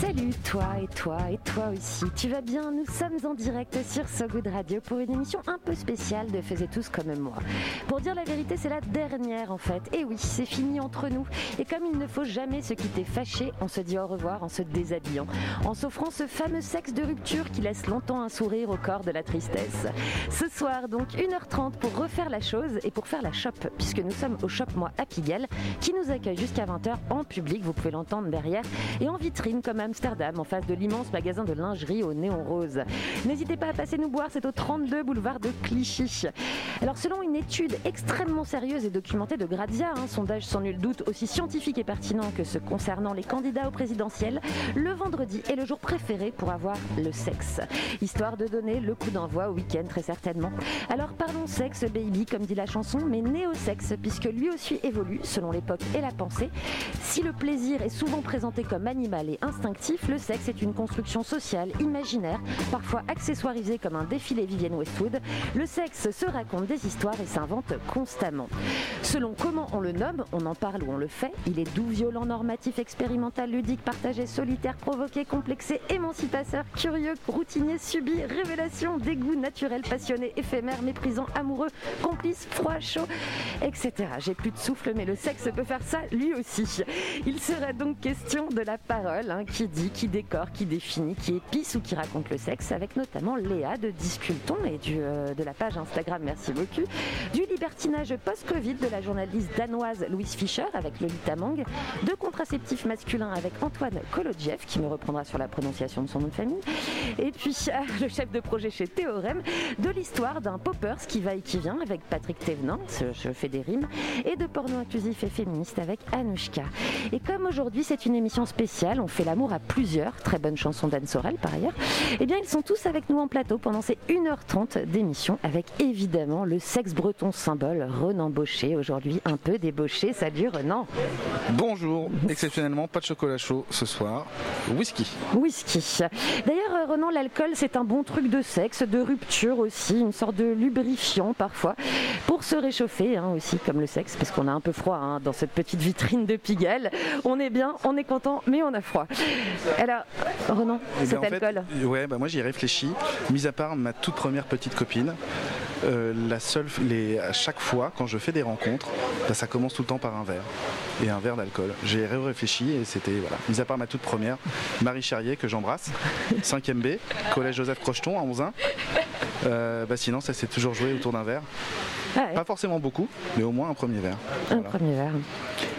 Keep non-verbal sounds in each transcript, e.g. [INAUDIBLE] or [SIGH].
Salut toi et toi et toi aussi. Tu vas bien? Nous sommes en direct sur So Good Radio pour une émission un peu spéciale de Faisez tous comme moi. Pour dire la vérité, c'est la dernière en fait. Et oui, c'est fini entre nous. Et comme il ne faut jamais se quitter fâché, on se dit au revoir en se déshabillant, en s'offrant ce fameux sexe de rupture qui laisse longtemps un sourire au corps de la tristesse. Ce soir donc 1h30 pour refaire la chose et pour faire la shop, puisque nous sommes au Shop Moi à Pigalle, qui nous accueille jusqu'à 20h en public, vous pouvez l'entendre derrière, et en vitrine comme Amsterdam, en face de l'immense magasin de lingerie au néon rose. N'hésitez pas à passer nous boire, c'est au 32 boulevard de Clichy. Alors selon une étude extrêmement sérieuse et documentée de Grazia, un sondage sans nul doute aussi scientifique et pertinent que ce concernant les candidats au présidentiel, le vendredi est le jour préféré pour avoir le sexe. Histoire de donner le coup d'envoi au week-end très certainement. Alors parlons sexe baby comme dit la chanson, mais néo-sexe puisque lui aussi évolue selon l'époque et la pensée. Si le plaisir est souvent présenté comme animal et instinctif, le sexe est une construction sociale, imaginaire, parfois accessoirisée comme un défilé Vivienne Westwood. Le sexe se raconte des histoires et s'invente constamment. Selon comment on le nomme, on en parle ou on le fait, il est doux, violent, normatif, expérimental, ludique, partagé, solitaire, provoqué, complexé, émancipateur, curieux, routinier, subi, révélation, dégoût, naturel, passionné, éphémère, méprisant, amoureux, complice, froid, chaud, etc. J'ai plus de souffle, mais le sexe peut faire ça lui aussi. Il sera donc question de la parole, hein, qui dit, qui décore, qui définit, qui épice ou qui raconte le sexe, avec notamment Léa de Disculton et euh, de la page Instagram. Merci beaucoup, du libertinage post-Covid de la journaliste danoise Louise Fischer avec Lolita Mang, de contraceptifs masculins avec Antoine Kolodjev, qui me reprendra sur la prononciation de son nom de famille, et puis [LAUGHS] euh, le chef de projet chez Théorème, de l'histoire d'un poppers qui va et qui vient avec Patrick Thévenin, ce- je fais des rimes, et de porno inclusif et féministe avec Anouchka. Et comme aujourd'hui c'est une émission spéciale, on fait l'amour à plusieurs, très bonne chanson d'Anne Sorel par ailleurs, eh bien ils sont tous avec nous en plateau pendant ces 1h30 d'émission avec évidemment le sexe breton symbole Renan Baucher, aujourd'hui un peu débauché, salut Renan. Bonjour, exceptionnellement pas de chocolat chaud ce soir, whisky. Whisky. D'ailleurs, euh, Renan, l'alcool, c'est un bon truc de sexe, de rupture aussi, une sorte de lubrifiant parfois, pour se réchauffer hein, aussi, comme le sexe, parce qu'on a un peu froid hein, dans cette petite vitrine de Pigalle. On est bien, on est content, mais on a froid. Alors, Renan, Eh cet bien, en fait, alcool ouais, bah moi j'y ai réfléchi. Mis à part ma toute première petite copine, euh, la seule, les, à chaque fois quand je fais des rencontres, bah, ça commence tout le temps par un verre et un verre d'alcool. J'ai réfléchi et c'était voilà. Mis à part ma toute première, Marie Charrier que j'embrasse, 5e B, collège Joseph Crocheton à 11 euh, bah sinon ça s'est toujours joué autour d'un verre. Ah ouais, Pas forcément beaucoup, mais au moins un premier verre. un Voilà. premier verre.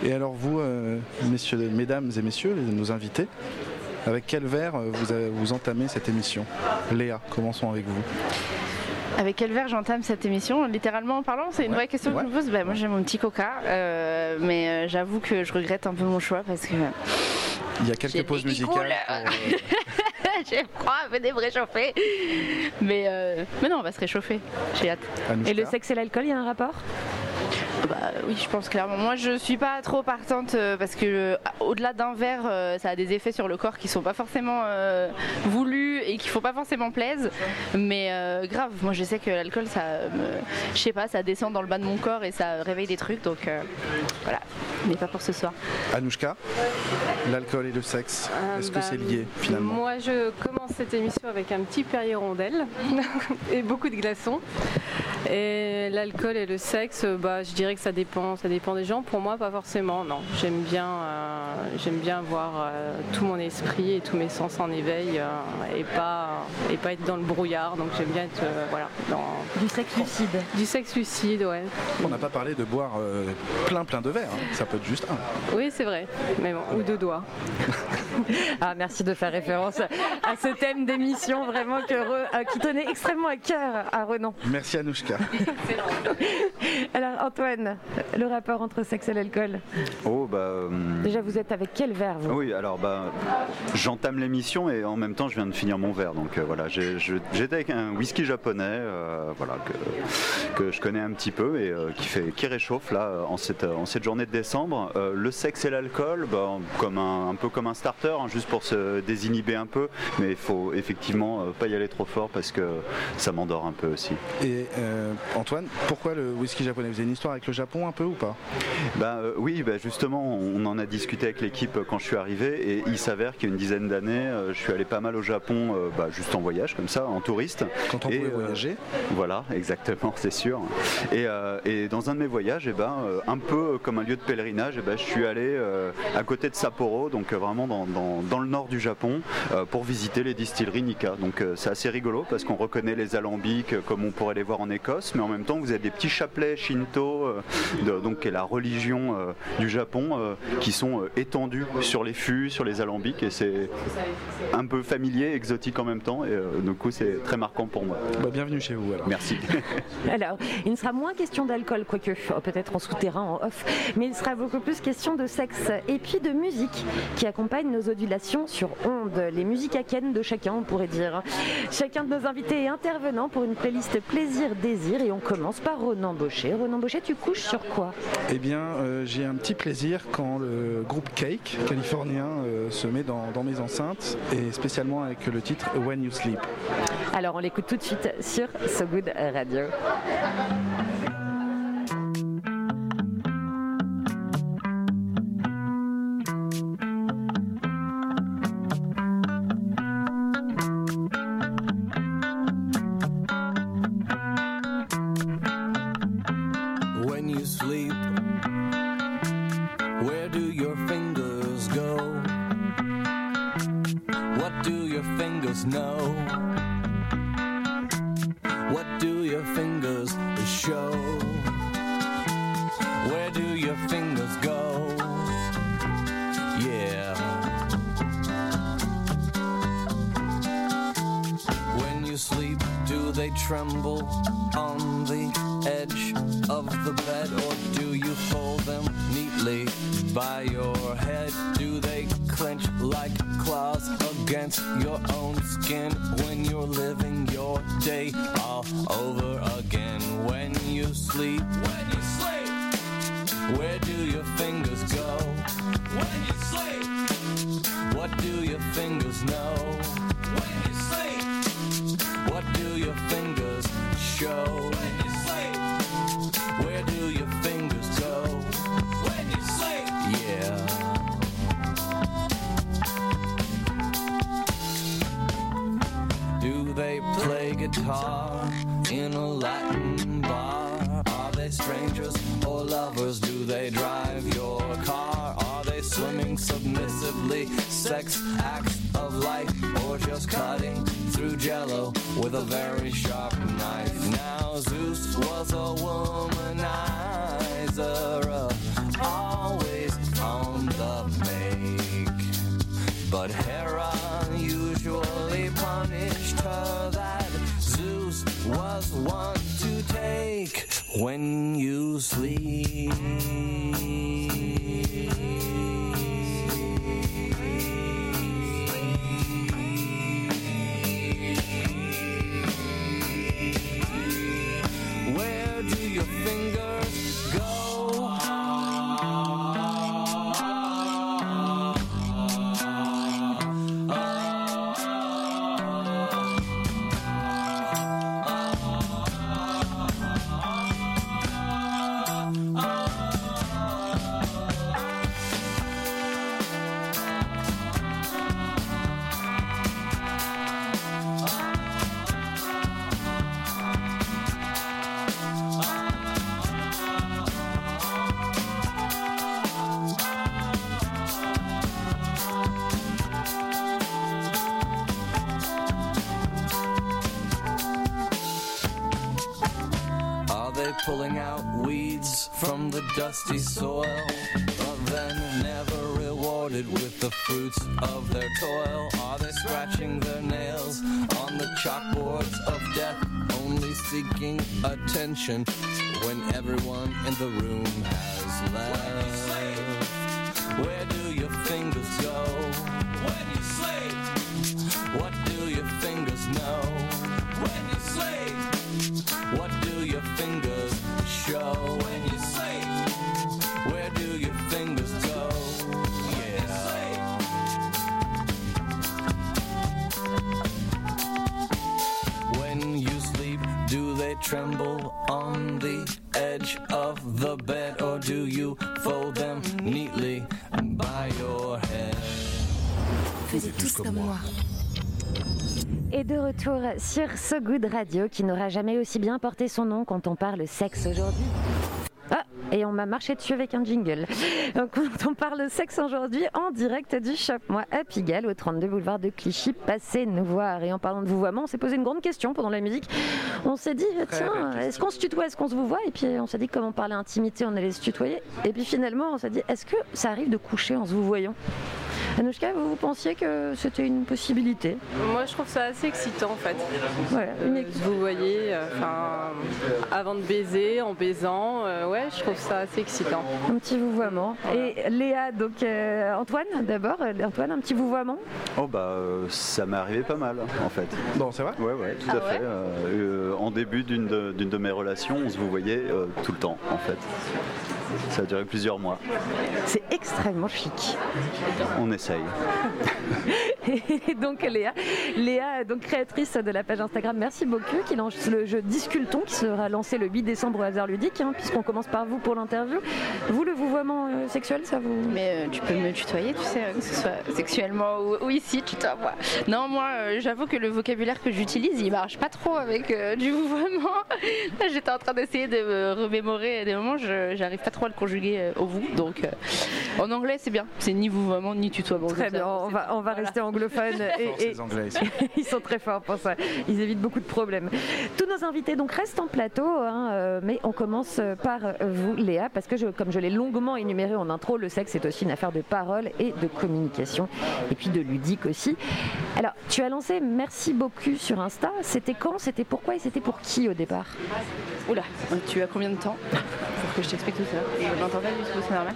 Et alors vous, euh, messieurs, mesdames et messieurs, nos invités, avec quel verre euh, vous, avez- vous entamez cette émission? Léa, commençons avec vous. Avec quel verre j'entame cette émission Littéralement en parlant, c'est une Ouais, vraie question ouais. que je me pose. Bah, moi j'ai mon petit coca, euh, mais euh, j'avoue que je regrette un peu mon choix parce que Il y a quelques pauses musicales. j'ai froid, venez me réchauffer. Mais, euh, mais non, on va se réchauffer. J'ai hâte. Anouchka. Et le sexe et l'alcool, il y a un rapport? Bah oui, je pense clairement. Moi, je suis pas trop partante euh, parce que euh, au-delà d'un verre, euh, ça a des effets sur le corps qui sont pas forcément euh, voulus et qui font pas forcément plaisir. Mais euh, grave, moi je sais que l'alcool, ça, me- je sais pas, ça descend dans le bas de mon corps et ça réveille des trucs. Donc euh, voilà, mais pas pour ce soir. Anouchka, l'alcool et le sexe, Euh, est-ce que bah, c'est lié finalement? Moi, je commence cette émission avec un petit Perrier rondelle [LAUGHS] et beaucoup de glaçons. Et l'alcool et le sexe, bah, je dirais que ça dépend, ça dépend des gens. Pour moi, pas forcément. Non, j'aime bien, euh, j'aime bien avoir euh, tout mon esprit et tous mes sens en éveil euh, et pas et pas être dans le brouillard. Donc j'aime bien être, euh, voilà, dans Du sexe lucide. du sexe lucide, ouais. On n'a pas parlé de boire euh, plein plein de verres, hein. ça peut être juste un. Oui, c'est vrai. Mais bon, ou deux doigts. [LAUGHS] Ah, merci de faire référence à ce thème d'émission vraiment que euh, qui tenait extrêmement à cœur à Renan. Merci Anouchka. Cas. [LAUGHS] Alors Antoine, le rapport entre sexe et l'alcool Oh bah. euh, Déjà vous êtes avec quel verre vous? Oui, alors bah, j'entame l'émission et en même temps je viens de finir mon verre. Donc euh, voilà, j'étais avec un whisky japonais, euh, voilà que, que je connais un petit peu et euh, qui fait qui réchauffe là en cette en cette journée de décembre. Euh, le sexe et l'alcool, bah, comme un, un peu comme un starter, hein, juste pour se désinhiber un peu, mais il faut effectivement euh, pas y aller trop fort parce que ça m'endort un peu aussi. Et euh, Antoine, pourquoi le whisky japonais? Vous avez une histoire avec le Japon un peu ou pas? Bah, euh, oui, bah, justement, on en a discuté avec l'équipe euh, quand je suis arrivé et il s'avère qu'il y a une dizaine d'années, euh, je suis allé pas mal au Japon, euh, bah, juste en voyage comme ça, en touriste. Quand on Et, pouvait euh, voyager Voilà, [LAUGHS] exactement, c'est sûr. Et, euh, et dans un de mes voyages, eh ben, euh, un peu comme un lieu de pèlerinage, eh ben, je suis allé euh, à côté de Sapporo, donc euh, vraiment dans, dans- dans le nord du Japon, euh, pour visiter les distilleries Nika. Donc euh, c'est assez rigolo parce qu'on reconnaît les alambics euh, comme on pourrait les voir en Écosse, mais en même temps vous avez des petits chapelets Shinto, euh, de- donc qui est la religion euh, du Japon, euh, qui sont euh, étendus sur les fûts, sur les alambics, et c'est un peu familier, exotique en même temps, et euh, du coup c'est très marquant pour moi. Bah, Bienvenue chez vous alors. Merci. [LAUGHS] Alors, il ne sera moins question d'alcool, quoique oh, peut-être en souterrain, en off, mais il sera beaucoup plus question de sexe et puis de musique qui accompagne nos ondulations sur ondes, les musiques à ken de chacun, on pourrait dire. Chacun de nos invités est intervenant pour une playlist et on commence par Ronan Baucher. Ronan Baucher, tu couches sur quoi? Eh bien, euh, j'ai un petit plaisir quand le groupe Cake, californien, euh, se met dans, dans mes enceintes, et spécialement avec le titre When You Sleep. Alors, on l'écoute tout de suite sur So Good Radio. Do they tremble on the edge of the bed, or do you fold them neatly by your head? Do they clench like claws against your own skin when you're living your day all over again? When you sleep, when you sleep, where do your fingers go? When you sleep, what do your fingers know? When you your fingers show? When you sleep. Where do your fingers go? When you sleep. Yeah. Do they play guitar in a Latin bar? Are they strangers or lovers? Do they drive your car? Are they swimming submissively? Sex acts of life or just cutting through jello with a very sharp knife? Now Zeus was a womanizer, always on the make. But Hera usually punished her that Zeus was one to take when you sleep. Dusty soil, but then never rewarded with the fruits of their toil? Are they scratching their nails on the chalkboards of death, only seeking attention when everyone in the room has left? Where tremble on the edge of the bed or do you fold them neatly by your head? Tous comme moi. Et de retour sur So Good Radio qui n'aura jamais aussi bien porté son nom quand on parle sexe aujourd'hui. Ah, et on m'a marché dessus avec un jingle. [LAUGHS] Donc, Quand on parle sexe aujourd'hui en direct du Shop Moi à Pigalle au 32 boulevard de Clichy, passez nous voir. Et en parlant de vouvoiement, on s'est posé une grande question pendant la musique. On s'est dit, tiens, est-ce qu'on se tutoie, est-ce qu'on se vous voit Et puis on s'est dit, comme on parlait intimité, on allait se tutoyer. Et puis finalement, on s'est dit, est-ce que ça arrive de coucher en se vous voyant Anouchka, vous, vous pensiez que c'était une possibilité Moi, je trouve ça assez excitant en fait. Une Euh, Vous voyez, euh, enfin, avant de baiser, en baisant, euh, ouais, je trouve ça assez excitant. Un petit vouvoiement. Et Léa, donc euh, Antoine d'abord, Antoine, un petit vouvoiement Oh bah euh, ça m'est arrivé pas mal en fait. Bon, c'est vrai Ouais ouais, tout Ah à fait. Euh, euh, en début d'une de, d'une de mes relations, on se vous voyait euh, tout le temps en fait. Ça a duré plusieurs mois. C'est extrêmement chic. On essaye. [LAUGHS] Et donc Léa, Léa, donc créatrice de la page Instagram Merci beaucoup, qui lance le jeu Disculton, qui sera lancé le 8 décembre au hasard ludique, hein, puisqu'on commence par vous pour l'interview. Vous, le vouvoiement euh, sexuel, ça vous Mais euh, tu peux me tutoyer, tu sais, euh, que ce soit sexuellement ou, ou ici, tu vois. Non, moi, euh, j'avoue que le vocabulaire que j'utilise, il marche pas trop avec euh, du vouvoiement. Là, [LAUGHS] j'étais en train d'essayer de me remémorer des moments, j'arrive pas trop à le conjuguer au vous. Donc, en anglais, c'est bien. C'est ni vouvoiement ni tutoiement. Très ça, bien, on va, on va rester anglophone. Force Et, les Anglais ici. [LAUGHS] ils sont très forts pour ça. Ils évitent beaucoup de problèmes. Tous nos invités donc restent en plateau, hein, euh, mais on commence par euh, vous, Léa, parce que je- comme je l'ai longuement énuméré en intro, le sexe est aussi une affaire de parole et de communication, et puis de ludique aussi. Alors, tu as lancé Merci beaucoup sur Insta. C'était quand C'était pourquoi Et c'était pour qui au départ? Oula, tu as combien de temps? Pour que je t'explique tout ça. Je m'entends pas du tout, c'est normal?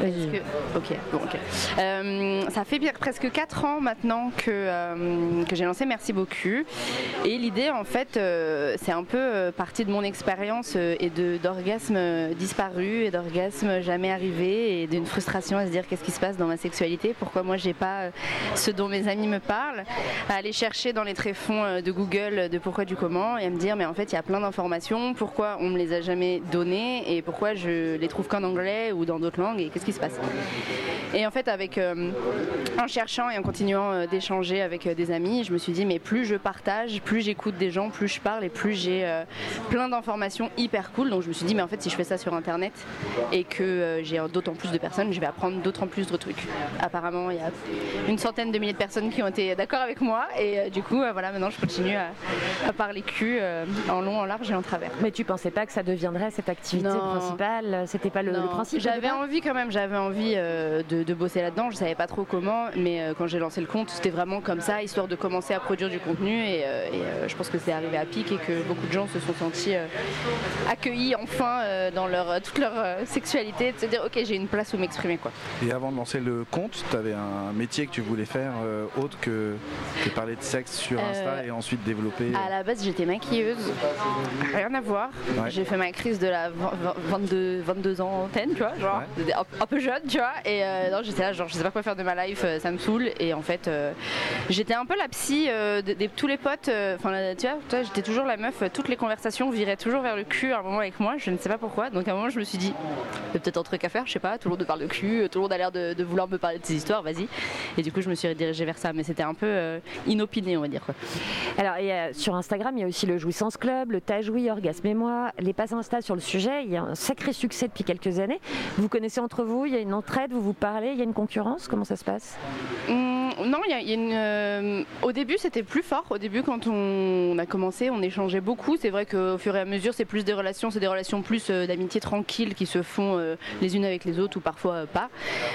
Parce que- Ok, bon, ok. Euh, ça fait presque 4 ans maintenant que, euh, que j'ai lancé Merci beaucoup. Et l'idée, en fait, euh, c'est un peu euh, partie de mon expérience euh, et d'orgasmes disparus et d'orgasmes jamais arrivés et d'une frustration à se dire qu'est-ce qui se passe dans ma sexualité, pourquoi moi j'ai pas euh, ce dont mes amis me parlent, à aller chercher dans les tréfonds euh, de Google euh, de pourquoi du comment et à me dire mais en fait il y a plein d'informations, pourquoi on me les a jamais données et pourquoi je les trouve qu'en anglais ou dans d'autres langues et qu'est-ce qui se passe? Et en fait, avec, euh, en cherchant et en continuant euh, d'échanger avec euh, des amis, je me suis dit, mais plus je partage, plus j'écoute des gens, plus je parle et plus j'ai euh, plein d'informations hyper cool. Donc je me suis dit, mais en fait, si je fais ça sur Internet et que j'ai d'autant plus de personnes, je vais apprendre d'autant plus de trucs. Apparemment, il y a une centaine de milliers de personnes qui ont été d'accord avec moi et du coup, voilà, maintenant je continue à, à parler cul en long, en large et en travers. Mais tu pensais pas que ça deviendrait cette activité Non. principale? C'était pas le, le principe J'avais envie quand même, j'avais envie de, de bosser là-dedans. Je savais pas trop comment, mais euh, quand j'ai lancé le compte, c'était vraiment comme ça, histoire de commencer à produire du contenu. Et, euh, et, euh, je pense que c'est arrivé à pic et que beaucoup de gens se sont sentis accueillis enfin dans leur, toute leur sexualité, de se dire ok, j'ai une place où m'exprimer quoi. Et avant de lancer le compte, tu avais un métier que tu voulais faire autre que, que parler de sexe sur Euh, Insta et ensuite développer. À la base, j'étais maquilleuse, rien à voir. Ouais. J'ai fait ma crise de la 20 22, 22 ans antenne, tu vois, genre un, un peu jeune, tu vois. Et euh, non, j'étais là, genre, je sais pas quoi faire de ma life, euh, ça me saoule. Et en fait, euh, j'étais un peu la psy euh, de, tous les potes. Enfin, tu vois, j'étais toujours la meuf. Toutes les conversations viraient toujours vers le cul à un moment avec moi. Je ne sais pas pourquoi. Donc à un moment, je me suis dit, peut-être un truc à faire, je sais pas. Tout le monde parle de cul, tout le monde a l'air de, vouloir me parler de ses histoires. Vas-y. Et du coup, je me suis redirigée vers ça. Mais c'était un peu inopiné, on va dire. Quoi. Alors, a- sur Instagram, il y a aussi le Jouissance Club, le Tajoui, Orgasme et moi, les passes Insta sur le sujet. Il y a un sacré succès depuis quelques années. Vous connaissez entre vous, il y a une entraide, vous vous parlez, il y a une concurrence, comment ça se passe Hum, non, il y a, il y a une. euh, au début, c'était plus fort. Au début, quand on, on a commencé, on échangeait beaucoup. C'est vrai qu'au fur et à mesure, c'est plus des relations, c'est des relations plus euh, d'amitié tranquille qui se font euh, les unes avec les autres ou parfois euh, pas.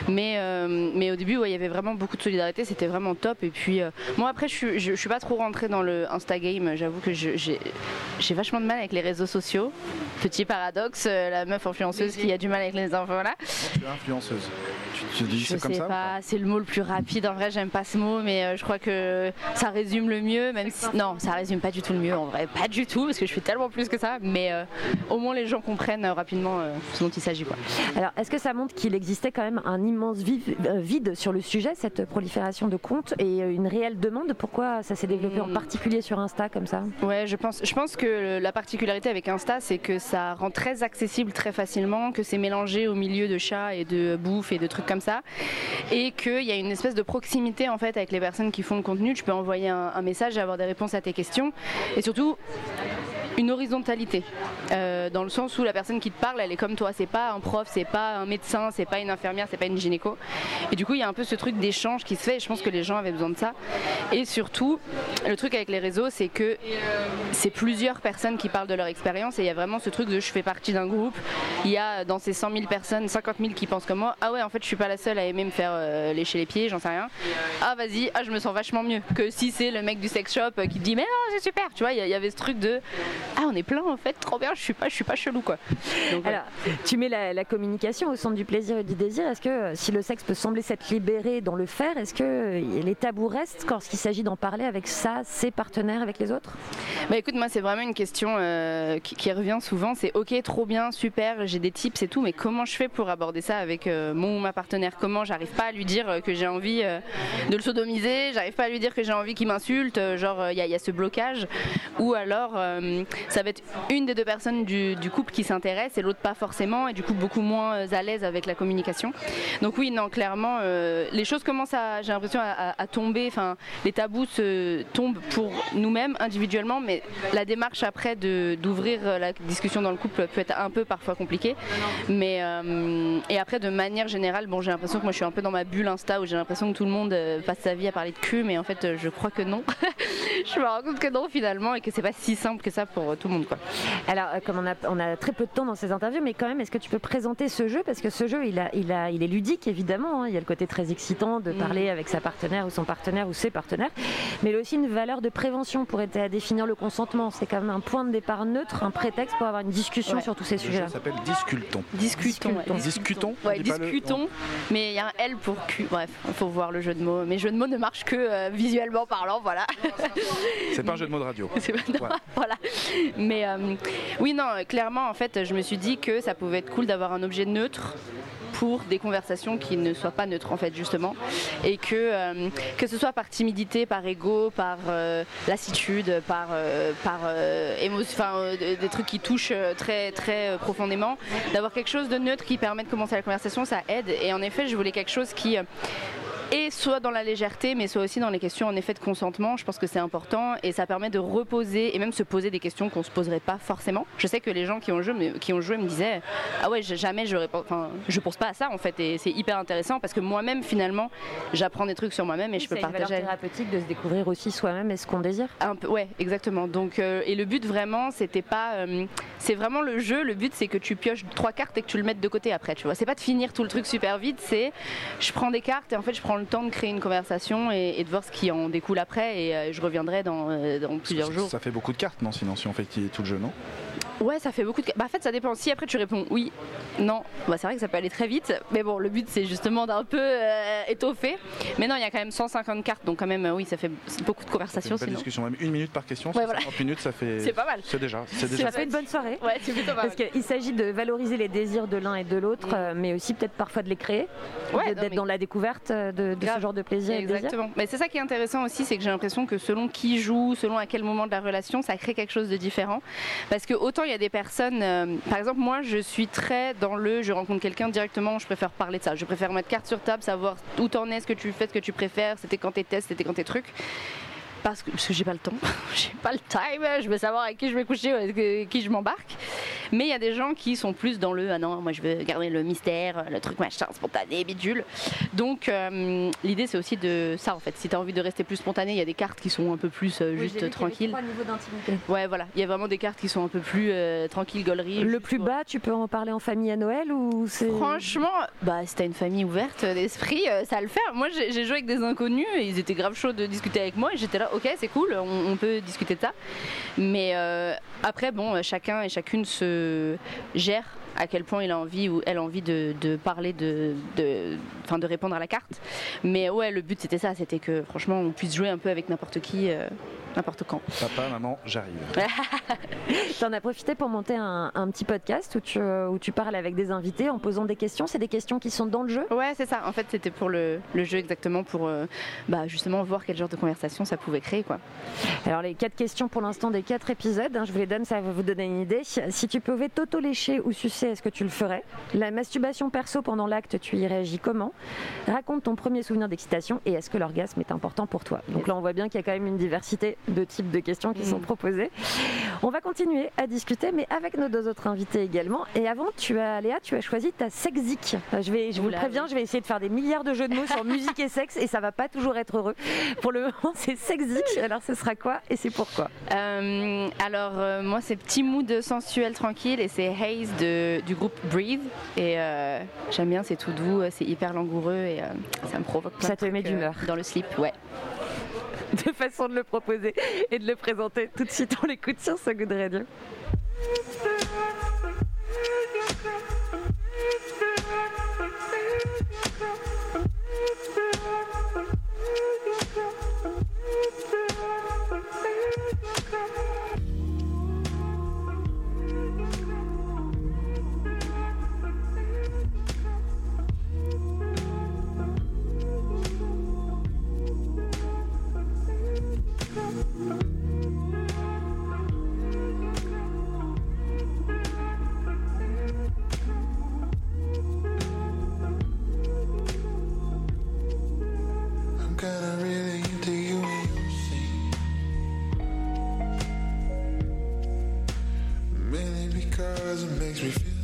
Mais, euh, mais au début, ouais, il y avait vraiment beaucoup de solidarité. C'était vraiment top. Et puis, euh, moi, après, je, suis- je, je suis pas trop rentrée dans le Instagame. J'avoue que j'ai vachement de mal avec les réseaux sociaux. Petit paradoxe, euh, la meuf influenceuse qui a du mal avec les infos, voilà. Tu es influenceuse. Tu, tu dis Je ça comme sais ça pas, c'est le mot le plus rapide. En vrai, j'aime pas ce mot, mais euh, je crois que ça résume le mieux. Même si non, ça résume pas du tout le mieux. En vrai, pas du tout, parce que je fais tellement plus que ça. Mais euh, au moins les gens comprennent euh, rapidement euh, ce dont il s'agit, quoi. Alors, est-ce que ça montre qu'il existait quand même un immense vive- euh, vide sur le sujet, cette prolifération de comptes, et une réelle demande? Pourquoi ça s'est développé Hmm. en particulier sur Insta comme ça? Ouais, je pense, je pense que la particularité avec Insta, c'est que ça rend très accessible très facilement, que c'est mélangé au milieu de chats et de bouffe et de trucs comme ça, et qu'il y a une espèce de proximité en fait avec les personnes qui font le contenu. Tu peux envoyer un, message et avoir des réponses à tes questions, et surtout une horizontalité euh, dans le sens où la personne qui te parle elle est comme toi. C'est pas un prof c'est pas un médecin c'est pas une infirmière c'est pas une gynéco. Et du coup il y a un peu ce truc d'échange qui se fait. Et je pense que les gens avaient besoin de ça. Et surtout le truc avec les réseaux c'est que c'est plusieurs personnes qui parlent de leur expérience. Et il y a vraiment ce truc de je fais partie d'un groupe. Il y a dans ces 100 000 personnes 50 000 qui pensent comme moi. Ah ouais en fait je suis pas la seule à aimer me faire euh, lécher les pieds j'en sais rien. Ah vas-y. Ah je me sens vachement mieux que si c'est le mec du sex shop euh, qui te dit mais non c'est super. Tu vois il y, a- il y avait ce truc de ah on est plein en fait trop bien je suis pas je suis pas chelou quoi Donc. Alors, tu mets la, la communication au centre du plaisir et du désir. Est-ce que euh, si le sexe peut sembler s'être libéré dans le faire, est-ce que euh, les tabous restent lorsqu'il s'agit d'en parler avec ça, ses partenaires, avec les autres? Bah écoute, moi c'est vraiment une question euh, qui, qui revient souvent. C'est ok, trop bien, super, j'ai des tips et tout, mais comment je fais pour aborder ça avec euh, mon ou ma partenaire? Comment j'arrive pas à lui dire que j'ai envie euh, de le sodomiser? J'arrive pas à lui dire que j'ai envie qu'il m'insulte Genre il y, a- y a ce blocage? Ou alors ça va être une des deux personnes du, couple qui s'intéresse et l'autre pas forcément, et du coup beaucoup moins euh, à l'aise avec la communication. Donc oui, non, clairement, euh, les choses commencent à, j'ai l'impression, à, tomber. Enfin, les tabous tombent pour nous-mêmes individuellement, mais la démarche après de d'ouvrir euh, la discussion dans le couple peut être un peu parfois compliquée. Mais et après, de manière générale, bon, j'ai l'impression que moi je suis un peu dans ma bulle Insta où j'ai l'impression que tout le monde passe sa vie à parler de cul, mais en fait, je crois que non. [LAUGHS] je me rends compte que non finalement et que c'est pas si simple que ça tout le monde, quoi. Alors, euh, comme on a, on a très peu de temps dans ces interviews, mais quand même, est-ce que tu peux présenter ce jeu? Parce que ce jeu, il, a, il, a, il est ludique, évidemment. hein. Il y a le côté très excitant de Mm. parler avec sa partenaire ou son partenaire ou ses partenaires. Mais il a aussi une valeur de prévention pour aider à définir le consentement. C'est quand même un point de départ neutre, un prétexte pour avoir une discussion Ouais. sur tous ces Le jeu sujets-là. s'appelle. Discutons. ouais. Discutons Ouais, le- discutons, mais il y a un L pour Q. Bref, il faut voir le jeu de mots. Mais jeu de mots ne marche que euh, visuellement parlant, voilà. C'est pas un jeu de mots de radio. [LAUGHS] C'est pas- non, Ouais. voilà. [LAUGHS] [LAUGHS] Mais euh, oui, non, clairement, en fait, je me suis dit que ça pouvait être cool d'avoir un objet neutre pour des conversations qui ne soient pas neutres en fait justement. Et que euh, ce soit par timidité par ego par euh, lassitude par euh, par enfin, des- trucs qui touchent très très profondément d'avoir quelque chose de neutre qui permet de commencer la conversation ça aide. Et en effet je voulais quelque chose qui et soit dans la légèreté, mais soit aussi dans les questions en effet de consentement. Je pense que c'est important et ça permet de reposer et même se poser des questions qu'on se poserait pas forcément. Je sais que les gens qui ont joué, me- qui ont joué me disaient ah ouais jamais je enfin je pense pas à ça en fait et c'est hyper intéressant parce que moi-même finalement j'apprends des trucs sur moi-même et je peux C'est partager. thérapeutique de se découvrir aussi soi-même et ce qu'on désire. Un peu, ouais, exactement. Donc, euh, et le but vraiment, c'était pas, euh, c'est vraiment le jeu. Le but, c'est que tu pioches trois cartes et que tu le mettes de côté après. Tu vois, c'est pas de finir tout le truc super vite. C'est, je prends des cartes et en fait, je prends le temps de créer une conversation et, et de voir ce qui en découle après. Et euh, je reviendrai dans, euh, dans plusieurs jours. Ça fait beaucoup de cartes, non Sinon, si on fait tout le jeu, non? Ouais, ça fait beaucoup de. Bah, en fait, ça dépend. Si après tu réponds oui, non, bah, c'est vrai que ça peut aller très vite. Mais bon, le but c'est justement d'un peu euh, étoffer. Mais non, il y a quand même 150 cartes, donc quand même, euh, oui, ça fait beaucoup de C'est conversations. une belle Sinon. discussion, même une minute par question. Ouais, sur voilà. 50 minutes, ça fait. C'est pas mal. C'est déjà. C'est Ça déjà. fait une bonne soirée. Ouais, c'est plutôt pas mal. Parce qu'il s'agit de valoriser les désirs de l'un et de l'autre, euh, mais aussi peut-être parfois de les créer, Ouais, d'être mais- dans la découverte de, de ce genre de plaisir et de désir. Exactement. Mais c'est ça qui est intéressant aussi, c'est que j'ai l'impression que selon qui joue, selon à quel moment de la relation, ça crée quelque chose de différent. Parce que autant il y a des personnes, euh, par exemple moi je suis très dans le, je rencontre quelqu'un directement, je préfère parler de ça, je préfère mettre carte sur table, savoir où t'en es, ce que tu fais, ce que tu préfères, c'était quand tes tests, c'était quand tes trucs. Parce que, j'ai pas le temps, [LAUGHS] j'ai pas le time, je veux savoir avec qui je vais coucher, avec qui je m'embarque. Mais il y a des gens qui sont plus dans le ah non, moi je veux garder le mystère, le truc machin, spontané, bidule. Donc euh, l'idée c'est aussi de ça en fait. Si tu as envie de rester plus spontané, il y a des cartes qui sont un peu plus euh, juste tranquilles. Ouais, voilà, il y a vraiment des cartes qui sont un peu plus euh, tranquilles, gauleries. Le plus bas, tu peux en parler en famille à Noël ou c'est. Franchement, bah si t'as une famille ouverte d'esprit, euh, ça le faire. Moi j'ai j'ai joué avec des inconnus et ils étaient grave chauds de discuter avec moi et j'étais là, ok c'est cool, on, peut discuter de ça. Mais euh, après bon, chacun et chacune se gère à quel point il a envie ou elle a envie de, parler de, de, de répondre à la carte. Mais ouais, le but c'était ça, c'était que franchement on puisse jouer un peu avec n'importe qui, euh, n'importe quand. Papa, maman, j'arrive. [LAUGHS] T'en as profité pour monter un, un petit podcast où tu, où tu parles avec des invités en posant des questions. C'est des questions qui sont dans le jeu? Ouais, c'est ça. En fait, c'était pour le, le jeu exactement pour euh, bah, justement voir quel genre de conversation ça pouvait créer. Quoi. Alors les quatre questions pour l'instant des quatre épisodes, hein, je vous les donne, ça va vous donner une idée. Si tu pouvais t'auto-lécher ou sucer, est-ce que tu le ferais? La masturbation perso pendant l'acte, tu y réagis comment? Raconte ton premier souvenir d'excitation et est-ce que l'orgasme est important pour toi? Donc là on voit bien qu'il y a quand même une diversité de types de questions qui sont proposées. On va continuer à discuter mais avec nos deux autres invités également. Et avant, tu as Léa, tu as choisi ta sexique. Euh, Je, vais, je vous le préviens, je vais essayer de faire des milliards de jeux de mots sur [LAUGHS] musique et sexe et ça va pas toujours être heureux. Pour le moment, c'est sexique. Alors ce sera quoi et c'est pourquoi? Euh, alors euh, moi c'est petit mood sensuel tranquille et c'est Haze de, du groupe Breathe et euh, j'aime bien c'est tout doux, c'est hyper langoureux et ça me provoque plein Ça te met d'humeur. dans le slip ouais. [LAUGHS] de façon de le proposer et de le présenter. Tout de suite, on l'écoute sur So Good Radio. Because it makes me feel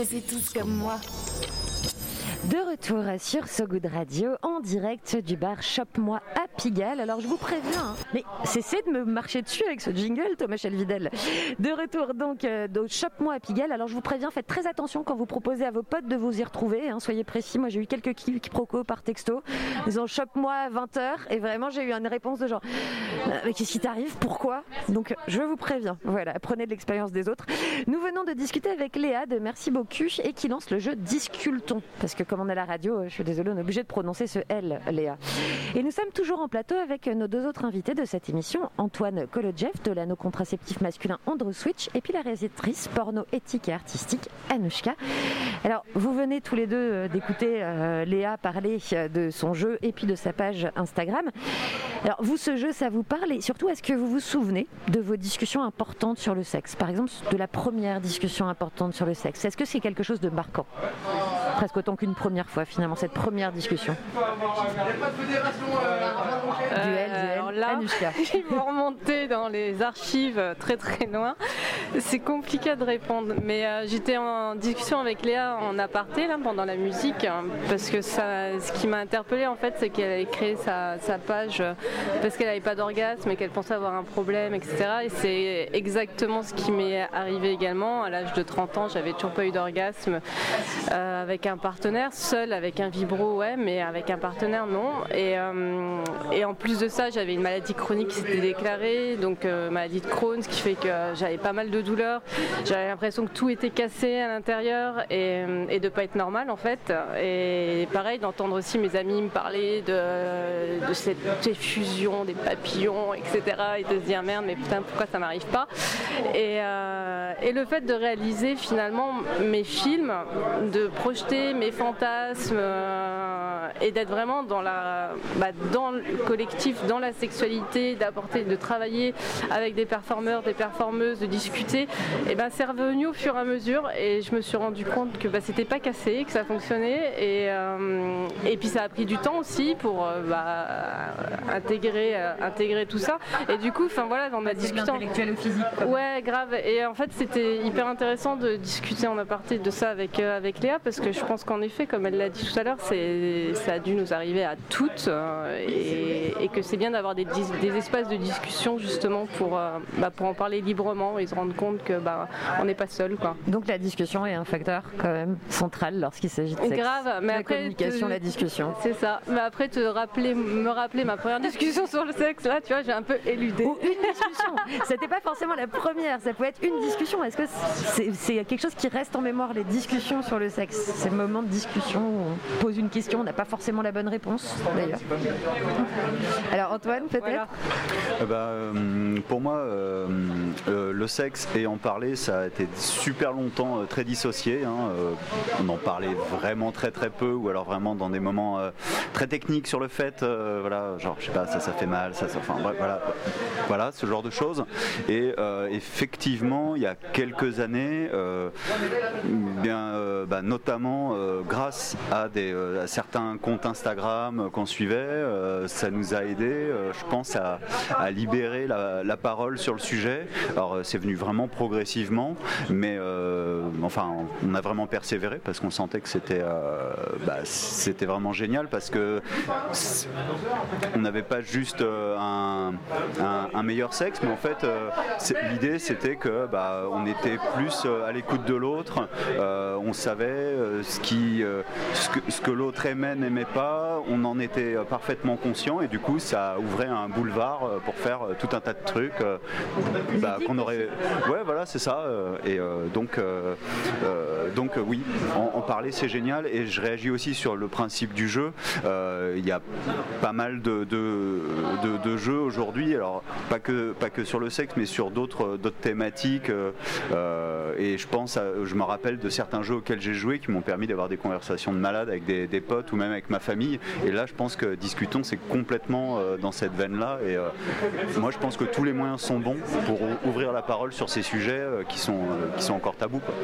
Faisiez tous comme moi. De retour sur So Good Radio en direct du bar Shop Moi à Pigalle. Alors je vous préviens, hein, mais cessez de me marcher dessus avec ce jingle, Thomas Chelvidel. De retour donc euh, au Shop Moi à Pigalle. Alors je vous préviens, faites très attention quand vous proposez à vos potes de vous y retrouver. hein, soyez précis. Moi j'ai eu quelques quiproquos par texto. Ils ont Shop Moi à 20h et vraiment j'ai eu une réponse de genre Euh, mais qu'est-ce qui t'arrive? Pourquoi? Donc je vous préviens. Voilà, prenez de l'expérience des autres. Nous venons de discuter avec Léa de Merci beaucoup et qui lance le jeu Disculton. Parce que comme on est à la radio, euh, je suis désolée, on est obligé de prononcer ce L, Léa. Et nous sommes toujours en plateau avec nos deux autres invités de cette émission, Antoine Kolodjev de l'anneau contraceptif masculin Andro Switch et puis la réalisatrice porno éthique et artistique Anushka. Alors, vous venez tous les deux euh, d'écouter euh, Léa parler euh, de son jeu et puis de sa page Instagram. Alors, vous, ce jeu, ça vous parle et surtout, est-ce que vous vous souvenez de vos discussions importantes sur le sexe? Par exemple, de la première discussion importante sur le sexe. Est-ce que c'est quelque chose de marquant? Presque autant qu'une première fois, finalement, cette première discussion. Euh, Duel, duel, là, Anushka. [LAUGHS] ils vont remonter dans les archives très très loin. C'est compliqué de répondre, mais euh, j'étais en discussion avec Léa en aparté là, pendant la musique, hein, parce que ce qui m'a interpellée en fait, c'est qu'elle avait créé sa, page euh, parce qu'elle n'avait pas d'orgasme et qu'elle pensait avoir un problème, etc. Et c'est exactement ce qui m'est arrivé également. À l'âge de 30 ans, j'avais toujours pas eu d'orgasme euh, avec un partenaire, seul avec un vibro, ouais, mais avec un partenaire, non. Et, en plus de ça, j'avais une maladie chronique qui s'était déclarée, donc maladie de Crohn, ce qui fait que j'avais pas mal de douleurs. J'avais l'impression que tout était cassé à l'intérieur et, et de pas être normal en fait. Et pareil, d'entendre aussi mes amis me parler de, cette effusion des papillons, etc. Et de se dire merde, mais putain, pourquoi ça m'arrive pas? Et, euh, et le fait de réaliser finalement mes films, de projeter mes fantasmes euh, et d'être vraiment dans, la, bah, dans le collectif, dans la sexualité, d'apporter, de travailler avec des performeurs, des performeuses, de discuter, et ben c'est revenu au fur et à mesure et je me suis rendu compte que bah, c'était pas cassé, que ça fonctionnait et, euh, et puis ça a pris du temps aussi pour euh, bah, intégrer, euh, intégrer tout ça et du coup, enfin voilà, on a discuté. intellectuel ou physique. Ouais, grave. Et en fait, c'était hyper intéressant de discuter en aparté de ça avec, avec Léa parce que je pense qu'en effet, comme elle l'a dit tout à l'heure, c'est, ça a dû nous arriver à toutes et, et que c'est bien d'avoir des, des espaces de discussion justement pour, bah, pour en parler librement et se rendre compte que bah, on n'est pas seul. Quoi. Donc la discussion est un facteur quand même central lorsqu'il s'agit de sexe. Grave, mais la après communication, te- la discussion. C'est ça. Mais après te rappeler, me rappeler ma première discussion sur le sexe, là, tu vois, j'ai un peu éludé. Ou une discussion. C'était pas forcément la première, ça peut être une discussion. Est-ce que c'est c'est quelque chose qui reste en mémoire, les discussions sur le sexe? Ces moments de discussion où on pose une question, on n'a pas forcément la bonne réponse d'ailleurs. Alors Antoine, peut-être? Eh ben, euh, pour moi, euh, euh, le sexe et en parler, ça a été super longtemps euh, très dissocié. hein. Euh, on en parlait vraiment très très peu, ou alors vraiment dans des moments euh, très techniques sur le fait, voilà, genre je sais pas, ça ça fait mal, ça, ça enfin voilà, voilà, ce genre de choses. Et effectivement, il y a quelques années, bien, bah, notamment grâce à, certains comptes Instagram qu'on suivait, ça nous a aidé, je pense, à, libérer la, la parole sur le sujet. Alors c'est venu vraiment progressivement, mais euh, enfin, on a vraiment persévéré parce qu'on sentait que c'était euh, bah, c'était vraiment génial parce que on n'avait pas juste euh, un, un- un meilleur sexe, mais en fait, l'idée c'était que bah, on était plus à l'écoute de l'autre, on savait ce, qui, ce que, ce que l'autre aimait, n'aimait pas, on en était parfaitement conscient et du coup ça ouvrait un boulevard pour faire tout un tas de trucs bah, qu'on aurait. Ouais, voilà, c'est ça. euh, et euh, donc, euh, donc oui, en, parler c'est génial et je réagis aussi sur le principe du jeu. Il y a pas mal de, jeux aujourd'hui, alors pas que, pas que sur le sexe, mais sur d'autres thématiques. et je pense, je me rappelle de certains jeux auxquels j'ai joué qui m'ont permis d'avoir des conversations de malade avec des, des potes ou même avec ma famille. Et là, je pense que discutons, c'est complètement dans cette veine-là. Et moi, je pense que tous les moyens sont bons pour ou- ouvrir la parole sur ces sujets euh, qui sont euh, qui sont encore tabous. quoi.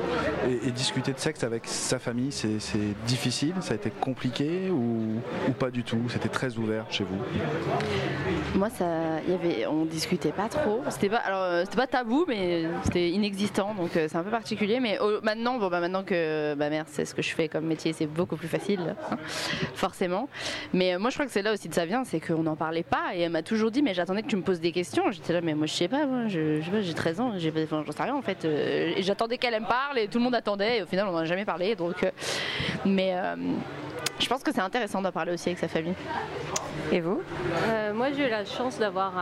Et, et discuter de sexe avec sa famille, c'est difficile? Ça a été compliqué ou, ou pas du tout? C'était très ouvert chez vous? Moi, ça, il y avait, on discutait pas trop. C'était pas, alors, euh, c'était pas tabou, mais c'était inexistant, donc euh, c'est un peu particulier. Mais oh, maintenant, bon, bah, maintenant que ma mère sait ce que je fais comme métier, c'est beaucoup plus facile, hein, forcément. Mais euh, moi, je crois que c'est là aussi que ça vient, c'est qu'on n'en parlait pas. Et elle m'a toujours dit, mais j'attendais que tu me poses des questions. J'étais là, mais moi, je sais pas, moi, je, je sais pas, j'ai 13 ans, j'ai, j'en sais rien en fait. Euh, j'attendais qu'elle me parle, et tout le monde attendait. Et au final, on n'en a jamais parlé. Euh, mais euh, je pense que c'est intéressant d'en parler aussi avec sa famille. Et vous Euh, moi, j'ai eu la chance d'avoir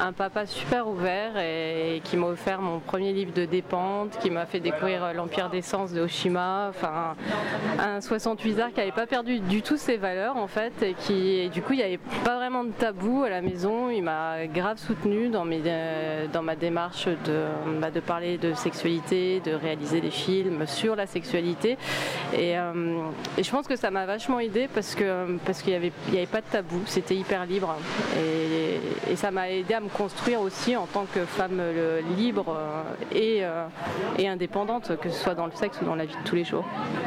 un, papa super ouvert et, qui m'a offert mon premier livre de dépente, qui m'a fait découvrir euh, l'Empire des Sens de Oshima. Enfin, un 68 arts qui n'avait pas perdu du tout ses valeurs, en fait, et qui, du coup, il n'y avait pas vraiment de tabou à la maison. Il m'a grave soutenu dans, mes, euh, dans ma démarche de, bah, de parler de sexualité, de réaliser des films sur la sexualité. Et, je pense que ça m'a vachement aidé parce que parce qu'il n'y avait, avait pas de tabou, c'était hyper libre. Et, et ça m'a aidé à me construire aussi en tant que femme euh, libre euh, et, euh, et indépendante, que ce soit dans le sexe ou dans la vie de tous les jours.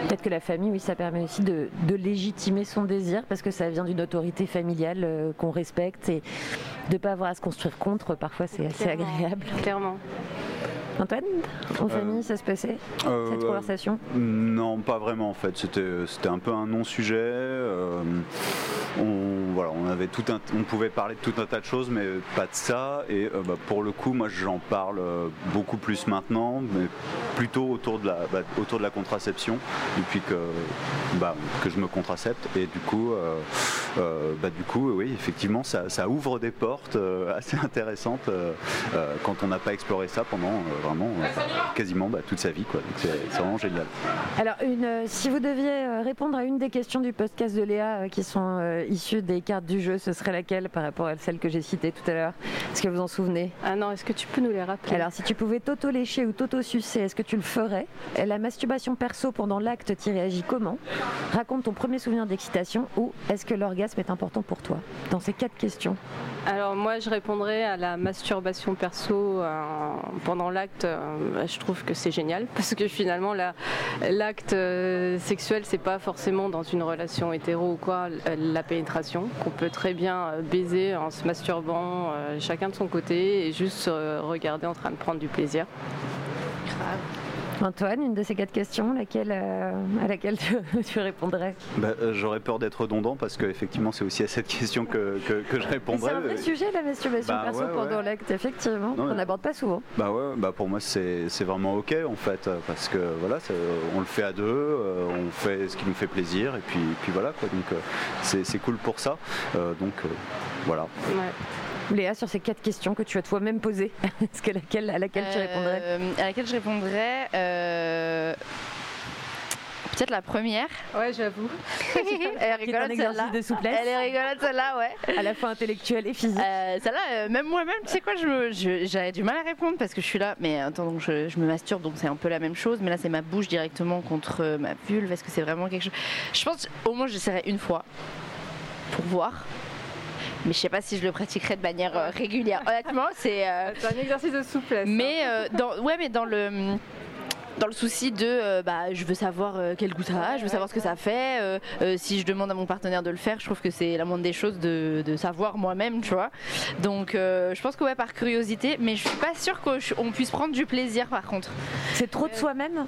Peut-être que la famille, oui, ça permet aussi de, de légitimer son désir parce que ça vient d'une autorité familiale qu'on respecte et de ne pas avoir à se construire contre, parfois c'est assez agréable. Clairement. Antoine, en famille, ça se passait Euh, cette conversation Non, pas vraiment en fait. C'était, c'était un peu un non-sujet. euh, on, voilà, on avait tout un, on pouvait parler de tout un tas de choses, mais pas de ça. Et euh, bah, pour le coup, moi, j'en parle euh, beaucoup plus maintenant, mais plutôt autour de la, bah, autour de la contraception, depuis que, bah, que je me contracepte. Et du coup, euh, euh, bah, du coup, oui, effectivement, ça, ça ouvre des portes euh, assez intéressantes euh, euh, quand on n'a pas exploré ça pendant euh, vraiment euh, quasiment bah, toute sa vie. Quoi. Donc c'est, vraiment génial. Alors, une, euh, si vous deviez euh, répondre à une des questions du podcast de Léa euh, qui sont euh, issues des cartes du jeu, ce serait laquelle par rapport à celle que j'ai citée tout à l'heure? Est-ce que vous en souvenez? Ah non, est-ce que tu peux nous les rappeler? Alors, si tu pouvais t'auto-lécher ou t'auto-sucer, est-ce que tu le ferais? La masturbation perso pendant l'acte, tu réagis comment? Raconte ton premier souvenir d'excitation ou est-ce que l'orgasme est important pour toi? Dans ces quatre questions. Alors moi je répondrais à la masturbation perso euh, pendant l'acte. Euh, je trouve que c'est génial [LAUGHS] parce que finalement la- l'acte euh, sexuel c'est pas forcément dans une relation hétéro ou quoi euh, la pénétration qu'on peut très bien baiser en se masturbant chacun de son côté et juste se regarder en train de prendre du plaisir. Antoine, une de ces quatre questions, laquelle, euh, à laquelle tu, [LAUGHS] tu répondrais Bah, euh, j'aurais peur d'être redondant parce qu'effectivement, c'est aussi à cette question que, que, que je Mais répondrai. C'est un vrai sujet, la masturbation Bah perso ouais, ouais. pendant l'acte, effectivement. Non, On mais- n'aborde pas souvent. Bah ouais, bah pour moi c'est vraiment ok en fait parce que voilà, on le fait à deux, euh, on fait ce qui nous fait plaisir et puis, puis voilà quoi. Donc c'est cool pour ça. Donc voilà. Léa, sur ces quatre questions que tu as toi-même posées, [LAUGHS] est-ce que laquelle, à laquelle tu répondrais Euh, À laquelle je répondrais. euh, Peut-être la première. Ouais, j'avoue. [LAUGHS] Elle est Qui est un rigolote exercice celle-là. de souplesse. Elle est rigolote celle-là, ouais. À la fois intellectuelle et physique. Euh, celle-là, euh, même moi-même, tu sais quoi, j'avais du mal à répondre parce que je suis là, mais attends, donc je, je me masturbe, donc c'est un peu la même chose, mais là c'est ma bouche directement contre ma vulve. Est-ce que c'est vraiment quelque chose? Je pense au moins j'essaierai une fois pour voir. Mais je sais pas si je le pratiquerai de manière euh, régulière. Honnêtement, c'est. euh, C'est un exercice de souplesse. mais euh, dans, ouais, mais dans le dans le souci de euh, bah, je veux savoir euh, quel goût ça a, je veux savoir ce que ça fait. euh, euh, si je demande à mon partenaire de le faire, je trouve que c'est la moindre des choses de, de savoir moi-même, tu vois. Donc euh, je pense que ouais, par curiosité, mais je suis pas sûre qu'on puisse prendre du plaisir par contre. C'est trop de soi-même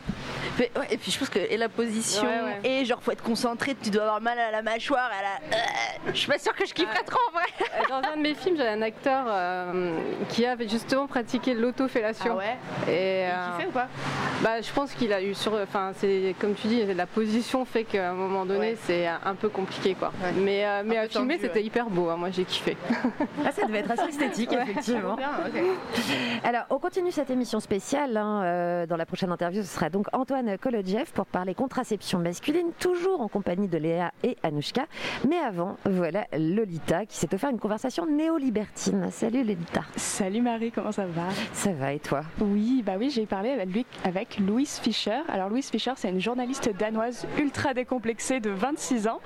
Mais, ouais, Et puis je pense que et la position, Ouais, ouais. et genre faut être concentré, tu dois avoir mal à la mâchoire, à la... Je suis pas sûre que je kifferais trop en vrai. Dans un de mes films, j'ai un acteur euh, qui avait justement pratiqué l'autofellation. Ah ouais? Et, Il euh, kiffait ou pas? bah, je pense qu'il a eu sur. Enfin, c'est comme tu dis, la position fait qu'à un moment donné, Ouais. c'est un peu compliqué, quoi. Ouais. Mais, euh, mais à filmer, c'était ouais. hyper beau. hein, moi, j'ai kiffé. Ah, ça devait être assez esthétique, effectivement. Bien. Alors, on continue cette émission spéciale. hein, euh, dans la prochaine interview, ce sera donc Antoine Antoine Kolodjev pour parler contraception masculine, toujours en compagnie de Léa et Anouchka. Mais avant, voilà Lolita qui s'est offert une conversation néo-libertine. Salut Lolita. Salut Marie, comment ça va? Ça va et toi? Oui, bah oui, j'ai parlé avec, lui, avec Louise Fischer. Alors Louise Fischer, c'est une journaliste danoise ultra décomplexée de 26 ans.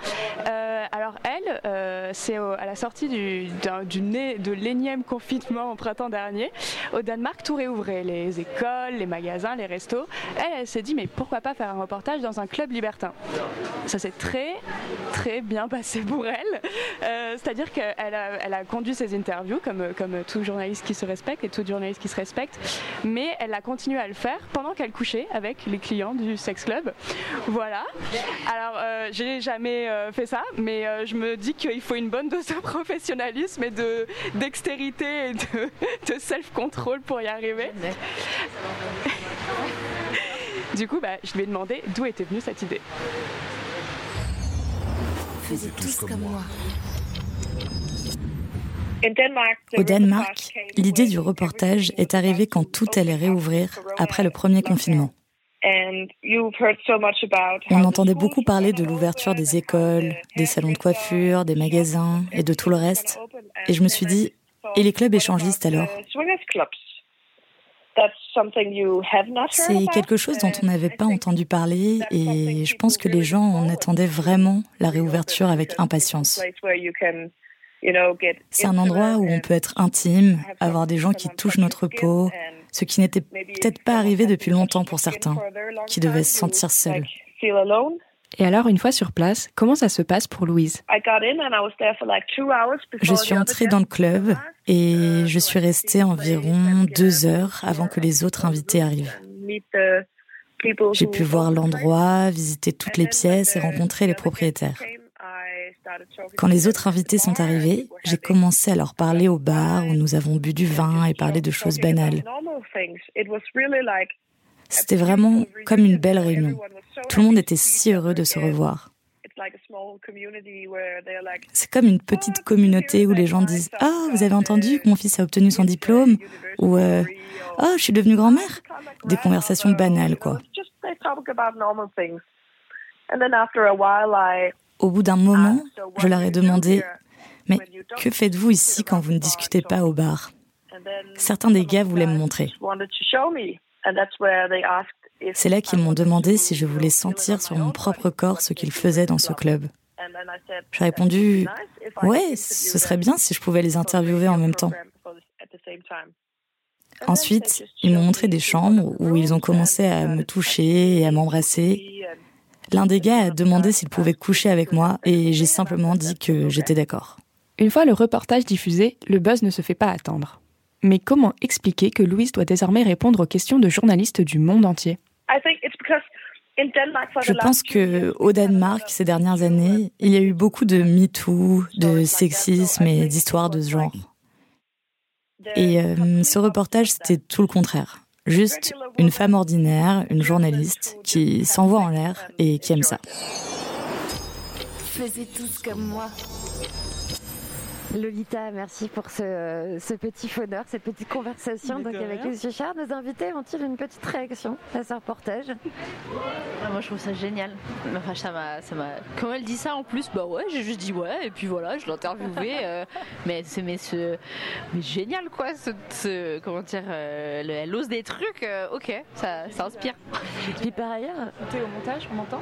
Euh, alors elle, euh, c'est à la sortie du, de l'énième confinement au printemps dernier. Au Danemark, tout réouvrait, les écoles, les magasins, les restos. Elle, elle s'est dit, mais pourquoi pas faire un reportage dans un club libertin? Ça s'est très, très bien passé pour elle. Euh, C'est-à-dire qu'elle a, elle a conduit ses interviews comme, comme tout journaliste qui se respecte et tout journaliste qui se respecte, mais elle a continué à le faire pendant qu'elle couchait avec les clients du sex club. Voilà. Alors, euh, j'ai jamais euh, fait ça, mais euh, je me dis qu'il faut une bonne dose de professionnalisme et de dextérité et de, self-control pour y arriver. Du coup, bah, je lui ai demandé d'où était venue cette idée. Faisez tous comme moi. Au Danemark, l'idée du reportage est arrivée quand tout allait réouvrir après le premier confinement. On entendait beaucoup parler de l'ouverture des écoles, des salons de coiffure, des magasins et de tout le reste. Et je me suis dit, et les clubs échangistes alors? C'est quelque chose dont on n'avait pas entendu parler et je pense que les gens en attendaient vraiment la réouverture avec impatience. C'est un endroit où on peut être intime, avoir des gens qui touchent notre peau, ce qui n'était peut-être pas arrivé depuis longtemps pour certains, qui devaient se sentir seuls. Et alors, une fois sur place, comment ça se passe pour Louise? Je suis entrée dans le club et je suis restée environ deux heures avant que les autres invités arrivent. J'ai pu voir l'endroit, visiter toutes les pièces et rencontrer les propriétaires. Quand les autres invités sont arrivés, j'ai commencé à leur parler au bar où nous avons bu du vin et parlé de choses banales. C'était vraiment comme une belle réunion. Tout le monde était si heureux de se revoir. C'est comme une petite communauté où les gens disent Ah, vous avez entendu que mon fils a obtenu son diplôme? Ou euh, Ah, je suis devenue grand-mère? Des conversations banales, quoi. Au bout d'un moment, je leur ai demandé Mais que faites-vous ici quand vous ne discutez pas au bar? Certains des gars voulaient me montrer. C'est là qu'ils m'ont demandé si je voulais sentir sur mon propre corps ce qu'ils faisaient dans ce club. J'ai répondu Ouais, ce serait bien si je pouvais les interviewer en même temps. Ensuite, ils m'ont montré des chambres où ils ont commencé à me toucher et à m'embrasser. L'un des gars a demandé s'il pouvait coucher avec moi et j'ai simplement dit que j'étais d'accord. Une fois le reportage diffusé, le buzz ne se fait pas attendre. Mais comment expliquer que Louise doit désormais répondre aux questions de journalistes du monde entier? Je pense que au Danemark, ces dernières années, il y a eu beaucoup de MeToo, de sexisme et d'histoires de ce genre. Et euh, ce reportage, c'était tout le contraire. Juste une femme ordinaire, une journaliste, qui s'envoie en l'air et qui aime ça. Tous comme moi. Lolita, merci pour ce, ce petit fauneur, cette petite conversation donc avec les Chard. Nos invités ont-ils une petite réaction à ce reportage? Ah, moi je trouve ça génial. Enfin, ça m'a, ça m'a. Quand elle dit ça en plus, bah ouais, j'ai juste dit ouais, et puis voilà, je l'ai interviewé. [LAUGHS] euh, mais c'est mais ce, mais génial quoi, ce, ce- comment dire, euh, le- elle ose des trucs. euh, ok, ça, ça inspire. Puis par ailleurs, au montage, on m'entend?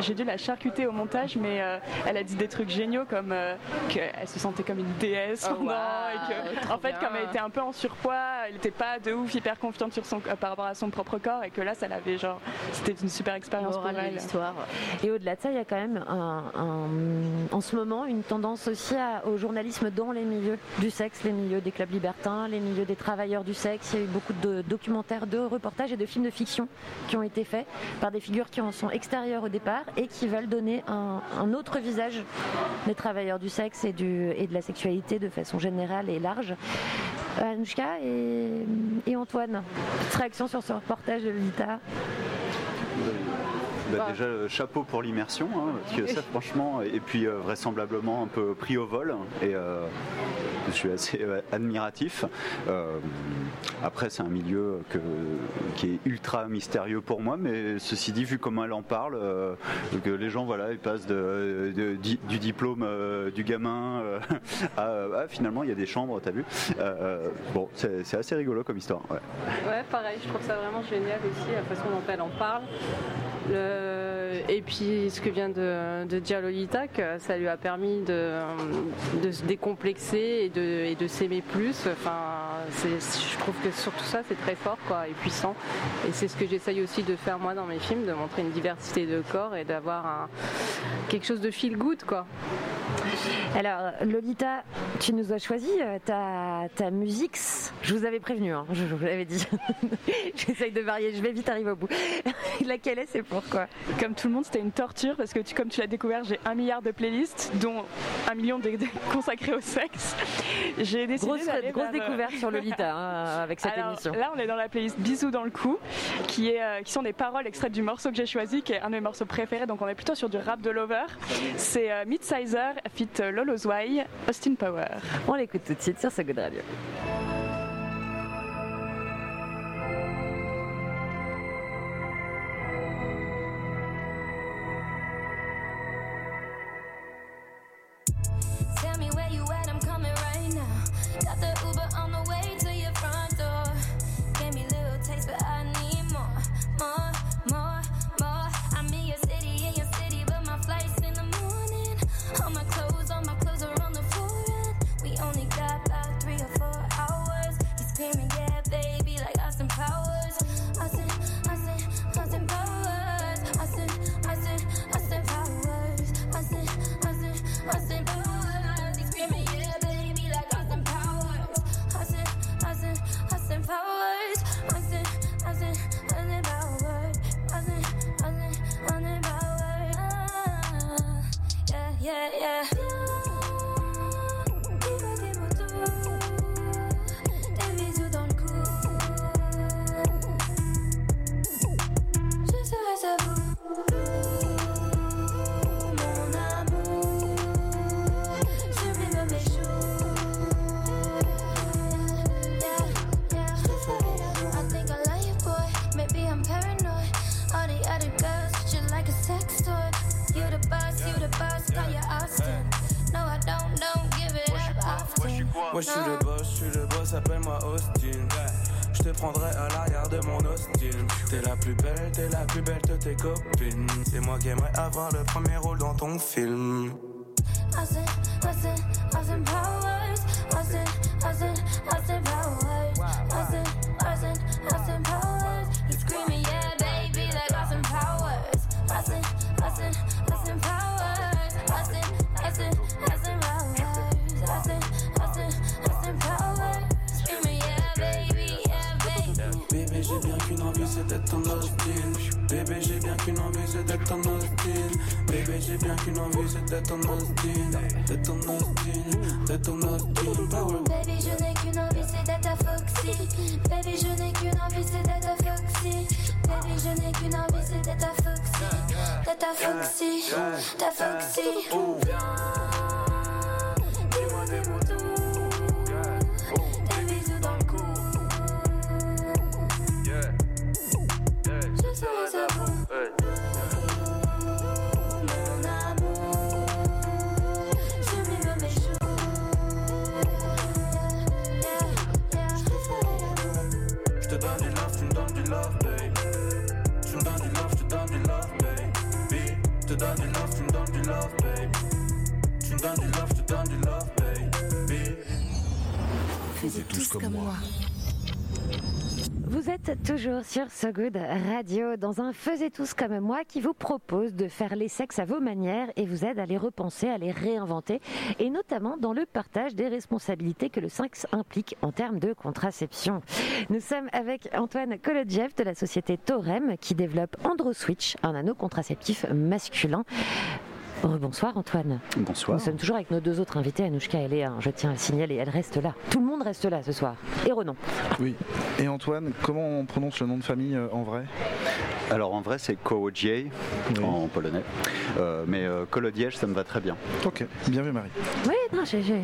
J'ai dû la charcuter au montage, mais euh, elle a dit des trucs géniaux comme euh, qu'elle se sentait comme une déesse Oh, pendant, et que, en fait, bien. comme elle était un peu en surpoids, elle n'était pas de ouf hyper confiante sur son, par rapport à son propre corps, et que là, ça l'avait genre, c'était une super expérience pour elle. l'histoire. Et au-delà de ça, il y a quand même un- un- en ce moment une tendance aussi à- au journalisme dans les milieux du sexe, les milieux des clubs libertins, les milieux des travailleurs du sexe. Il y a eu beaucoup de documentaires, de reportages et de films de fiction qui ont été faits par des figures qui en sont extérieures au départ et qui veulent donner un, un autre visage des travailleurs du sexe et, de la sexualité de façon générale et large. Euh, Anouchka et, et Antoine, petite réaction sur ce reportage de Lolita? Bah, déjà chapeau pour l'immersion, hein, parce que ça franchement, et puis vraisemblablement un peu pris au vol, et je suis assez admiratif. après c'est un milieu qui est ultra mystérieux pour moi, mais ceci dit, vu comment elle en parle, que les gens voilà, ils passent de, du diplôme du gamin [LAUGHS] à, finalement il y a des chambres, t'as vu Bon, c'est assez rigolo comme histoire. Ouais. ouais, pareil, je trouve ça vraiment génial aussi, la façon dont elle en parle. Et puis ce que vient de, dire Lolita, que ça lui a permis de, se décomplexer et de, s'aimer plus. Enfin, je trouve que surtout ça, c'est très fort quoi, et puissant. Et c'est ce que j'essaye aussi de faire moi dans mes films, de montrer une diversité de corps et d'avoir quelque chose de feel good. Quoi. Alors, Lolita, tu nous as choisi euh, ta, ta musique. Je vous avais prévenu, hein, je, vous l'avais dit. [LAUGHS] J'essaye de varier, je vais vite arriver au bout. [LAUGHS] Laquelle est, c'est pourquoi Comme tout le monde, c'était une torture parce que, tu, comme tu l'as découvert, j'ai un milliard de playlists, dont un million de, [LAUGHS] consacrés au sexe. J'ai décidé grosse, grosse euh, découverte sur Lolita hein, avec cette émission. Là, on est dans la playlist Bisous dans le cou, qui, est, euh, qui sont des paroles extraites du morceau que j'ai choisi, qui est un de mes morceaux préférés. Donc, on est plutôt sur du rap de lover. C'est euh, Midsizer fit Lolo Austin Power. On l'écoute tout de suite sur ce Good Radio. Aimerais avoir sur So Good Radio dans un Faisez tous comme moi qui vous propose de faire les sexes à vos manières et vous aide à les repenser, à les réinventer et notamment dans le partage des responsabilités que le sexe implique en termes de contraception. Nous sommes avec Antoine Kolodjev de la société Torem qui développe AndroSwitch, un anneau contraceptif masculin. Bonsoir Antoine. Bonsoir. Nous sommes toujours avec nos deux autres invités, Anouchka et Léa. Je tiens à signaler, elle reste là. Tout le monde reste là ce soir. Et Renan. Oui. Et Antoine, comment on prononce le nom de famille euh, en vrai? Alors en vrai c'est Kołodziej en polonais, euh, mais euh, Kolodiège ça me va très bien. Ok, bien vu Marie. Oui,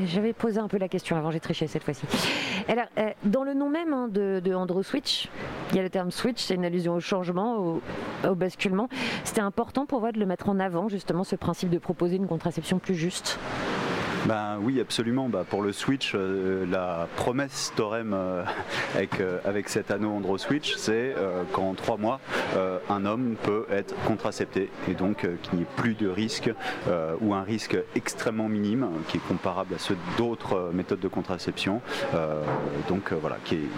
j'avais posé un peu la question avant, j'ai triché cette fois-ci. Alors, euh, dans le nom même hein, de, de Andro Switch, il y a le terme switch, c'est une allusion au changement, au, au basculement. C'était important pour moi de le mettre en avant, justement, ce principe de proposer une contraception plus juste? Ben oui, absolument. Bah, pour le Switch, euh, la promesse Torem euh, avec, euh, avec cet anneau Andro Switch, c'est qu'en trois mois, un homme peut être contracepté et donc qu'il n'y ait plus de risque ou un risque extrêmement minime qui est comparable à ceux d'autres méthodes de contraception. donc voilà, qui est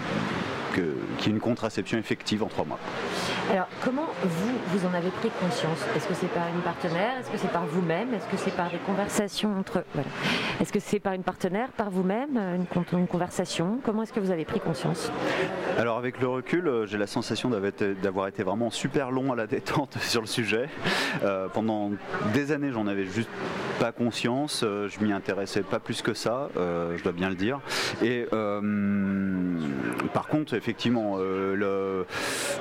qui est une contraception effective en trois mois. Alors, comment vous, vous en avez pris conscience? Est-ce que c'est par une partenaire? Est-ce que c'est par vous-même? Est-ce que c'est par des conversations entre... Voilà. Est-ce que c'est par une partenaire, par vous-même une, une, conversation? Comment est-ce que vous avez pris conscience? Alors, avec le recul, euh, j'ai la sensation d'avoir été vraiment super long à la détente [LAUGHS] sur le sujet. Euh, pendant des années, j'en avais juste pas conscience. Euh, je m'y intéressais pas plus que ça, je dois bien le dire. Et par contre, effectivement, euh,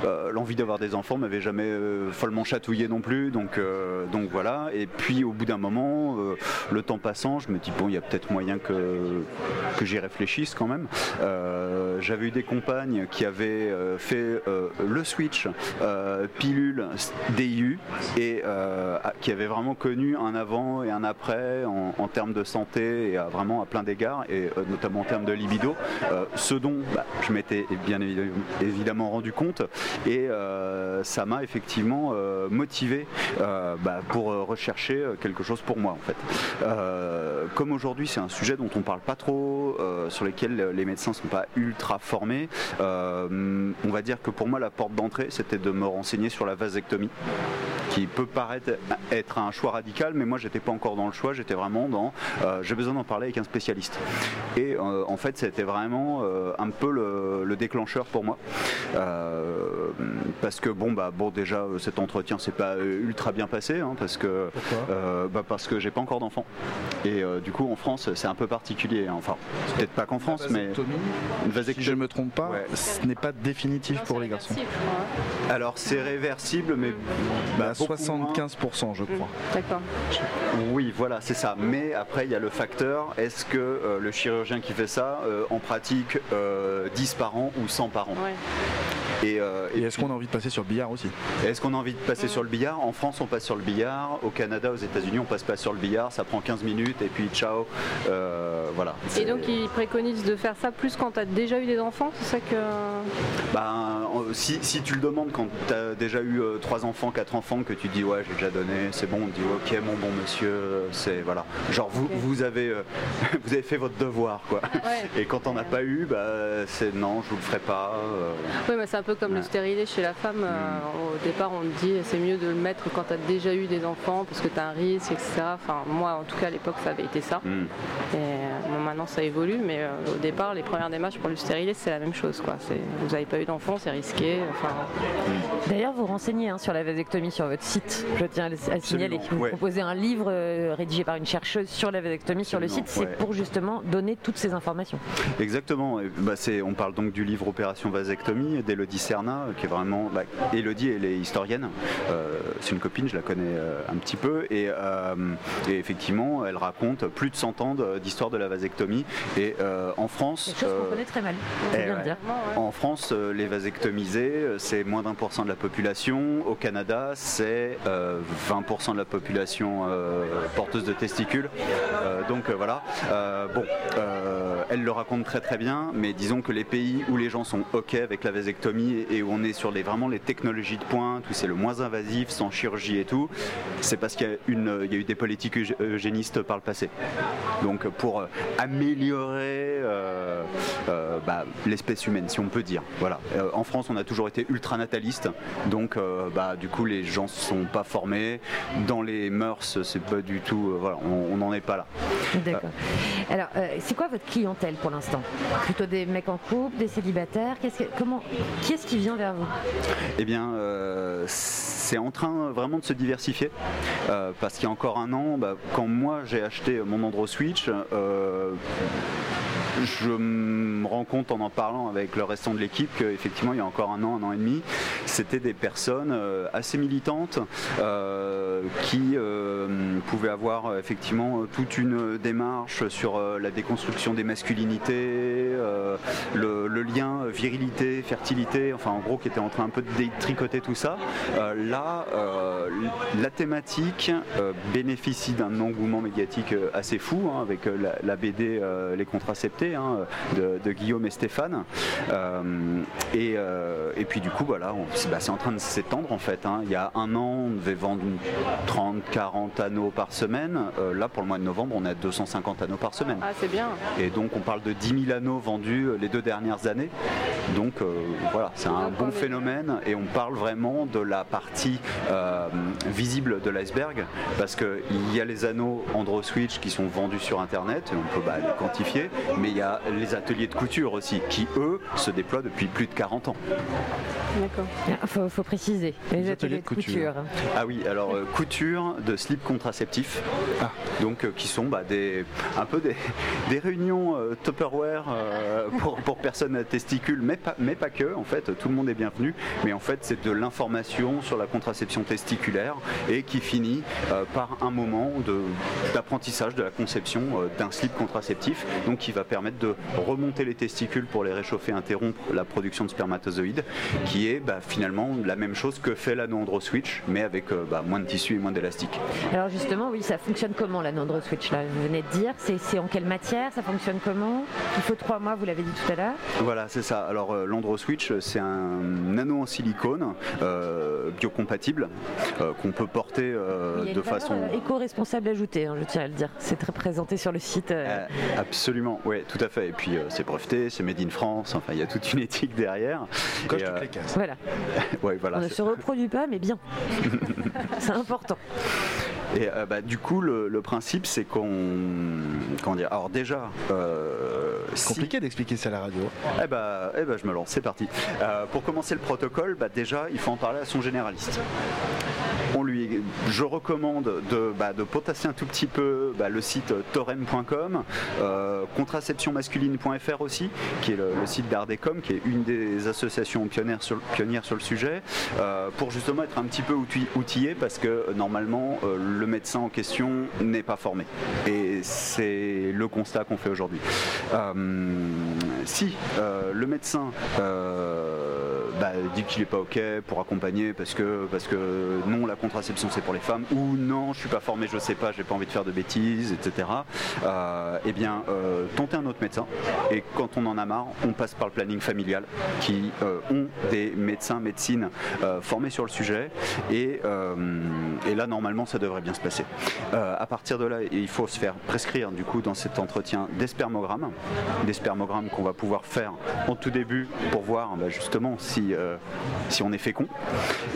euh, l'envie des enfants m'avait jamais euh, follement chatouillé non plus. Donc, donc voilà. Et puis au bout d'un moment, le temps passant, je me dis bon, il y a peut-être moyen que, que j'y réfléchisse quand même. J'avais eu des compagnes qui avaient fait le switch pilule DIU et qui avaient vraiment connu un avant et un après en, termes de santé et vraiment à plein d'égards et notamment en termes de libido. ce dont bah, je m'étais bien évidemment rendu compte et euh, ça m'a effectivement euh, motivé euh, bah, pour rechercher quelque chose pour moi en fait. comme aujourd'hui c'est un sujet dont on parle pas trop, sur lequel les médecins sont pas ultra formés, on va dire que pour moi la porte d'entrée c'était de me renseigner sur la vasectomie qui peut paraître être un choix radical, mais moi j'étais pas encore dans le choix, j'étais vraiment dans j'ai besoin d'en parler avec un spécialiste. Et en fait c'était vraiment un peu le, le déclencheur pour moi. Euh, parce que bon bah bon déjà cet entretien s'est pas ultra bien passé hein, parce que euh, bah, parce que j'ai pas encore d'enfant. Et euh, du coup en France c'est un peu particulier hein. enfin peut-être pas qu'en France mais une vasectomie si je me trompe pas ce n'est pas définitif pour les garçons. alors c'est réversible mais bah, 75% je crois. Mmh, d'accord. Oui voilà c'est ça. Mais après il y a le facteur est-ce que le chirurgien qui fait ça en pratique 10 par an ou 100 par an? Euh, et, est-ce qu'on a envie de passer sur le billard aussi Est-ce qu'on a envie de passer sur le billard? En France, on passe sur le billard. Au Canada, aux États-Unis, on passe pas sur le billard. Ça prend 15 minutes et puis ciao. Euh, voilà. Et donc, ils préconisent de faire ça plus quand tu as déjà eu des enfants C'est ça que. Ben, si, si, tu le demandes quand tu as déjà eu 3 euh, enfants, 4 enfants, que tu dis ouais, j'ai déjà donné, c'est bon, on dit ok, mon bon monsieur, c'est voilà. Genre, vous, vous, avez, [LAUGHS] vous avez fait votre devoir, quoi. [LAUGHS] Et quand on n'a pas eu, bah, c'est non, je vous le ferai pas. Oui, mais c'est un peu comme le stérilet chez la femme. Euh, au départ, on te dit c'est mieux de le mettre quand tu as déjà eu des enfants parce que tu as un risque, etc. Enfin, moi, en tout cas, à l'époque, ça avait été ça. Mm. Et euh, maintenant, ça évolue, mais euh, au départ, les premières démarches pour le stérilet, c'est la même chose. Quoi. Vous n'avez pas eu d'enfants, c'est risqué. Enfin... D'ailleurs, vous renseignez hein, sur la vasectomie sur votre site. Je tiens à le signaler. Vous proposez un livre rédigé par une chercheuse sur la vasectomie sur le site. C'est pour justement donner toutes ces informations. Exactement. Bah, on parle donc du livre Opération Vasectomie d'Elodie Cerna, qui est vraiment. Bah, Elodie, elle est historienne. Euh, c'est une copine, je la connais euh, un petit peu. Euh, et, effectivement, elle raconte plus de 100 ans d'histoire de la vasectomie. Et en France. Quelque chose qu'on connaît très mal. Eh dire. En France, les vasectomisés, c'est moins d'un pour cent de la population. Au Canada, c'est 20% de la population porteuse de testicules. donc voilà. bon, elle le raconte très très bien, mais disons que les pays où les gens sont OK avec la vasectomie et où on est sur les, vraiment les technologies de pointe, où c'est le moins invasif, sans chirurgie et tout, c'est parce qu'il y, a une, il y a eu des politiques eugénistes par le passé. Donc pour euh, améliorer euh, euh, bah, l'espèce humaine, si on peut dire. Voilà. en France, on a toujours été ultra nataliste, donc bah, du coup les gens ne sont pas formés. Dans les mœurs, c'est pas du tout. voilà, on n'en est pas là. D'accord. Alors, c'est quoi votre clientèle pour l'instant Plutôt des mecs en couple, des célibataires Qu'est-ce comment, Qui est-ce qui vient vers vous? Eh bien, c'est en train vraiment de se diversifier. parce qu'il y a encore un an, bah, quand moi j'ai acheté mon Android Switch, je me rends compte en en parlant avec le restant de l'équipe qu'effectivement il y a encore un an, un an et demi, c'était des personnes euh, assez militantes euh, qui euh, pouvaient avoir effectivement toute une démarche sur la déconstruction des masculinités, le, lien virilité, fertilité, enfin en gros qui était en train un peu de détricoter tout ça. là, la thématique bénéficie d'un engouement médiatique assez fou hein, avec la, BD Les Hein, de, Guillaume et Stéphane. Euh, euh, et, puis du coup, voilà, bah, c'est en train de s'étendre en fait. Hein. Il y a un an, on devait vendre 30, 40 anneaux par semaine. Euh, là, pour le mois de novembre, on a 250 anneaux par semaine. Ah, c'est bien. Et donc, on parle de 10 000 anneaux vendus les deux dernières années. Donc, voilà, c'est un bon phénomène et on parle vraiment de la partie visible de l'iceberg parce qu'il y a les anneaux Andro Switch qui sont vendus sur Internet, on peut bah, les quantifier, mais il y a les ateliers de couture aussi, qui eux se déploient depuis plus de 40 ans. D'accord. Il ah, faut, préciser, les, ateliers, de couture. Ah oui, alors euh, couture de slip contraceptif, ah. donc euh, qui sont bah, des, un peu des, [LAUGHS] des réunions euh, Tupperware [LAUGHS] pour, pour, personnes à testicules, mais pas, mais pas que, en fait, tout le monde est bienvenu, mais en fait c'est de l'information sur la contraception testiculaire et qui finit par un moment d'apprentissage de, de, la conception d'un slip contraceptif, donc qui va permettre de remonter les testicules pour les réchauffer, interrompre la production de spermatozoïdes, qui est bah, finalement la même chose que fait la Switch, mais avec euh, bah, moins de tissu et moins d'élastique. Alors justement, oui, ça fonctionne comment la Switch là? Vous venez de dire, c'est en quelle matière? Ça fonctionne comment? Il faut trois mois, vous l'avez dit tout à l'heure. Voilà, c'est ça. Alors euh, Switch, c'est un nano en silicone euh, biocompatible euh, qu'on peut porter de façon éco-responsable ajoutée, hein, je tiens à le dire. C'est très présenté sur le site. absolument, oui, tout à fait. Et puis euh, c'est breveté, c'est made in France, enfin il y a toute une [LAUGHS] éthique derrière. Coche toutes les cases. Voilà. [LAUGHS] voilà. On ne se reproduit pas, mais bien. [LAUGHS] c'est important. Et euh, bah, du coup, le, principe, c'est qu'on. Comment dire Alors, déjà. Euh, c'est compliqué d'expliquer ça à la radio. Eh bah, eh bah, je me lance, c'est parti. pour commencer le protocole, bah, déjà, il faut en parler à son généraliste on lui, je recommande de, bah, de potasser un tout petit peu bah, le site torem.com, euh, contraceptionmasculine.fr aussi, qui est le, site d'Ardecom, qui est une des associations pionnières sur, le sujet, euh, pour justement être un petit peu outillé parce que normalement euh, le médecin en question n'est pas formé. Et c'est le constat qu'on fait aujourd'hui. si le médecin bah, dit qu'il n'est pas OK pour accompagner parce que, parce que non, la contraception c'est pour les femmes, ou non, je suis pas formé, je sais pas, j'ai pas envie de faire de bêtises, etc. Euh, eh bien, euh, tentez un autre médecin. Et quand on en a marre, on passe par le planning familial, qui euh, ont des médecins, médecines formés sur le sujet. Et, et, là, normalement, ça devrait bien se passer. à partir de là, il faut se faire prescrire, du coup, dans cet entretien, des spermogrammes, des spermogrammes qu'on va pouvoir faire en tout début pour voir bah, justement si, si on est fécond.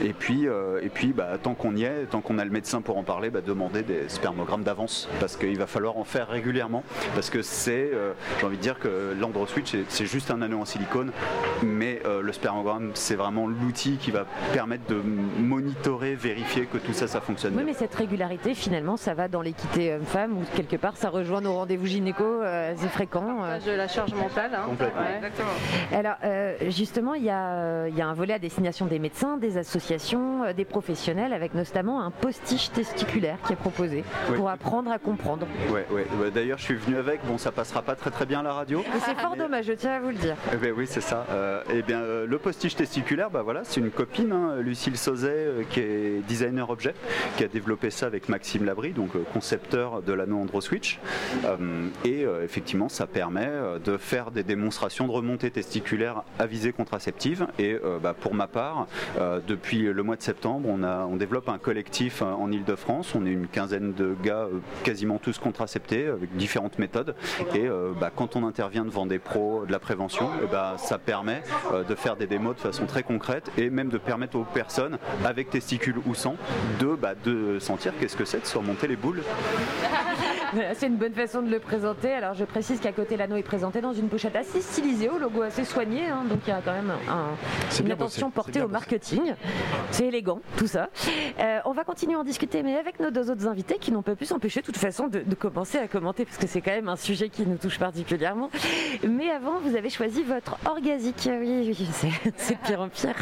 Et puis, et puis bah, tant qu'on y est, tant qu'on a le médecin pour en parler, bah, demander des spermogrammes d'avance parce qu'il va falloir en faire régulièrement parce que c'est, euh, j'ai envie de dire que l'AndroSwitch c'est juste un anneau en silicone, mais euh, le spermogramme c'est vraiment l'outil qui va permettre de monitorer, vérifier que tout ça ça fonctionne. Oui, mais cette régularité finalement ça va dans l'équité homme-femme ou quelque part ça rejoint nos rendez-vous gynéco, euh, c'est fréquent. De la charge mentale. Hein. Complètement. Alors justement il y, a, il y a un volet à destination des médecins, des associations, des professionnels avec notamment un postiche testiculaire qui est proposé pour apprendre à comprendre. Ouais, ouais. D'ailleurs, je suis venu avec. Bon, ça passera pas très très bien à la radio. c'est fort dommage, je tiens à vous le dire. Eh ben oui, c'est ça. Euh, eh bien, euh, le postiche testiculaire, bah voilà, c'est une copine, hein, Lucille Sauzet, euh, qui est designer objet, qui a développé ça avec Maxime Labry, donc concepteur de l'anneau Andro Switch. et effectivement, ça permet de faire des démonstrations de remontée testiculaire à visée contraceptive et Et bah, pour ma part, depuis le mois de septembre, on, développe un collectif en Ile-de-France. On est une quinzaine de gars, quasiment tous contraceptés, avec différentes méthodes. Et bah, quand on intervient devant des pros de la prévention, et bah, ça permet de faire des démos de façon très concrète et même de permettre aux personnes avec testicules ou sans de, sentir qu'est-ce que c'est de surmonter les boules. [LAUGHS] C'est une bonne façon de le présenter. Alors je précise qu'à côté l'anneau est présenté dans une pochette assez stylisée, au logo assez soigné, hein. donc il y a quand même une attention portée au marketing. C'est élégant tout ça. Euh, on va continuer à en discuter, mais avec nos deux autres invités qui n'ont pas pu s'empêcher de toute façon de, commencer à commenter parce que c'est quand même un sujet qui nous touche particulièrement. Mais avant, vous avez choisi votre orgasique. Oui, oui, [LAUGHS] c'est pire en pire.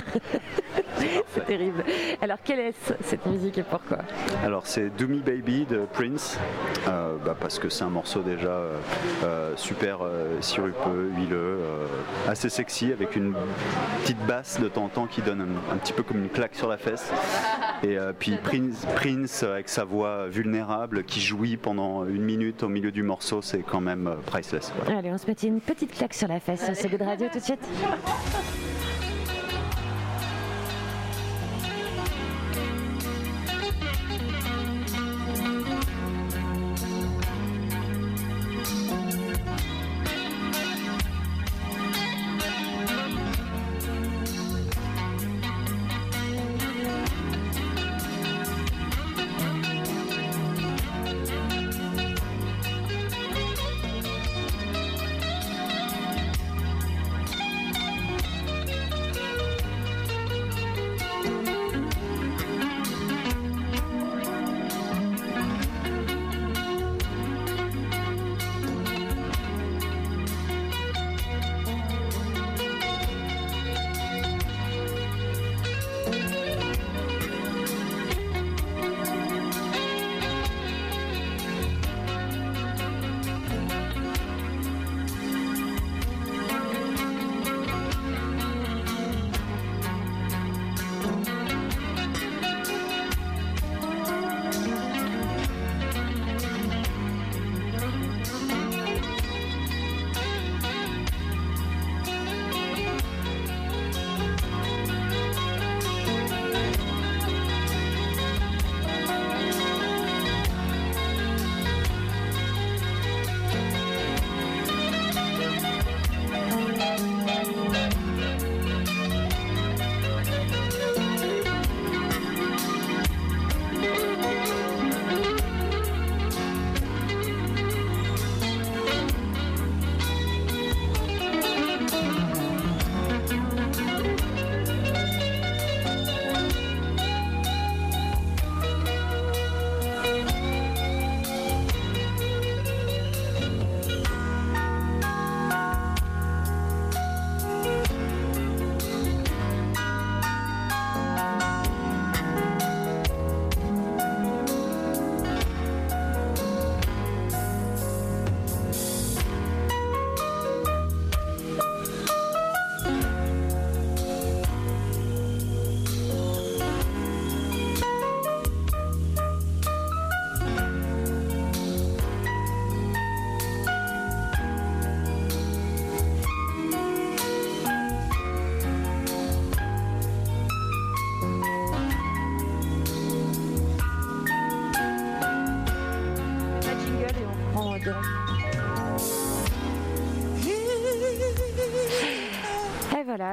c'est terrible. Alors quelle est cette musique et pourquoi? Alors c'est Do Me Baby de Prince. Euh, bah, parce que c'est un morceau déjà euh, super sirupeux, huileux, assez sexy avec une petite basse de temps en temps qui donne un, petit peu comme une claque sur la fesse. Et puis Prince, Prince avec sa voix vulnérable qui jouit pendant une minute au milieu du morceau, c'est quand même priceless. Allez, on se met une petite claque sur la fesse sur ce de radio tout de suite.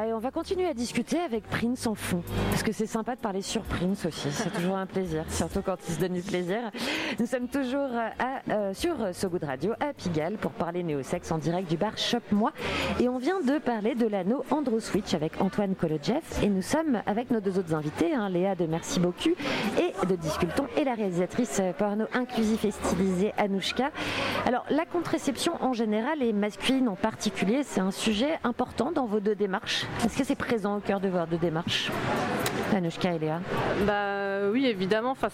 Et on va continuer à discuter avec Prince en fond. Parce que c'est sympa de parler sur Prince aussi. C'est toujours un plaisir, [LAUGHS] surtout quand il se donne du plaisir. Nous sommes toujours à, euh, sur So Good Radio à Pigalle pour parler néo-sex en direct du bar Shop Moi. Et on vient de parler de l'anneau Andro Switch avec Antoine Kolojev. Et nous sommes avec nos deux autres invités, hein, Léa de Merci beaucoup et de Disculton et la réalisatrice porno inclusif et stylisée Anouchka. Alors la contraception en général et masculine en particulier, c'est un sujet important dans vos deux démarches. Est-ce que c'est présent au cœur de vos deux démarches Anouchka et Léa? Bah oui, évidemment. Enfin,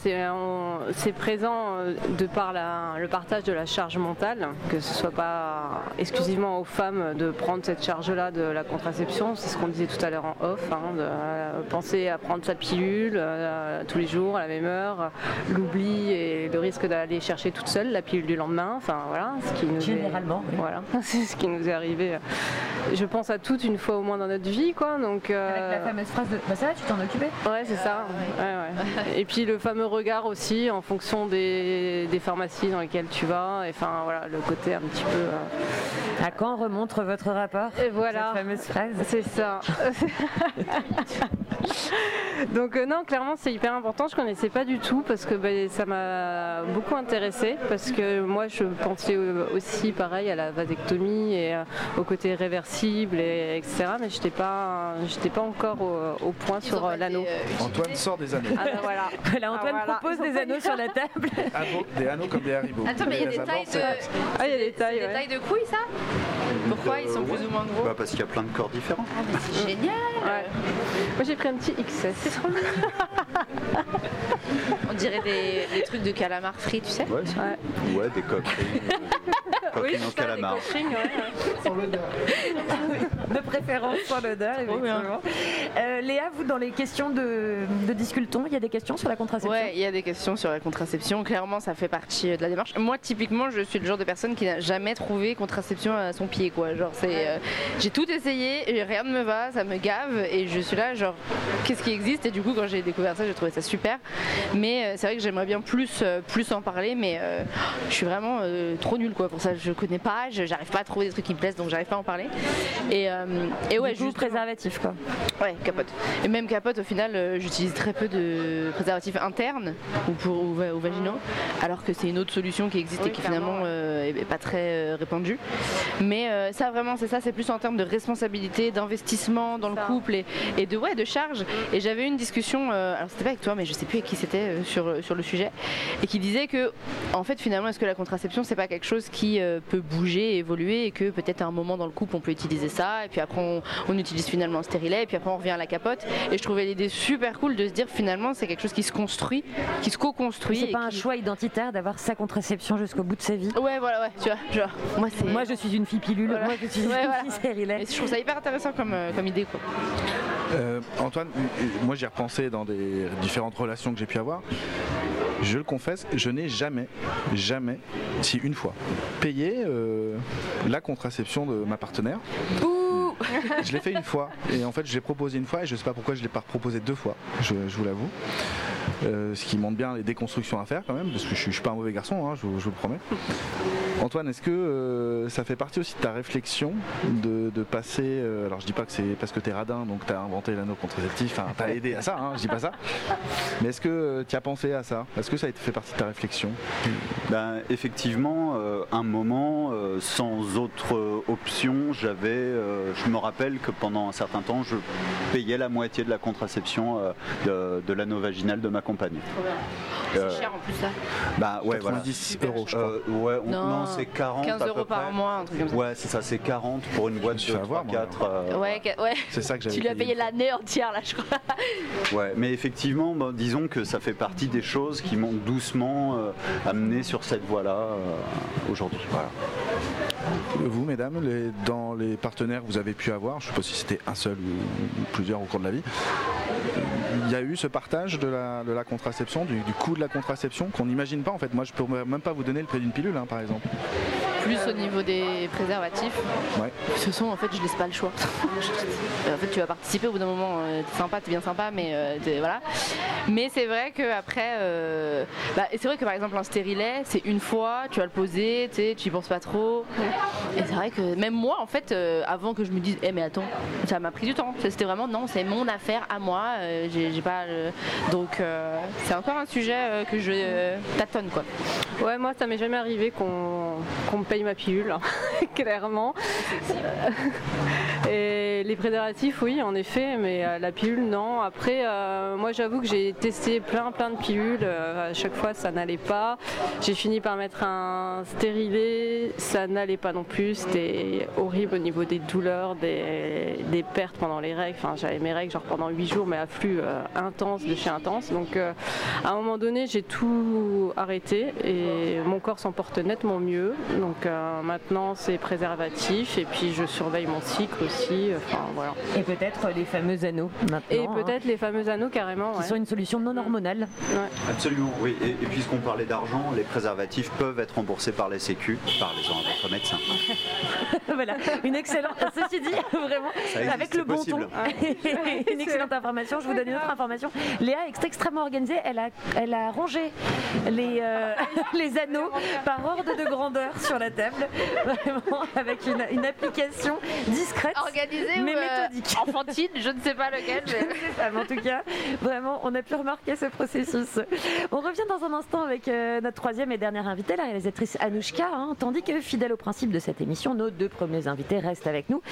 c'est présent de par le partage de la charge mentale, que ce soit pas exclusivement aux femmes de prendre cette charge-là de la contraception. C'est ce qu'on disait tout à l'heure en off, hein, de penser à prendre sa pilule tous les jours à la même heure, l'oubli et le risque d'aller chercher toute seule la pilule du lendemain. Enfin voilà, ce qui nous généralement. Voilà, [LAUGHS] c'est ce qui nous est arrivé. Je pense à toutes une fois au moins dans notre vie, quoi. Donc euh, avec la fameuse phrase de bah ça va, tu t'en occupais. Ouais, c'est ça. Et puis le fameux regard aussi en fonction des, pharmacies dans lesquelles tu vas. Et enfin voilà, le côté un petit peu. Euh, à quand remonte votre rapport Et voilà. Cette fameuse phrase. C'est ça. [LAUGHS] [LAUGHS] Donc euh, non, clairement c'est hyper important. Je connaissais pas du tout parce que bah, ça m'a beaucoup intéressé parce que moi je pensais aussi pareil à la vasectomie et euh, au côté réversible et etc. Mais j'étais pas j'étais pas encore au, point sur euh, l'anneau. Antoine sort des anneaux. Ah, bah, voilà. [LAUGHS] Antoine ah, propose des anneaux sur la table. des anneaux comme des haribots. Attends mais il y a des tailles de ah, il y a des tailles, des tailles de couilles ça? Pourquoi ils sont plus ou moins gros bah, Parce qu'il y a plein de corps différents. Ah, c'est génial. Moi j'ai pris un petit XS. C'est trop mignon. [LAUGHS] On dirait des, trucs de calamar frit, tu sais Ouais, ouais. des coquilles. [LAUGHS] oui, en calamar. Sans l'odeur. de préférence sans l'odeur, effectivement. Euh, Léa, vous, dans les questions de, de Disculton, il y a des questions sur la contraception? Ouais, il y a des questions sur la contraception. Clairement, ça fait partie de la démarche. Moi, typiquement, je suis le genre de personne qui n'a jamais trouvé contraception à son pied, quoi. Genre, c'est, euh, j'ai tout essayé, et rien ne me va, ça me gave, et je suis là, genre, qu'est-ce qui existe? Et du coup, quand j'ai découvert ça, j'ai trouvé ça super. Mais euh, c'est vrai que j'aimerais bien plus, plus en parler, mais je suis vraiment trop nulle, quoi, pour ça. Je connais pas, j'arrive pas à trouver des trucs qui me plaisent, donc j'arrive pas à en parler. Et, et ouais, juste préservatif, quoi. Ouais, capote. Et même capote, au final, j'utilise très peu de préservatifs internes ou, pour, ou, vaginaux, alors que c'est une autre solution qui existe et qui finalement euh, est pas très euh, répandue. Mais euh, ça vraiment c'est ça, c'est plus en termes de responsabilité, d'investissement dans le couple et, de ouais de charge. Et j'avais une discussion, alors c'était pas avec toi, mais je sais plus avec qui c'était sur, sur le sujet, et qui disait que en fait finalement est-ce que la contraception c'est pas quelque chose qui peut bouger, évoluer et que peut-être à un moment dans le couple on peut utiliser ça et puis après on, on utilise finalement un stérilet et puis après on revient à la capote. Et je trouvais l'idée super cool de se dire finalement c'est quelque chose qui se construit, qui se co-construit. C'est pas un choix identitaire d'avoir sa contraception jusqu'au bout de sa vie? Ouais, voilà, ouais, tu vois. Genre, moi, moi, je suis une fille pilule, moi, je. [LAUGHS] Et trouve ça hyper intéressant comme, euh, comme idée, quoi. Euh, Antoine, moi j'ai repensé dans des différentes relations que j'ai pu avoir. Je le confesse, je n'ai jamais, jamais, si une fois, payé euh, la contraception de ma partenaire. Je l'ai fait une fois. Et en fait je l'ai proposé une fois et je sais pas pourquoi je l'ai pas proposé deux fois, je vous l'avoue. Euh, ce qui montre bien les déconstructions à faire quand même, parce que je, suis, suis pas un mauvais garçon, hein, je, vous le promets. Antoine, est-ce que euh, ça fait partie aussi de ta réflexion de, passer, euh, alors je dis pas que c'est parce que tu es radin, donc tu as inventé l'anneau contraceptif, enfin t'as aidé à ça, hein, je dis pas ça, mais est-ce que tu as pensé à ça? Est-ce que ça a fait partie de ta réflexion? Ben, Effectivement, un moment, sans autre option, j'avais, me rappelle que pendant un certain temps, je payais la moitié de la contraception de, de l'anneau vaginal de ma compagne. C'est euh, cher en plus ça. Bah ouais, 90 euros je crois. Euh, ouais, non, c'est 40 15 euros par mois, un truc comme ça. Ouais, c'est ça, c'est 40 pour une boîte de 3, 4. Euh, ouais, ouais. C'est ça que j'avais Tu lui as payé l'année entière là, je crois. Ouais, mais effectivement, bah, disons que ça fait partie des choses qui m'ont doucement amené sur cette voie-là aujourd'hui. Voilà. Vous, mesdames, les, dans les partenaires vous avez pu avoir, je ne sais pas si c'était un seul ou plusieurs au cours de la vie, il y a eu ce partage de la, contraception, du, coût de la contraception qu'on n'imagine pas en fait. Moi je peux même pas vous donner le prix d'une pilule hein, par exemple. Plus au niveau des préservatifs. Ouais. Ce sont en fait je laisse pas le choix. [LAUGHS] en fait tu vas participer au bout d'un moment, euh, t'es sympa, t'es bien sympa, mais euh, voilà. Mais c'est vrai que après, euh, bah, c'est vrai que par exemple un stérilet, c'est une fois, tu vas le poser, tu y penses pas trop. Et c'est vrai que même moi en fait, avant que je me dise, eh mais attends, ça m'a pris du temps. C'était vraiment non, c'est mon affaire à moi. j'ai pas donc c'est encore un sujet que je tâtonne quoi. Ouais, moi ça m'est jamais arrivé qu'on me paye ma pilule, hein, [LAUGHS] clairement. [LAUGHS] Les préservatifs, oui, en effet, mais euh, la pilule, non. Après, euh, moi, j'avoue que j'ai testé plein, plein de pilules. à chaque fois, ça n'allait pas. J'ai fini par mettre un stérilet, ça n'allait pas non plus. C'était horrible au niveau des douleurs, des, pertes pendant les règles. Enfin, j'avais mes règles genre pendant 8 jours, mais à flux intense de chez intense. Donc, à un moment donné, j'ai tout arrêté et mon corps s'en porte nettement mieux. Donc, maintenant, c'est préservatif et puis je surveille mon cycle aussi. Voilà. Et peut-être les fameux anneaux maintenant. Et hein. peut-être les fameux anneaux carrément. Qui sont une solution non hormonale. Absolument, oui. Et, puisqu'on parlait d'argent, les préservatifs peuvent être remboursés par les sécu. Parlez-en à votre médecin. voilà, une excellente. Ceci dit, [LAUGHS] vraiment, avec le bon ton. [LAUGHS] une excellente information. Je vous donne une autre information. Léa est extrêmement organisée. Elle a, elle a rangé les, euh, [LAUGHS] les anneaux par ordre de grandeur sur la table. Vraiment, avec une, une application discrète, organisée mais euh, méthodique. [LAUGHS] enfantine, je ne sais pas lequel. Mais... en tout cas, vraiment, on a pu remarquer ce processus. On revient dans un instant avec euh, notre troisième et dernière invitée, la réalisatrice Anouchka, hein, tandis que, fidèle au principe de cette émission, nos deux premiers invités restent avec nous.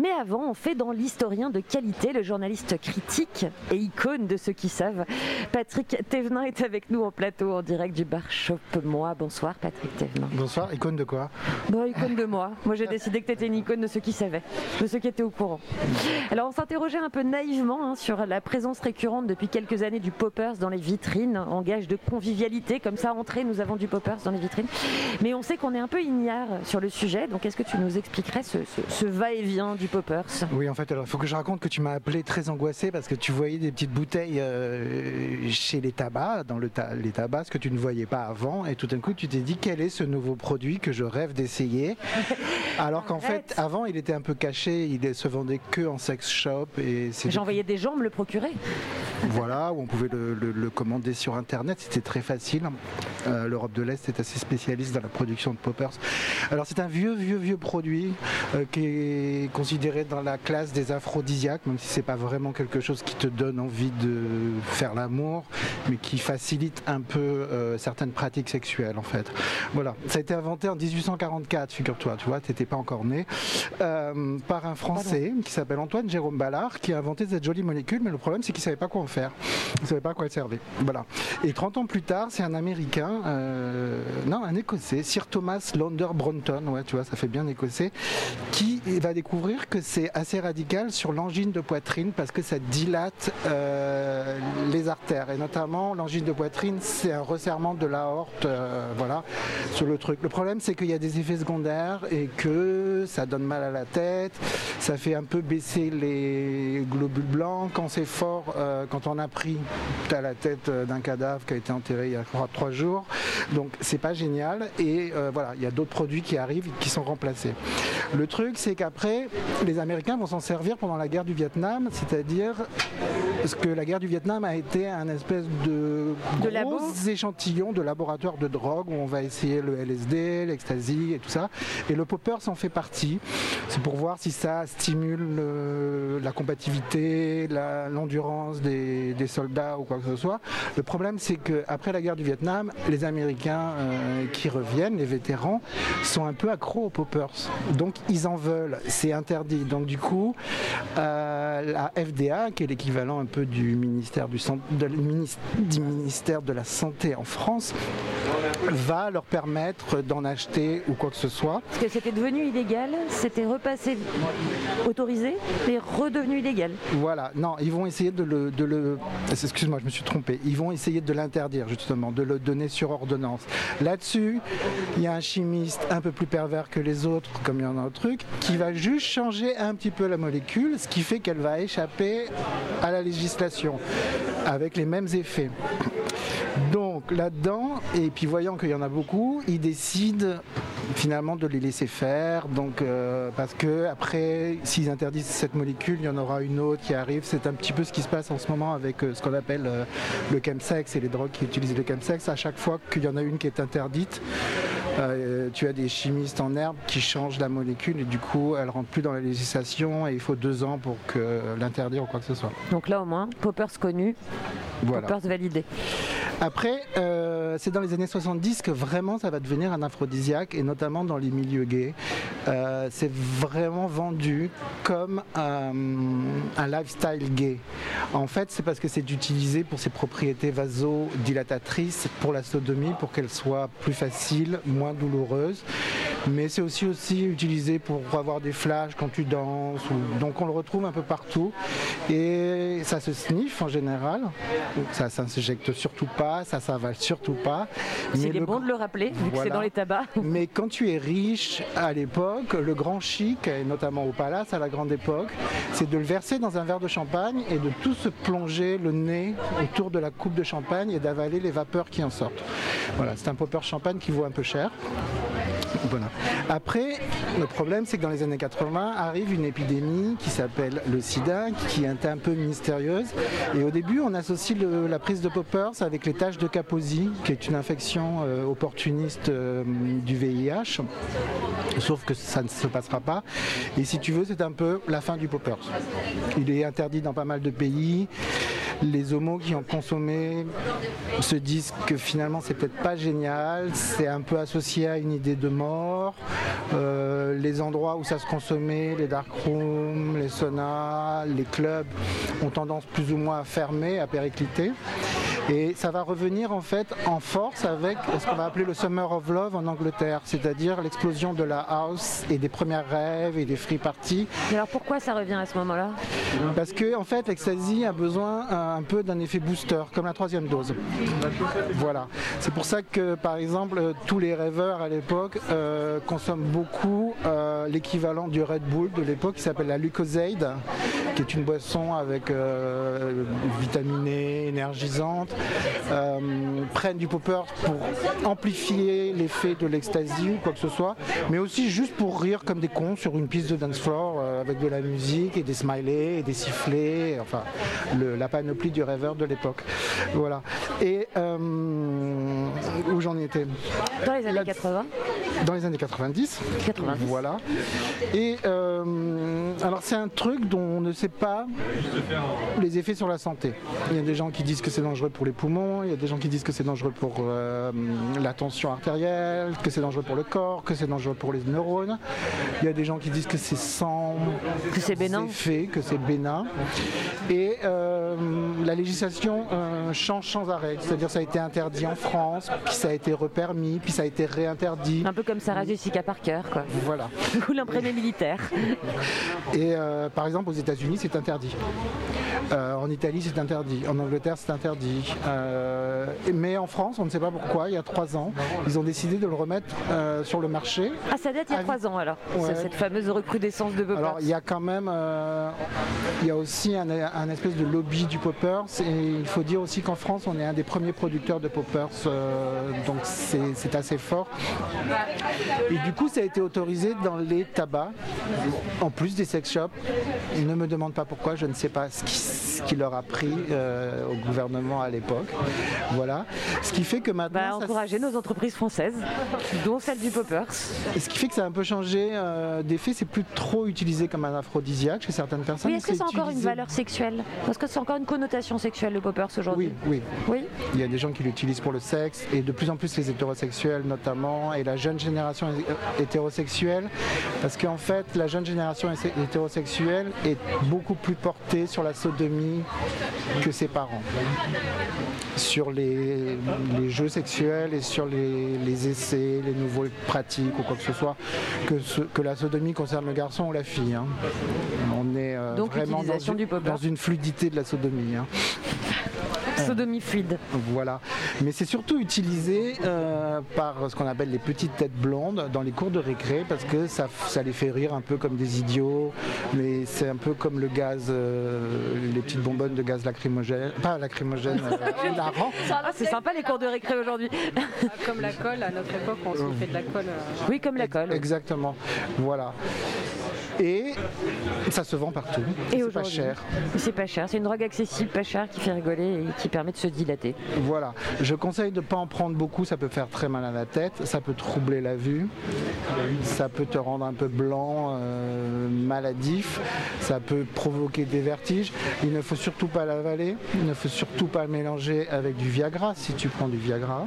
Mais avant, on fait dans l'historien de qualité, le journaliste critique et icône de ceux qui savent. Patrick Thévenin est avec nous en plateau, en direct du bar Shop Moi. Bonsoir, Patrick Thévenin. Bonsoir, icône de quoi? Bah, icône de moi. Moi, j'ai décidé que tu étais une icône de ceux qui savaient, de ceux qui étaient au courant. Alors, on s'interrogeait un peu naïvement hein, sur la présence récurrente depuis quelques années du poppers dans les vitrines, en gage de convivialité. Comme ça, entrée, nous avons du poppers dans les vitrines. Mais on sait qu'on est un peu ignare sur le sujet. Donc, est-ce que tu nous expliquerais ce, va-et-vient du poppers? Oui, en fait, alors il faut que je raconte que tu m'as appelé très angoissé parce que tu voyais des petites bouteilles euh, chez les tabacs, dans le les tabacs, ce que tu ne voyais pas avant. Et tout d'un coup, tu t'es dit quel est ce nouveau produit que je rêve d'essayer? Alors qu'en fait, avant, il était un peu caché, il se vendait que en sex shop. et J'envoyais des gens me le procurer. Voilà, où on pouvait le, commander sur Internet, c'était très facile. Euh, L'Europe de l'Est est assez spécialiste dans la production de poppers. Alors c'est un vieux, vieux, vieux produit euh, qui est considéré dans la classe des aphrodisiaques, même si c'est pas vraiment quelque chose qui te donne envie de faire l'amour, mais qui facilite un peu euh, certaines pratiques sexuelles en fait. Voilà, ça a été inventé en 1844, figure-toi, tu vois, t'étais pas encore né, par un Français qui s'appelle Antoine Jérôme Ballard, qui a inventé cette jolie molécule, mais le problème c'est qu'il savait pas quoi en faire. Il savait pas à quoi elle servait. Voilà. Et 30 ans plus tard, c'est un Américain, euh, non, un Écossais, Sir Thomas Launder Bronton, ouais, tu vois, ça fait bien écossais, qui va découvrir que c'est assez radical sur l'angine de poitrine parce que ça dilate euh, les artères. Et notamment, l'angine de poitrine, c'est un resserrement de l'aorte, euh, voilà, sur le truc. Le problème, c'est qu'il y a des effets secondaires et que ça donne mal à la tête, ça fait un peu baisser les globules blancs. Quand c'est fort, quand on a pris à la tête d'un cadavre qui a été enterré il y a trois jours. Donc c'est pas génial. Et euh, voilà, il y a d'autres produits qui arrivent qui sont remplacés. Le truc, c'est qu'après, les Américains vont s'en servir pendant la guerre du Vietnam, c'est-à-dire que la guerre du Vietnam a été un espèce de, gros échantillon de laboratoire de drogue où on va essayer le LSD, l'ecstasy et tout ça. Et le popper s'en fait partie. C'est pour voir si ça stimule la combativité, l'endurance des, soldats ou quoi que ce soit. Le problème, c'est qu'après la guerre du Vietnam, les Américains euh, qui reviennent, les vétérans, sont un peu accros aux poppers. Donc ils en veulent. C'est interdit. Donc du coup, euh, la FDA, qui est l'équivalent un peu du ministère du, du ministère de la Santé en France, va leur permettre d'en acheter ou quoi que ce soit. Parce que c'était devenu illégal, c'était repassé autorisé, mais redevenu illégal. Voilà, non, ils vont essayer de le, de le excuse-moi, je me suis trompé, ils vont essayer de l'interdire justement, de le donner sur ordonnance. Là-dessus, il y a un chimiste un peu plus pervers que les autres, comme il y en a un truc, qui va juste changer un petit peu la molécule, ce qui fait qu'elle va échapper à la législation avec les mêmes effets. Là-dedans, et puis voyant qu'il y en a beaucoup, ils décident finalement de les laisser faire. Donc euh, parce que après, s'ils interdisent cette molécule, il y en aura une autre qui arrive. C'est un petit peu ce qui se passe en ce moment avec euh, ce qu'on appelle euh, le chemsex et les drogues qui utilisent le chemsex. À chaque fois qu'il y en a une qui est interdite, tu as des chimistes en herbe qui changent la molécule et du coup elle rentre plus dans la législation et il faut deux ans pour que l'interdire ou quoi que ce soit. Donc là au moins, poppers connu, poppers validé. Après, c'est dans les années 70 que vraiment ça va devenir un aphrodisiaque, et notamment dans les milieux gays. Euh, c'est vraiment vendu comme un, un lifestyle gay. En fait, c'est parce que c'est utilisé pour ses propriétés vasodilatatrices, pour la sodomie, pour qu'elle soit plus facile, moins douloureuse. Mais c'est aussi, aussi utilisé pour avoir des flashs quand tu danses. ou- Donc on le retrouve un peu partout. Et ça se sniffe en général. Ça, ça ne s'éjecte surtout pas, ça s'avale surtout pas. C'est bon de le rappeler, vu que c'est dans les tabacs. mais quand tu es riche à l'époque, le grand chic, et notamment au palace à la grande époque, c'est de le verser dans un verre de champagne et de tout se plonger le nez autour de la coupe de champagne et d'avaler les vapeurs qui en sortent. Voilà, c'est un popper champagne qui vaut un peu cher. Après, le problème, c'est que dans les années 80 arrive une épidémie qui s'appelle le sida, qui est un peu mystérieuse. Et au début, on associe la prise de poppers avec les taches de Kaposi, qui est une infection euh, opportuniste euh, du VIH. Sauf que ça ne se passera pas. Et si tu veux, c'est un peu la fin du poppers. Il est interdit dans pas mal de pays. Les homos qui ont consommé se disent que finalement c'est peut-être pas génial, c'est un peu associé à une idée de mort. Euh, les endroits où ça se consommait, les dark rooms, les saunas, les clubs ont tendance plus ou moins à fermer, à péricliter. Et ça va revenir en fait en force avec ce qu'on va appeler le Summer of Love en Angleterre, c'est-à-dire l'explosion de la house et des premières rêves et des free parties. Mais alors pourquoi ça revient à ce moment-là? Parce que en fait, l'ecstasy a besoin un peu d'un effet booster, comme la troisième dose. Voilà. C'est pour ça que, par exemple, tous les rêveurs à l'époque euh, consomment beaucoup euh, l'équivalent du Red Bull de l'époque, qui s'appelle la Lucozade, qui est une boisson avec euh, vitaminée, énergisante. euh, prennent du popper pour amplifier l'effet de l'ecstasy ou quoi que ce soit, mais aussi juste pour rire comme des cons sur une piste de dance floor euh, avec de la musique et des smileys et des sifflets, enfin le- la panoplie du rêveur de l'époque. Voilà. Et où j'en étais Dans les années 80 Dans les années 90. 90. Voilà. Et euh, alors c'est un truc dont on ne sait pas les effets sur la santé. Il y a des gens qui disent que c'est dangereux pour les poumons, il y a des gens qui disent que c'est dangereux pour euh, la tension artérielle, que c'est dangereux pour le corps, que c'est dangereux pour les neurones. Il y a des gens qui disent que c'est sans que c'est bénin, effet, que c'est bénin. Et euh, la législation change sans arrêt. C'est-à-dire ça a été interdit en France, puis ça a été repermis, puis ça a été réinterdit. Un peu comme Sarah Jessica Parker, quoi. Voilà. [LAUGHS] Ou l'imprimé militaire. Et euh, par exemple, aux États-Unis, c'est interdit. Euh, en Italie, c'est interdit. En Angleterre, c'est interdit. Euh, mais en France, on ne sait pas pourquoi, il y a trois ans, ils ont décidé de le remettre euh, sur le marché. Ah, ça date il y a trois ans alors, Ouais. Cette fameuse recrudescence de poppers. Alors, il y a quand même, il y a aussi un, un espèce de lobby du poppers. Et il faut dire aussi qu'en France, on est un des premiers producteurs de poppers. donc, c'est c'est assez fort. Et du coup, ça a été autorisé dans les tabacs, en plus des sex shops. Ne me demande pas pourquoi, je ne sais pas ce qui, ce qui leur a pris euh, au gouvernement à l'époque. Voilà. Ce qui fait que maintenant. ça- encourager nos entreprises françaises, dont celle du poppers. et ce qui fait que ça a un peu changé euh, d'effet, c'est plus trop utilisé comme un aphrodisiaque chez certaines personnes. Oui, est-ce que c'est encore une valeur sexuelle? Est-ce que c'est encore une connotation sexuelle le poppers aujourd'hui Oui, Oui. Il y a des gens qui l'utilisent pour le sexe et de plus en plus les hétérosexuels notamment et la jeune génération hé- hétérosexuelle parce qu'en fait la jeune génération hé- hétérosexuelle est beaucoup plus portée sur la que ses parents. Sur les, les jeux sexuels et sur les, les essais, les nouvelles pratiques ou quoi que ce soit, que, ce- que la sodomie concerne le garçon ou la fille. hein. On est euh, Donc, vraiment du dans une fluidité de la sodomie. hein. Sodomie fluide. Voilà. Mais c'est surtout utilisé euh, par ce qu'on appelle les petites têtes blondes dans les cours de récré parce que ça, ça les fait rire un peu comme des idiots. Mais c'est un peu comme le gaz, euh, les petites bonbonnes de gaz lacrymogène. Pas lacrymogène, euh, [LAUGHS] hilarant. Ah, c'est sympa les cours de récré aujourd'hui. Comme la colle, à notre époque, on se fait de la colle. euh, Oui, comme la colle. Exactement. Voilà. Et ça se vend partout. Et c'est pas cher. C'est pas cher. C'est une drogue accessible, pas cher, qui fait rigoler et qui permet de se dilater. Voilà. Je conseille de ne pas en prendre beaucoup, ça peut faire très mal à la tête, ça peut troubler la vue, ça peut te rendre un peu blanc, euh, maladif, ça peut provoquer des vertiges. Il ne faut surtout pas l'avaler, il ne faut surtout pas le mélanger avec du Viagra si tu prends du Viagra.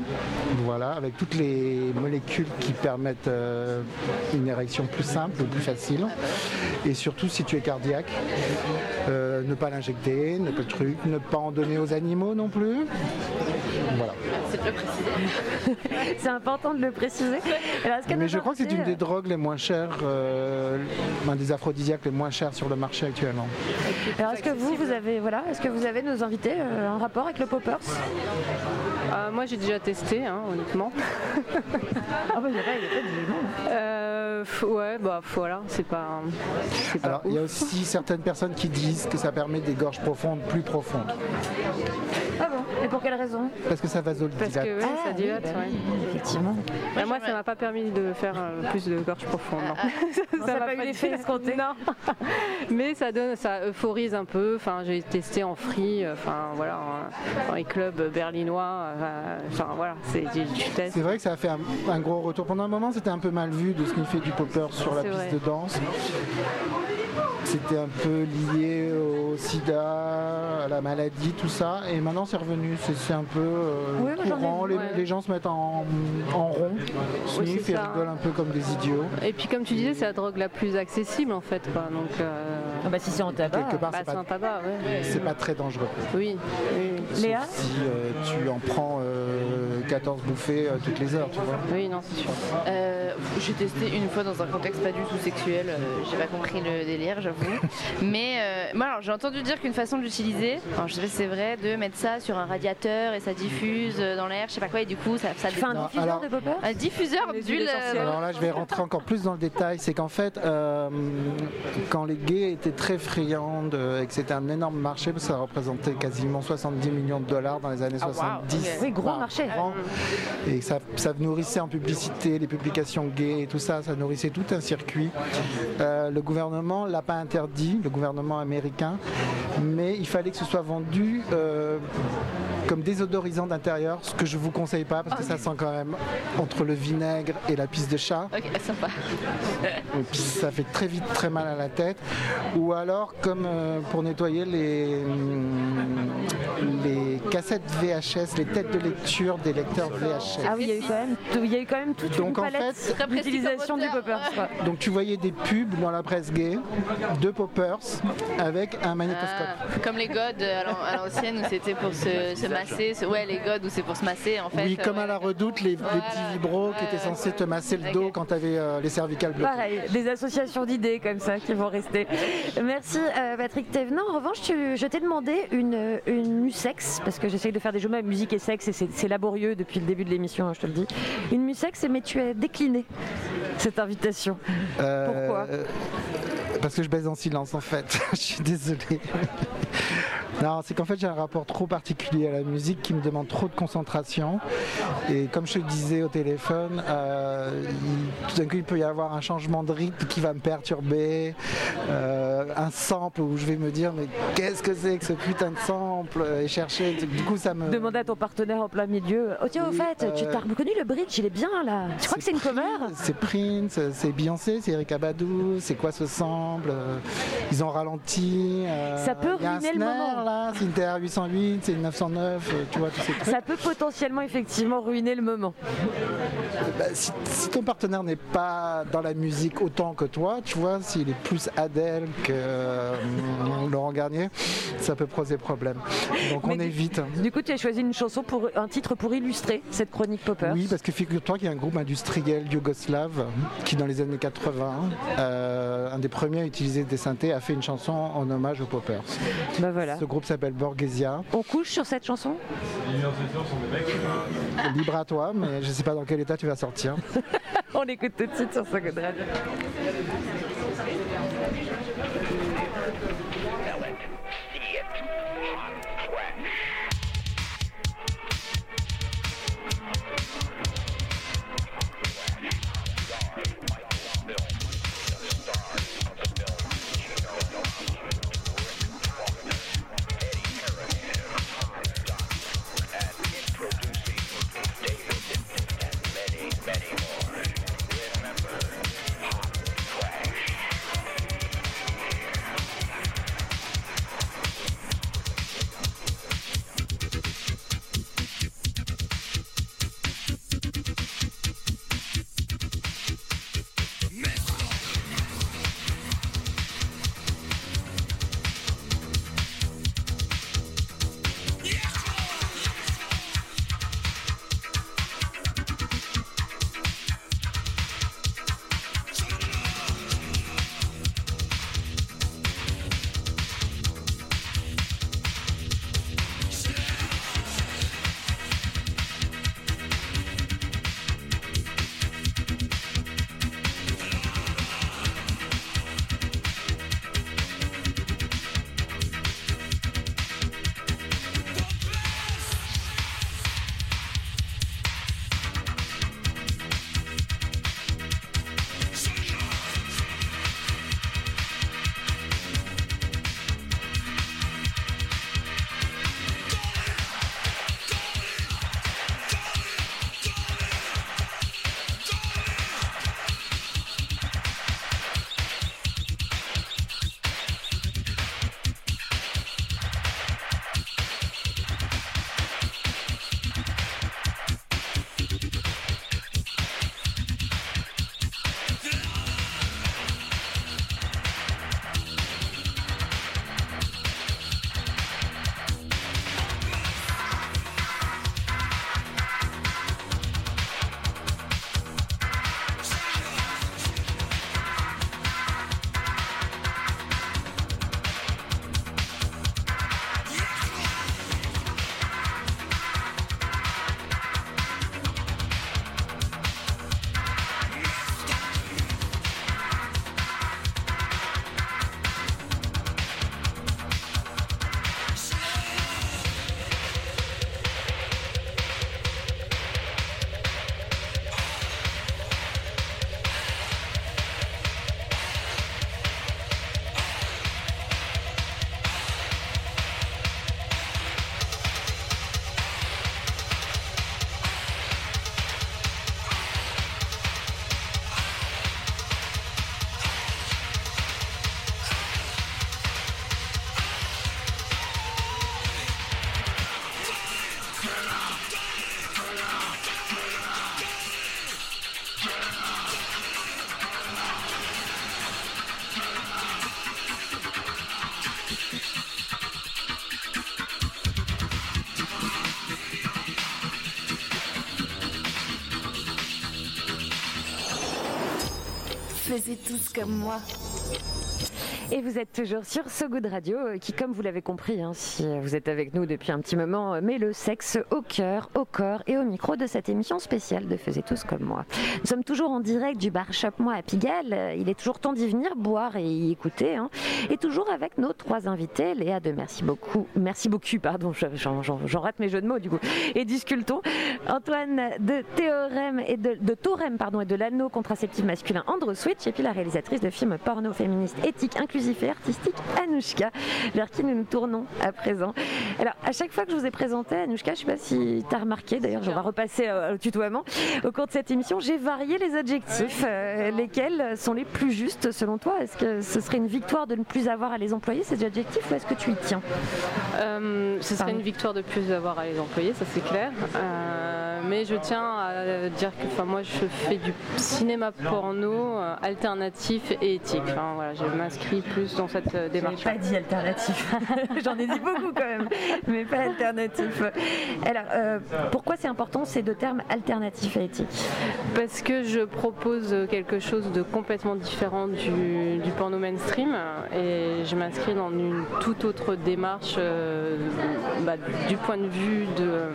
Voilà, avec toutes les molécules qui permettent euh, une érection plus simple, plus facile. Et surtout si tu es cardiaque, euh, ne pas l'injecter, ne pas le truc, ne pas en donner aux animaux non plus. Voilà. [LAUGHS] C'est important de le préciser. Mais je crois que c'est une des drogues les moins chères, euh, un des aphrodisiaques les moins chers sur le marché actuellement. Alors est-ce que vous, vous avez, voilà, est-ce que vous avez nos invités euh, un rapport avec le poppers? Euh, Moi j'ai déjà testé, hein, honnêtement. [LAUGHS] ah bah il n'y a pas, de euh, Ouais, bah voilà, c'est pas. Alors il y a aussi certaines personnes qui disent que ça permet des gorges profondes plus profondes. Ah bon Et pour quelle raison Parce que ça vasodilate. Parce que ça dilate, bah effectivement. Bah, moi, ça m'a pas permis de faire euh, plus de gorge profonde. Non. Ah, [LAUGHS] ça n'a pas eu l'effet escompté. Non. Mais ça donne, ça euphorise un peu. Enfin, j'ai testé en free, euh, enfin voilà, dans les clubs berlinois. Euh, enfin voilà, c'est du, test. C'est vrai que ça a fait un, gros retour. Pendant un moment, c'était un peu mal vu de sniffer du popper sur la piste de danse c'était un peu lié au sida, à la maladie, tout ça. Et maintenant c'est revenu, c'est un peu euh, courant. Les, gens se mettent en, rond, sniffent et rigolent un peu comme des idiots. Et puis comme tu disais, c'est la drogue la plus accessible en fait. Quoi. Donc, euh, ah bah si c'est en tabac, Quelque part, bah, c'est, pas, c'est pas très dangereux. Oui. Léa Si euh, tu en prends 14 bouffées toutes les heures, tu vois. Oui, non, c'est sûr. j'ai testé une fois dans un contexte pas du tout sexuel. j'ai pas compris le délire, j'avoue. [LAUGHS] Mais euh, moi, alors j'ai entendu dire qu'une façon d'utiliser, je sais pas si c'est vrai, de mettre ça sur un radiateur et ça diffuse euh, dans l'air, je sais pas quoi, et du coup ça, ça fait un diffuseur de popper Un diffuseur d'huile. Euh, alors là, je vais rentrer encore plus dans le détail. C'est qu'en fait, quand les gays étaient très friands et que c'était un énorme marché, parce que ça représentait quasiment 70 millions de dollars dans les années 70. Ah, oui, gros marché. Et ça, ça nourrissait en publicité les publications gays et tout ça, ça nourrissait tout un circuit. le gouvernement l'a pas interdit, le gouvernement américain, mais il fallait que ce soit vendu euh, comme désodorisant d'intérieur, ce que je vous conseille pas parce que ça sent quand même entre le vinaigre et la pisse de chat. Ok, sympa. Et puis ça fait très vite très mal à la tête. Ou alors comme euh, pour nettoyer les, les cassettes VHS, les têtes de lecture des lecteurs VHS. Ah oui, il y a eu quand même, il y a eu quand même toute donc, une palette d'utilisation du popper. Donc tu voyais des pubs dans la presse gay de poppers avec un magnétoscope. Ah, comme les godes à l'ancienne où c'était pour se, se masser, ouais les godes où c'est pour se masser en fait. Oui, comme ouais, à la redoute, les, petits vibros qui étaient censés te masser le dos quand tu avais euh, les cervicales bloquées. Pareil, des associations d'idées comme ça qui vont rester. Merci euh, Patrick Thévenin. En revanche, je t'ai demandé une, une musex, parce que j'essaye de faire des jeux de musique et sexe et c'est laborieux depuis le début de l'émission, hein, je te le dis. Une musex, mais tu as décliné cette invitation. Euh, Pourquoi? parce que je baise en silence en fait. [LAUGHS] je suis désolé. Non, c'est qu'en fait j'ai un rapport trop particulier à la musique qui me demande trop de concentration. Et comme je te disais au téléphone, euh, tout d'un coup il peut y avoir un changement de rythme qui va me perturber, euh, un sample où je vais me dire mais qu'est-ce que c'est que ce putain de sample et chercher. Du coup ça me. Demander à ton partenaire en plein milieu. Oh tiens au fait, tu as reconnu le bridge, il est bien là. Tu crois que c'est une cover C'est Prince, c'est Beyoncé, c'est Erika Badou, c'est quoi ce sample Ils ont ralenti. ça peut ruiner le moment c'est une TR-808, c'est une 909, euh, tu vois, tous ces trucs. Ça peut potentiellement effectivement ruiner le moment. Bah, si, ton partenaire n'est pas dans la musique autant que toi, tu vois, s'il est plus Adèle que euh, Laurent Garnier, ça peut poser problème. Donc on évite. Du coup, tu as choisi une chanson pour un titre pour illustrer cette chronique popper. Oui, parce que figure-toi qu'il y a un groupe industriel yougoslave qui, dans les années 80, euh, un des premiers à utiliser des synthés, a fait une chanson en hommage aux poppers. Bah voilà. Ce groupe s'appelle Borghesia. On couche sur cette chanson? Libre à toi, mais je sais pas dans quel état tu vas sortir. [LAUGHS] On écoute tout de suite sur ce Radio. Faisez tous comme moi. Et vous êtes toujours sur So Good Radio, euh, qui, comme vous l'avez compris, hein, si vous êtes avec nous depuis un petit moment, euh, met le sexe au cœur, au corps et au micro de cette émission spéciale de Faisez tous comme moi. Nous sommes toujours en direct du bar Shop Moi à Pigalle. Euh, il est toujours temps d'y venir boire et y écouter. Hein. Et toujours avec nos trois invités, Léa de Merci beaucoup, Merci beaucoup, pardon, j'en rate mes jeux de mots du coup, et discultons, Antoine de Théorème et de, de Théorème, pardon, et de l'anneau contraceptif masculin Andrew Switch, et puis la réalisatrice de films porno féministes éthiques inclusifs et artistique Anouchka, vers qui nous nous tournons à présent. Alors, à chaque fois que je vous ai présenté Anouchka, je ne sais pas si tu as remarqué, d'ailleurs, je vais repasser euh, au tutoiement. Au cours de cette émission, j'ai varié les adjectifs. Euh, lesquels sont les plus justes selon toi Est-ce que ce serait une victoire de ne plus avoir à les employer, ces adjectifs, ou est-ce que tu y tiens? Euh, Ce serait une victoire de plus avoir à les employer, ça c'est clair. Mais je tiens à dire que moi, je fais du cinéma porno alternatif et éthique. Enfin, voilà, je m'inscris plus dans cette euh, démarche. pas dit alternatif. [LAUGHS] J'en ai dit beaucoup quand même, mais pas alternatif. Alors, euh, pourquoi c'est important ces deux termes alternatif et éthique? Parce que je propose quelque chose de complètement différent du, porno mainstream et je m'inscris dans une toute autre démarche euh, bah, du point de vue de,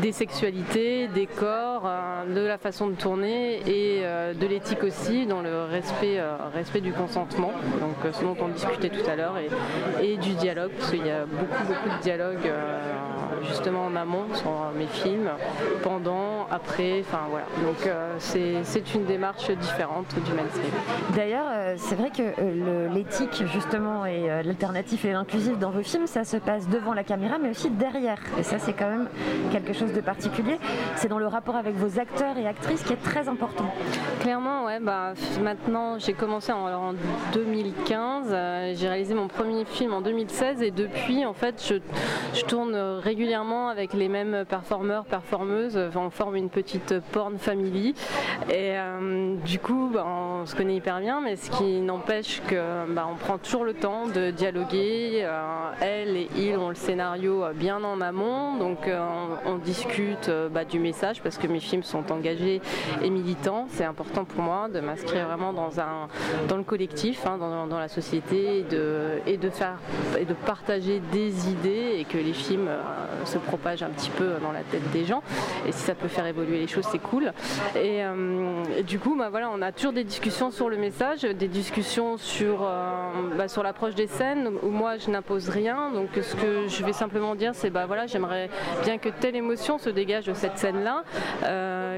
des sexualités, des corps, de la façon de tourner et de l'éthique aussi, dans le respect, respect du consentement donc euh, ce dont on discutait tout à l'heure, et, du dialogue, parce qu'il y a beaucoup, beaucoup de dialogue euh, justement en amont sur mes films, pendant, après, enfin voilà. Donc euh, c'est une démarche différente du mainstream. D'ailleurs, c'est vrai que l'éthique justement et l'alternatif et l'inclusif dans vos films, ça se passe devant la caméra, mais aussi derrière. Et ça, c'est quand même quelque chose de particulier. C'est dans le rapport avec vos acteurs et actrices qui est très important. Clairement, ouais. Bah, maintenant, j'ai commencé en, en 2015. Euh, j'ai réalisé mon premier film en 2016 et depuis, en fait, je, tourne régulièrement avec les mêmes performeurs, performeuses. on forme une petite porn family. Et euh, du coup, bah, on se connaît hyper bien, mais ce qui n'empêche que bah, on prend toujours le temps de dialoguer. Euh, elle et il ont le scénario bien en amont, donc on, discute bah, du message parce que mes films sont engagés et militants. C'est important pour moi de m'inscrire vraiment dans, un, dans le collectif Hein, dans, la société et de, et de, faire, et de partager des idées et que les films euh, se propagent un petit peu dans la tête des gens. Et si ça peut faire évoluer les choses, c'est cool. Et, euh, du coup, bah, voilà, on a toujours des discussions sur le message, des discussions sur, euh, bah, sur l'approche des scènes où moi je n'impose rien. Donc ce que je vais simplement dire, c'est bah voilà, j'aimerais bien que telle émotion se dégage de cette scène-là.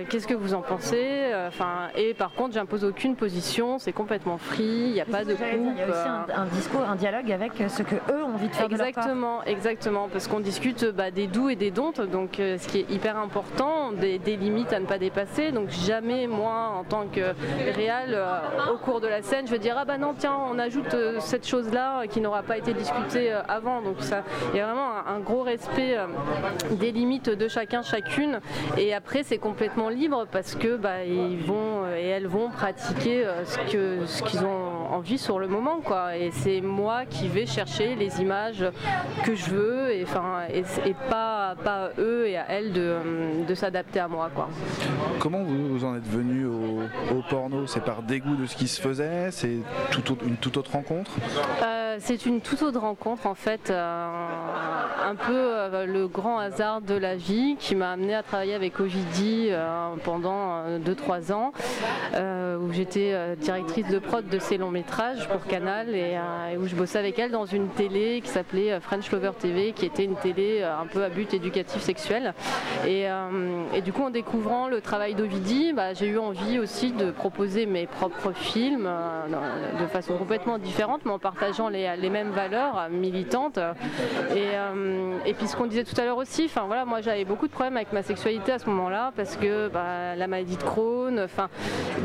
Qu'est-ce que vous en pensez? Enfin, et par contre, j'impose aucune position, c'est complètement free, il n'y a pas de Il y a aussi un, discours, un dialogue avec ce que eux ont envie de faire. Exactement, exactement, parce qu'on discute bah, des doux et des dontes, donc euh, ce qui est hyper important, des, limites à ne pas dépasser. Donc jamais moi, en tant que réal, euh, au cours de la scène, je vais dire ah bah non tiens, on ajoute euh, cette chose là qui n'aura pas été discutée avant. Donc ça, il y a vraiment un, gros respect des limites de chacun, chacune. Et après c'est complètement libre parce que bah, ils vont et elles vont pratiquer ce que ce qu'ils ont envie sur le moment quoi et c'est moi qui vais chercher les images que je veux et enfin et, pas pas eux et à elles de, s'adapter à moi quoi. Comment vous, en êtes venu au, porno? C'est par dégoût de ce qui se faisait? C'est tout, une toute autre rencontre? Euh, C'est une toute autre rencontre en fait, euh, un peu euh, le grand hasard de la vie qui m'a amené à travailler avec Ovidie pendant 2-3 ans où j'étais directrice de prod de ces longs métrages pour Canal euh, et, où je bossais avec elle dans une télé qui s'appelait euh, French Lover TV, qui était une télé euh, un peu à but éducatif sexuel. Et, du coup, en découvrant le travail d'Ovidie, bah, j'ai eu envie aussi de proposer mes propres films de façon complètement différente, mais en partageant les, mêmes valeurs militantes. Et, et puis ce qu'on disait tout à l'heure aussi, voilà, moi j'avais beaucoup de problèmes avec ma sexualité à ce moment-là parce que bah, la maladie de Crohn, enfin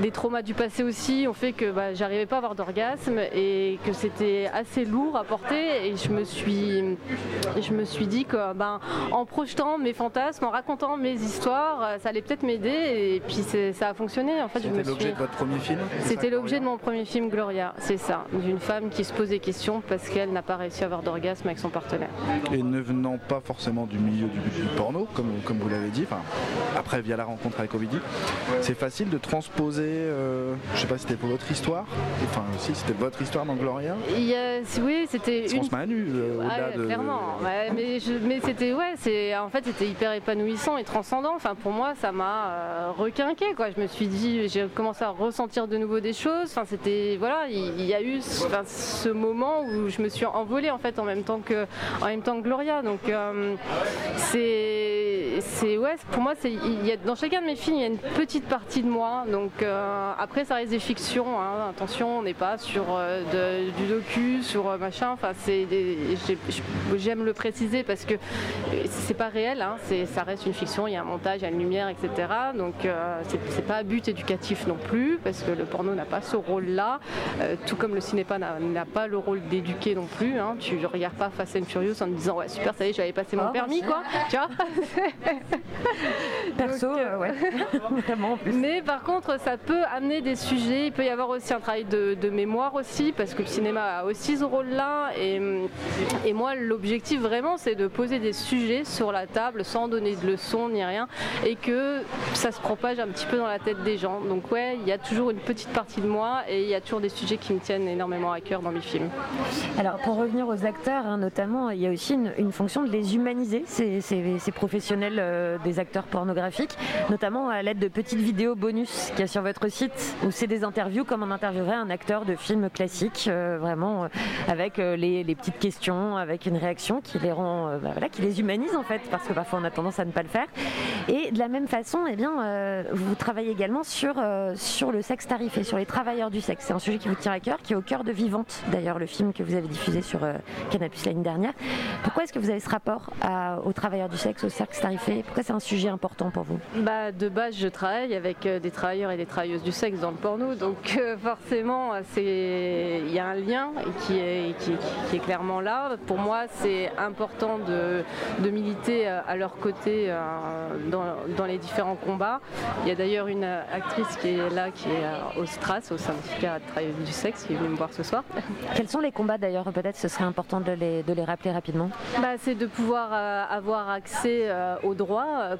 des traumas du passé aussi ont fait que bah, j'arrivais pas à avoir d'orgasme et que c'était assez lourd à porter et je me suis, je me suis dit que ben, en projetant mes fantasmes, en racontant mes histoires, ça allait peut-être m'aider et puis ça a fonctionné. En fait, C'était l'objet de votre premier film C'était l'objet de mon premier film Gloria, c'est ça, d'une femme qui se pose des questions parce qu'elle n'a pas réussi à avoir d'orgasme avec son partenaire. Et ne ne venant pas forcément du milieu du, porno, comme, comme vous l'avez dit, enfin, après via la rencontre avec Ovidie, c'est facile de transposer, euh, je sais pas si c'était pour votre histoire, enfin si c'était votre histoire dans Gloria. oui, c'était une. Manu, euh, Clairement, mais, mais c'était ouais, c'est en fait c'était hyper épanouissant et transcendant. Enfin pour moi ça m'a euh, requinqué quoi. Je me suis dit, j'ai commencé à ressentir de nouveau des choses. Enfin c'était voilà, il, y a eu ce moment où je me suis envolée en fait en même temps que en même temps que Gloria. Donc c'est c'est ouais, pour moi c'est dans chacun de mes films il y a une petite partie de moi. Donc euh, après, ça reste des fictions. Hein. Attention, on n'est pas sur euh, du docu, sur euh, machin. Enfin, c'est j'aime le préciser parce que c'est pas réel. Hein. ça reste une fiction. Il y a un montage, il y a une lumière, etc. Donc c'est pas un but éducatif non plus parce que le porno n'a pas ce rôle-là. tout comme le cinéma n'a pas le rôle d'éduquer non plus. Hein. Tu ne regardes pas Fast and Furious en te disant ouais super, ça y est, j'avais passé mon oh, permis quoi. Tu vois? [LAUGHS] [LAUGHS] Perso, ouais. [LAUGHS] Mais par contre, ça peut amener des sujets. Il peut y avoir aussi un travail de, mémoire aussi, parce que le cinéma a aussi ce rôle-là. Et, et moi, l'objectif vraiment, c'est de poser des sujets sur la table sans donner de leçons ni rien, et que ça se propage un petit peu dans la tête des gens. Donc ouais, il y a toujours une petite partie de moi, et il y a toujours des sujets qui me tiennent énormément à cœur dans mes films. Alors pour revenir aux acteurs, hein, notamment, il y a aussi une, fonction de les humaniser, ces, ces, professionnels euh, des acteurs pornographiques, notamment à l'aide de petites vidéos bonus qu'il y a sur votre site où c'est des interviews comme on interviewerait un acteur de film classique, euh, vraiment euh, avec les, petites questions, avec une réaction qui les rend, bah voilà, qui les humanise en fait, parce que parfois on a tendance à ne pas le faire. Et de la même façon, eh bien, vous travaillez également sur, sur le sexe tarifé, sur les travailleurs du sexe. C'est un sujet qui vous tient à cœur, qui est au cœur de Vivante, d'ailleurs le film que vous avez diffusé sur Canapus l'année dernière. Pourquoi est-ce que vous avez ce rapport aux travailleurs du sexe, au sexe tarifé Pourquoi c'est un sujet important pour vous bah, De base, je travaille avec des travailleurs et des travailleuses du sexe dans le porno, donc euh, forcément il y a un lien qui est, qui, est clairement là. Pour moi, c'est important de, de, militer à leur côté euh, dans, les différents combats. Il y a d'ailleurs une actrice qui est là, qui est au STRAS, au syndicat de travailleurs du sexe, qui est venue me voir ce soir. [LAUGHS] Quels sont les combats d'ailleurs Peut-être ce serait important de les, de les rappeler rapidement? Bah, c'est de pouvoir euh, avoir accès aux droits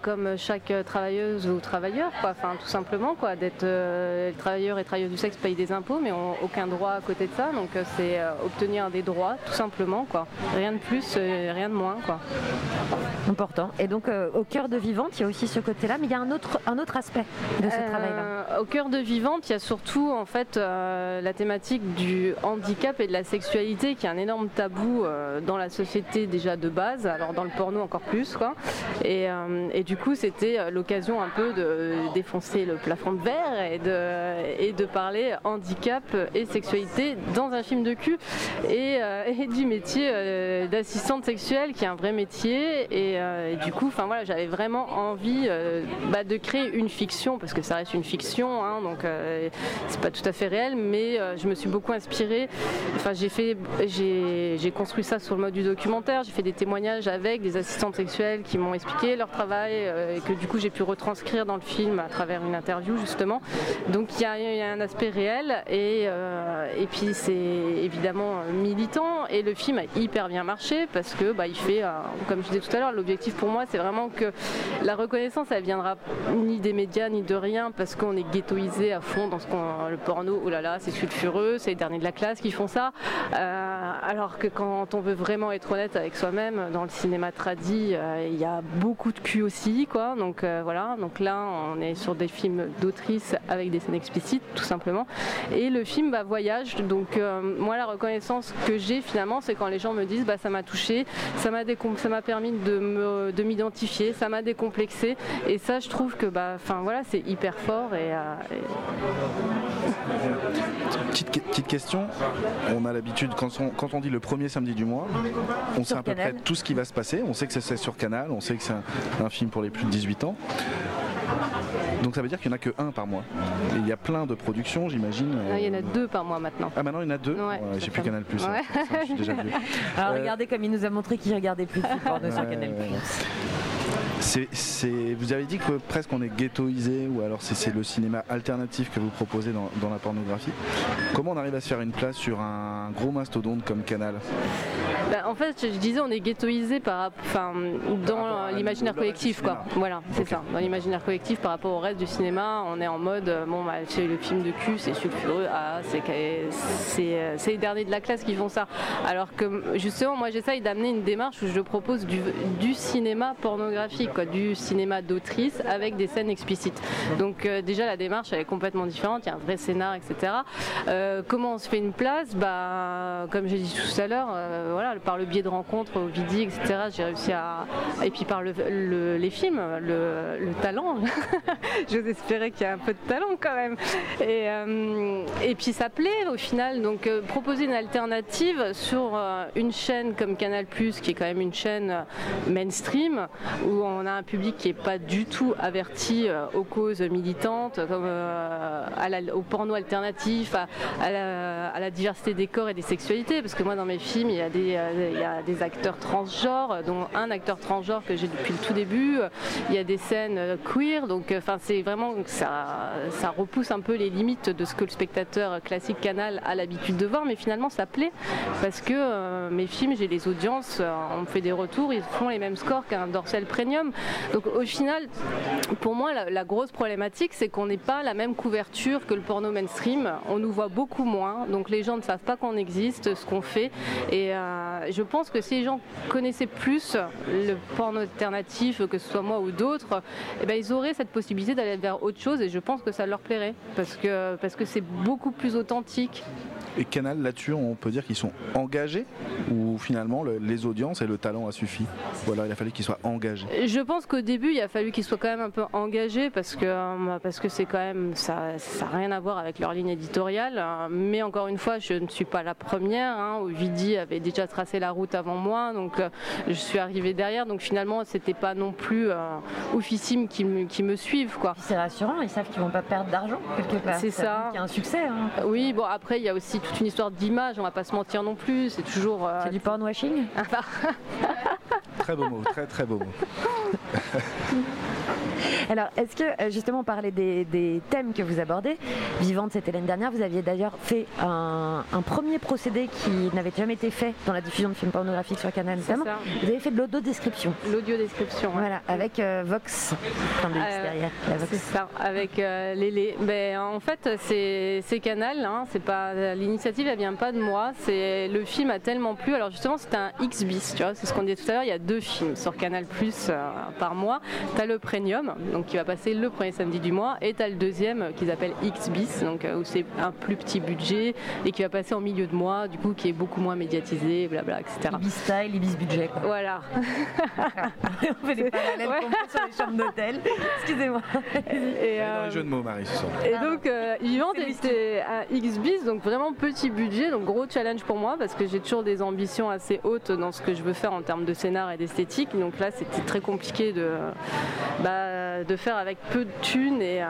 comme chaque travailleuse ou travailleur, quoi. Enfin, tout simplement, quoi, d'être euh, les travailleurs et travailleuses du sexe payent des impôts mais n'ont aucun droit à côté de ça. Donc euh, c'est euh, obtenir des droits tout simplement. Quoi. Rien de plus, rien de moins. Quoi. Important. Et donc au cœur de Vivante, il y a aussi ce côté-là, mais il y a un autre, un autre aspect de ce travail-là. Au cœur de Vivante, il y a surtout en fait la thématique du handicap et de la sexualité qui est un énorme tabou dans la société déjà de base, alors dans le porno encore plus. Quoi. Et, et du coup, c'était l'occasion un peu de défoncer le plafond de verre et de, parler handicap et sexualité dans un film de cul et, euh, du métier euh, d'assistante sexuelle qui est un vrai métier. Et, euh, du coup voilà j'avais vraiment envie bah, de créer une fiction parce que ça reste une fiction hein, donc c'est pas tout à fait réel mais je me suis beaucoup inspirée. Enfin j'ai fait j'ai construit ça sur le mode du documentaire j'ai fait des témoignages avec des assistantes sexuelles qui m'ont expliqué travail et que du coup j'ai pu retranscrire dans le film à travers une interview justement. Donc il y, a un aspect réel et, euh, et puis c'est évidemment militant et le film a hyper bien marché parce que bah, il fait, euh, comme je disais tout à l'heure, l'objectif pour moi c'est vraiment que la reconnaissance elle viendra ni des médias ni de rien parce qu'on est ghettoisé à fond dans ce qu'on le porno, oh là là c'est sulfureux, c'est les derniers de la classe qui font ça. Euh, alors que quand on veut vraiment être honnête avec soi-même dans le cinéma tradi il y a beaucoup de cul aussi quoi donc voilà donc là on est sur des films d'autrices avec des scènes explicites tout simplement. Et le film bah, voyage. Donc euh, moi la reconnaissance que j'ai finalement, c'est quand les gens me disent bah, ça m'a touché, ça m'a ça m'a permis de de m'identifier, ça m'a décomplexé. Et ça je trouve que bah enfin voilà c'est hyper fort et, euh, Petite, petite, question, on a l'habitude quand on, quand on dit le premier samedi du mois, on sait à peu près tout ce qui va se passer, on sait que c'est sur Canal, on sait que c'est un, un film pour les plus de 18 ans. Donc ça veut dire qu'il n'y en a que un par mois. Et il y a plein de productions, j'imagine. il y en a deux par mois maintenant. Ah maintenant il y en a deux J'ai plus Canal Plus. Hein. [LAUGHS] Alors euh, regardez comme il nous a montré qu'il regardait plus de [LAUGHS] sur Canal Plus. C'est, vous avez dit que presque on est ghettoisé ou alors c'est, le cinéma alternatif que vous proposez dans, dans, la pornographie. Comment on arrive à se faire une place sur un gros mastodonte comme Canal? Bah, En fait, je disais, on est ghettoisé par, enfin, dans l'imaginaire collectif, quoi. Voilà, c'est ça. Dans l'imaginaire collectif par rapport au reste du cinéma, on est en mode, euh, bon, bah, c'est le film de cul, c'est sulfureux, ah, c'est, c'est, c'est les derniers de la classe qui font ça. Alors que justement, moi, j'essaye d'amener une démarche où je propose du, du cinéma pornographique, du cinéma d'autrice avec des scènes explicites. Donc euh, déjà, la démarche, elle est complètement différente. Il y a un vrai scénar, etc. Euh, comment on se fait une place? Bah, Comme j'ai dit tout à l'heure, voilà, par le biais de rencontres au Vidi, etc., j'ai réussi à. Et puis par le, les films, le, talent. [LAUGHS] J'ose espérer qu'il y a un peu de talent quand même. Et, euh, et puis ça plaît au final. Donc euh, proposer une alternative sur euh, une chaîne comme Canal, qui est quand même une chaîne mainstream, où on a un public qui n'est pas du tout averti aux causes militantes, à au porno alternatif, à, la, diversité des corps et des sexualités. Parce que moi, dans mes films, il y a des, il y a des acteurs transgenres, dont un acteur transgenre que j'ai depuis le tout début. Il y a des scènes queer, donc c'est vraiment ça, ça repousse un peu les limites de ce que le spectateur classique canal a l'habitude de voir, mais finalement ça plaît parce que euh, mes films, j'ai les audiences, euh, on fait des retours, ils font les mêmes scores qu'un Dorsel Premium. Donc au final, pour moi, la, grosse problématique, c'est qu'on n'est pas la même couverture que le porno mainstream. On nous voit beaucoup moins, donc les gens ne savent pas qu'on existe, ce qu'on fait. Et euh, je pense que si les gens connaissaient plus le porno alternatif, que ce soit moi ou d'autres, eh ben, ils auraient cette possibilité d'aller vers autre chose. Et je pense que ça leur plairait. Parce que parce que c'est beaucoup plus authentique et Canal, là-dessus, on peut dire qu'ils sont engagés ou finalement les audiences et le talent a suffi? Voilà, il a fallu qu'ils soient engagés. Je pense qu'au début, il a fallu qu'ils soient quand même un peu engagés parce que euh, parce que c'est quand même ça n'a rien à voir avec leur ligne éditoriale. Mais encore une fois, je ne suis pas la première. Hein. Ovidie avait déjà tracé la route avant moi, donc euh, je suis arrivée derrière. Donc finalement, c'était pas non plus euh, oufissime qui me, qui me suivent quoi. C'est rassurant, ils savent qu'ils vont pas perdre d'argent quelque part. C'est ça. Il y a un succès. Hein. Oui, bon après il y a aussi toute une histoire d'image, on va pas se mentir non plus, c'est toujours... Euh, c'est du porn washing? [LAUGHS] Très beau mot, très très beau mot. [LAUGHS] Alors, est-ce que euh, justement on parlait des, thèmes que vous abordez Vivante, c'était l'année dernière. Vous aviez d'ailleurs fait un, premier procédé qui n'avait jamais été fait dans la diffusion de films pornographiques sur Canal notamment. Vous avez fait de l'audio-description. L'audio-description. Voilà, avec euh, Vox. Euh, derrière, C'est ça, avec Lélé. Ben, en fait, c'est Canal. Hein, c'est pas l'initiative, elle vient pas de moi. C'est le film a tellement plu. Alors justement, c'était un X bis. Tu vois, c'est ce qu'on disait tout à l'heure. Il y a deux films sur Canal Plus par mois. Tu as le Premium, donc qui va passer le premier samedi du mois, et tu as le deuxième euh, qu'ils appellent X bis, donc euh, où c'est un plus petit budget et qui va passer en milieu de mois, du coup qui est beaucoup moins médiatisé, blabla, etc. Ibis style, Ibis budget. Voilà. [LAUGHS] On fait des parallèles ouais. sur les chambres d'hôtel. Excusez-moi. Et, dans les euh, jeux de mots, Marie, Et donc, euh, Yvan était à X bis, donc vraiment petit budget, donc gros challenge pour moi parce que j'ai toujours des ambitions assez hautes dans ce que je veux faire en termes de scénar et d'esthétique. Donc là, c'était très compliqué de, bah, de faire avec peu de thunes et,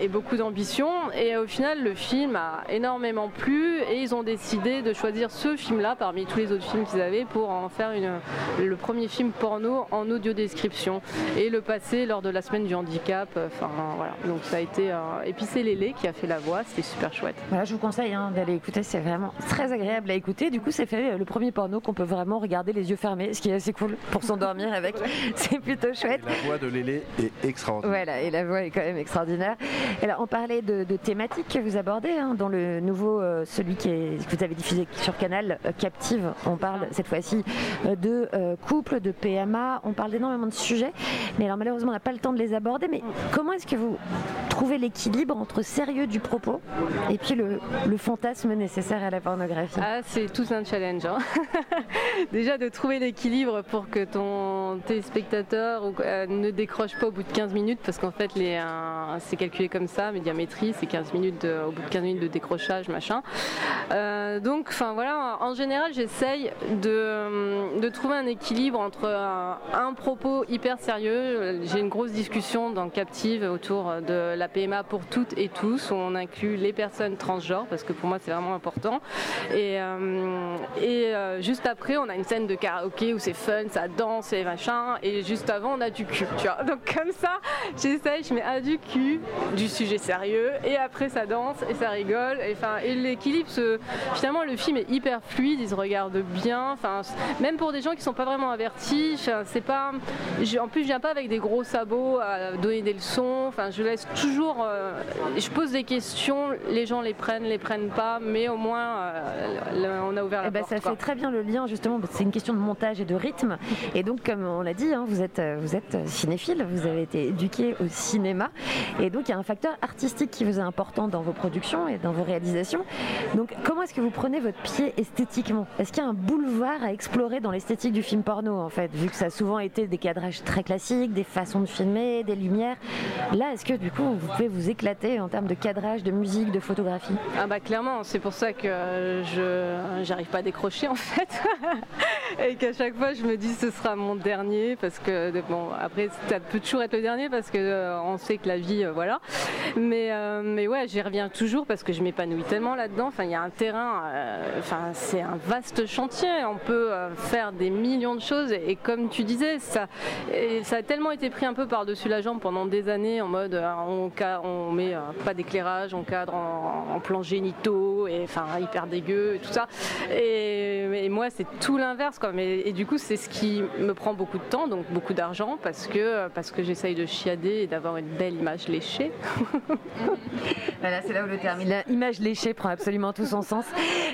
et beaucoup d'ambition. Et au final, le film a énormément plu et ils ont décidé de choisir ce film-là parmi tous les autres films qu'ils avaient pour en faire une, le premier film porno en audio description et le passer lors de la semaine du handicap. Enfin voilà, donc ça a été. Euh, et puis c'est Lélé qui a fait la voix, c'était super chouette. Voilà, je vous conseille hein, d'aller écouter, c'est vraiment très agréable à écouter. Du coup, c'est fait le premier porno qu'on peut vraiment regarder les yeux fermés, ce qui est assez cool pour s'endormir avec. [LAUGHS] C'est plutôt chouette. la voix de Lélé est extraordinaire. Voilà, et la voix est quand même extraordinaire. Alors, on parlait de, thématiques que vous abordez hein, dans le nouveau, euh, celui qui est, que vous avez diffusé sur Canal, euh, Captive. On parle cette fois-ci euh, de couple, de PMA. On parle d'énormément de sujets. Mais alors, malheureusement, on n'a pas le temps de les aborder. Mais comment est-ce que vous trouvez l'équilibre entre sérieux du propos et puis le, fantasme nécessaire à la pornographie? Ah, C'est tout un challenge. Hein. [LAUGHS] Déjà, de trouver l'équilibre pour que ton téléspectateur ne décroche pas au bout de 15 minutes parce qu'en fait c'est calculé comme ça, médiamétrie, c'est 15 minutes au bout de 15 minutes de décrochage, machin. Euh, donc, enfin voilà, en général, j'essaye de, de, trouver un équilibre entre un, propos hyper sérieux. J'ai une grosse discussion dans Captive autour de la PMA pour toutes et tous, où on inclut les personnes transgenres, parce que pour moi c'est vraiment important. Et, euh, et euh, juste après, on a une scène de karaoké où c'est fun, ça danse et machin, et juste avant on a du cul, tu vois. Donc comme ça, j'essaye, je mets un du cul, du sujet sérieux, et après ça danse et ça rigole. Et, et l'équilibre, finalement le film est hyper fluide, il se regarde bien. Enfin, même pour des gens qui sont pas vraiment avertis, c'est pas. En plus, je viens pas avec des gros sabots à donner des leçons. Enfin, je laisse toujours. Euh, je pose des questions, les gens les prennent, les prennent pas, mais au moins euh, on a ouvert la eh ben, porte. Ça fait très bien le lien justement. C'est une question de montage et de rythme. Et donc, comme on l'a dit, hein, vous êtes vous êtes cinéphile, vous avez été éduqué au cinéma, et donc il y a un facteur artistique qui vous est important dans vos productions et dans vos réalisations. Donc, comment est-ce que vous prenez votre pied esthétiquement? Est-ce qu'il y a un boulevard à explorer dans l'esthétique du film porno en fait, vu que ça a souvent été des cadrages très classiques, des façons de filmer, des lumières? Là, est-ce que du coup, vous pouvez vous éclater en termes de cadrage, de musique, de photographie? Ah bah clairement, c'est pour ça que je j'arrive pas à décrocher en fait, [LAUGHS] et qu'à chaque fois je me dis ce sera mon dernier parce que bon après ça peut toujours être le dernier parce que euh, on sait que la vie euh, voilà, mais euh, mais ouais j'y reviens toujours parce que je m'épanouis tellement là-dedans. Enfin il y a un terrain, enfin c'est un vaste chantier, on peut faire des millions de choses et, comme tu disais ça et ça a tellement été pris un peu par-dessus la jambe pendant des années en mode on, on met pas d'éclairage, on cadre en, en plan génitaux et enfin hyper dégueu et tout ça. Et, moi c'est tout l'inverse quoi. Mais, et du coup c'est ce qui me prend beaucoup de temps, donc beaucoup d'argent parce que parce que j'essaye de chiader et d'avoir une belle image léchée. [LAUGHS] voilà, c'est là où le terme l'image léchée prend absolument tout son sens.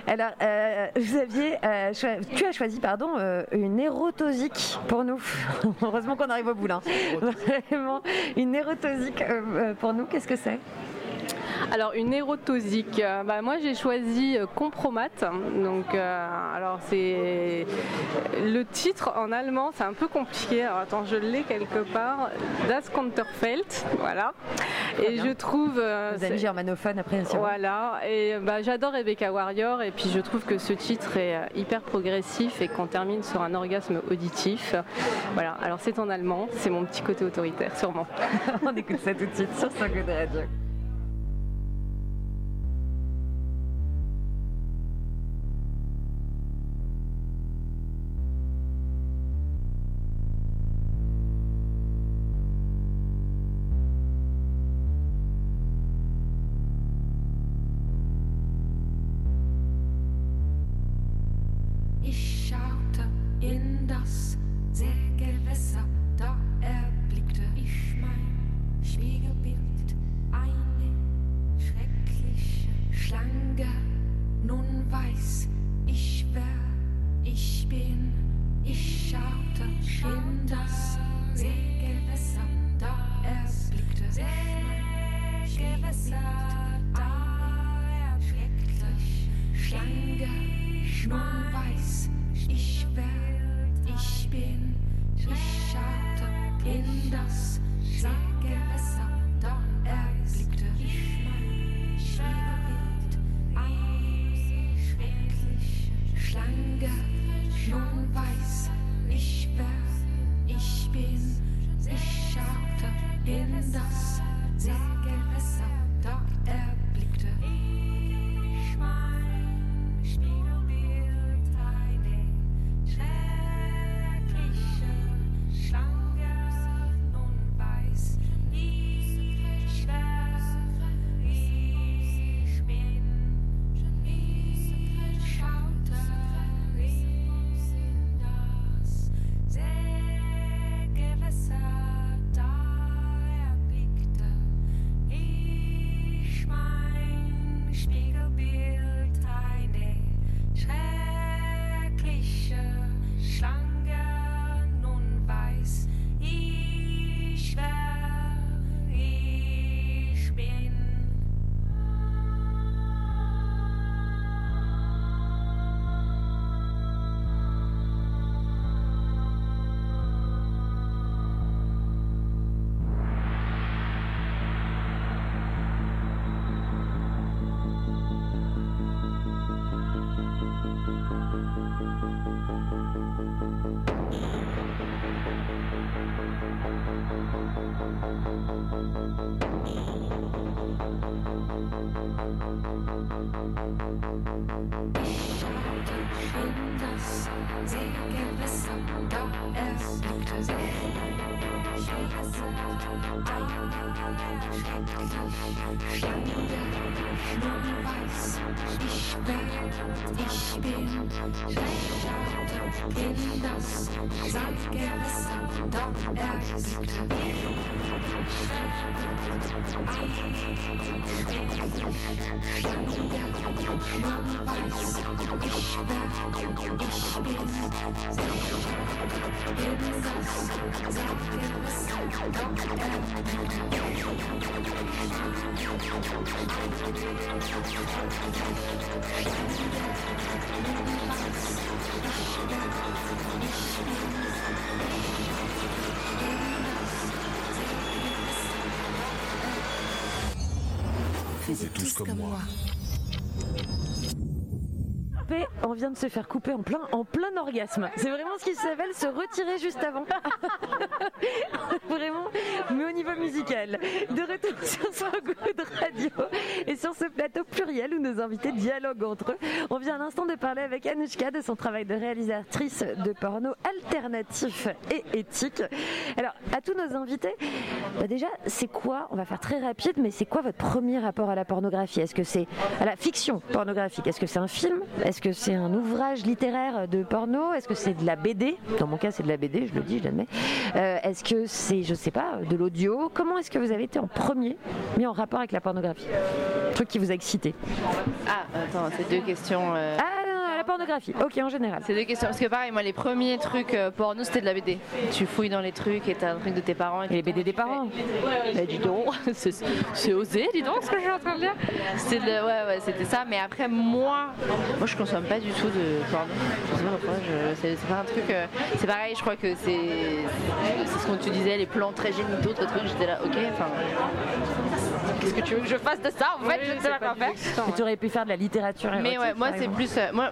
Alors, euh, Xavier, euh, tu as choisi pardon, euh, une érotosique pour nous. [LAUGHS] Heureusement qu'on arrive au bout là. Vraiment, une érotosique pour nous, qu'est-ce que c'est? Alors une érotosique, euh, bah, moi j'ai choisi euh, Compromat. Donc euh, alors c'est le titre en allemand, c'est un peu compliqué. Alors attends, je l'ai quelque part. Das Konterfeld, voilà. Et je trouve. Vous avez germanophone après. Voilà. Et bah, j'adore Rebecca Warrior et puis je trouve que ce titre est hyper progressif et qu'on termine sur un orgasme auditif. Voilà. Alors c'est en allemand, c'est mon petit côté autoritaire sûrement. [LAUGHS] On écoute ça tout de suite sur So Good Radio. Faisez tous comme moi. on vient de se faire couper en plein, en plein orgasme. C'est vraiment ce qui s'appelle se retirer juste avant. [LAUGHS] vraiment, musical. De retour sur de radio et sur ce plateau pluriel où nos invités dialoguent entre eux. On vient à l'instant de parler avec Anushka de son travail de réalisatrice de porno alternatif et éthique. Alors, à tous nos invités, bah déjà, c'est quoi, on va faire très rapide, mais c'est quoi votre premier rapport à la pornographie? Est-ce que c'est à la fiction pornographique? Est-ce que c'est un film? Est-ce que c'est un ouvrage littéraire de porno? Est-ce que c'est de la BD Dans mon cas, c'est de la BD, je le dis, je l'admets. Euh, est-ce que c'est, je sais pas, de l'audio? Comment est-ce que vous avez été en premier mis en rapport avec la pornographie truc qui vous a excité Ah, attends, c'est deux questions. Euh. Ah, la pornographie. Ok, en général. C'est deux questions. Parce que pareil, moi, les premiers trucs euh, porno, c'était de la BD. Tu fouilles dans les trucs et t'as un truc de tes parents. Et, les BD des parents. Bah, dis donc, [LAUGHS] c'est osé, dis donc, ce que je suis en train de dire. C'était ouais, ouais, c'était ça. Mais après, moi, moi, je consomme pas du tout de porno. Je sais pas pourquoi. C'est pas un truc. Euh, c'est pareil, je crois que c'est c'est ce que tu disais, les plans très génitaux, trucs. J'étais là, ok, enfin. Qu'est-ce que tu veux que je fasse de ça En fait, je ne sais pas quoi faire. Tu aurais pu faire de la littérature. Mais ouais, moi, c'est plus. Euh, moi,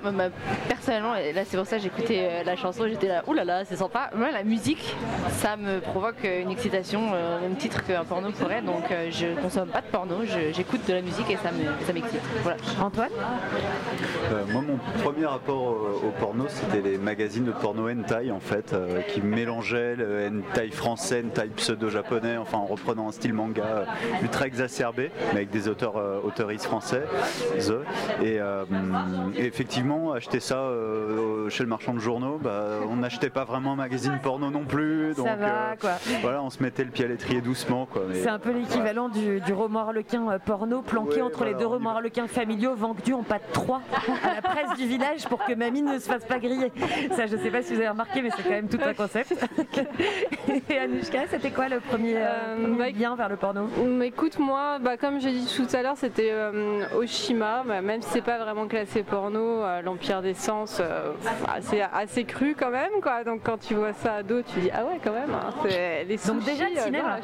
personnellement, et là, c'est pour ça que j'écoutais euh, la chanson, j'étais là, oulala, là là, c'est sympa. Moi, la musique, ça me provoque euh, une excitation, au même titre qu'un porno pourrait. Donc, je consomme pas de porno, j'écoute de la musique et ça m'excite. voilà. Antoine? Moi, mon premier rapport au, porno, c'était les magazines de porno hentai, en fait, qui mélangeaient le hentai français, hentai pseudo-japonais, enfin, en reprenant un style manga ultra exacerbé mais avec des auteurs euh, auteuristes français. Euh, et, effectivement, acheter ça euh, chez le marchand de journaux, bah, on n'achetait pas vraiment un magazine porno non plus. Donc, ça va, quoi. Voilà, on se mettait le pied à l'étrier doucement. Quoi, C'est un peu l'équivalent du, roman harlequin porno planqué entre les deux romans harlequins familiaux vendus en pas de 3 à la presse du village pour que mamie ne se fasse pas griller. Ça, je sais pas si vous avez remarqué, mais c'est quand même tout un concept. [LAUGHS] et Anushka, c'était quoi le premier, bah, lien vers le porno Écoute, moi, bah, comme j'ai dit tout à l'heure, c'était euh, Oshima, bah, même si c'est pas vraiment classé porno, euh, l'Empire des Sens, euh, c'est assez cru quand même. Quoi. Donc quand tu vois ça à dos, tu dis ah ouais, quand même. Hein, c'est les Donc déjà le cinéma.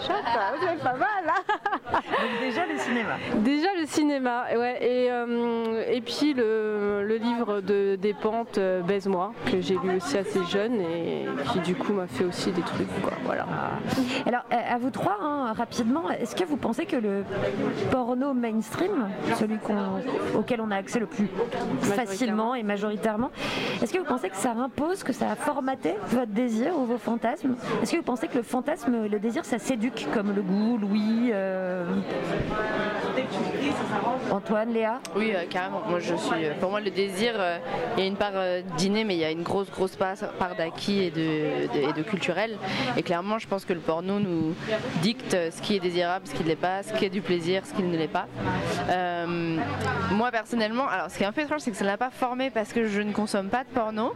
pas mal. Hein. [LAUGHS] Donc déjà le cinéma. Déjà le cinéma, ouais. Et, et puis le, le livre de Despentes, Baise-moi, que j'ai lu aussi assez jeune et qui du coup m'a fait aussi des trucs. Quoi. Voilà. Alors à vous trois, hein, rapidement, est-ce que vous pensez que le porno mainstream, celui auquel on a accès le plus facilement et majoritairement. Est-ce que vous pensez que ça impose, que ça a formaté votre désir ou vos fantasmes? Est-ce que vous pensez que le fantasme, le désir, ça s'éduque comme le goût, Louis euh, Antoine, Léa? Oui, euh, carrément. Moi, je suis. Euh, pour moi, le désir, il y a une part dîner, mais il y a une grosse, grosse part, d'acquis et de, de culturel. Et clairement, je pense que le porno nous dicte ce qui est désirable, ce qui ne l'est pas, ce qui est du plaisir, ce qu'il ne l'est pas. Euh, moi personnellement, alors ce qui est un peu étrange, c'est que ça ne l'a pas formé parce que je ne consomme pas de porno,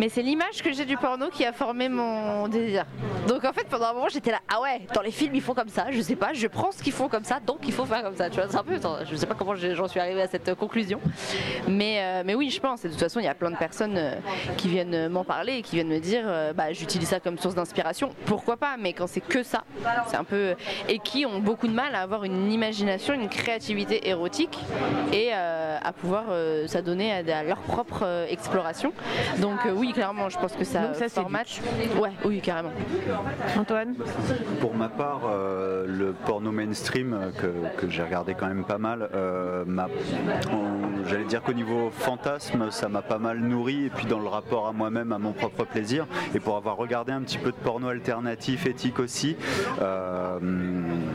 mais c'est l'image que j'ai du porno qui a formé mon désir. Donc en fait, pendant un moment, j'étais là, ah ouais, dans les films ils font comme ça, je sais pas, je prends ce qu'ils font comme ça, donc il faut faire comme ça. Tu vois, c'est un peu, je sais pas comment j'en suis arrivée à cette conclusion, mais euh, mais oui, je pense. Et de toute façon, il y a plein de personnes euh, qui viennent m'en parler et qui viennent me dire, bah j'utilise ça comme source d'inspiration. Pourquoi pas Mais quand c'est que ça, c'est un peu et qui ont beaucoup de mal à avoir une imagination, une créativité érotique et euh, à pouvoir euh, s'adonner à, leur propre euh, exploration. Donc oui, clairement, je pense que ça, Donc ça match. Ouais, oui, carrément. Antoine Pour ma part, le porno mainstream que, j'ai regardé regardé quand même pas mal. J'allais dire qu'au niveau fantasme, ça m'a pas mal nourri, et puis dans le rapport à moi-même, à mon propre plaisir, et pour avoir regardé un petit peu de porno alternatif, éthique aussi,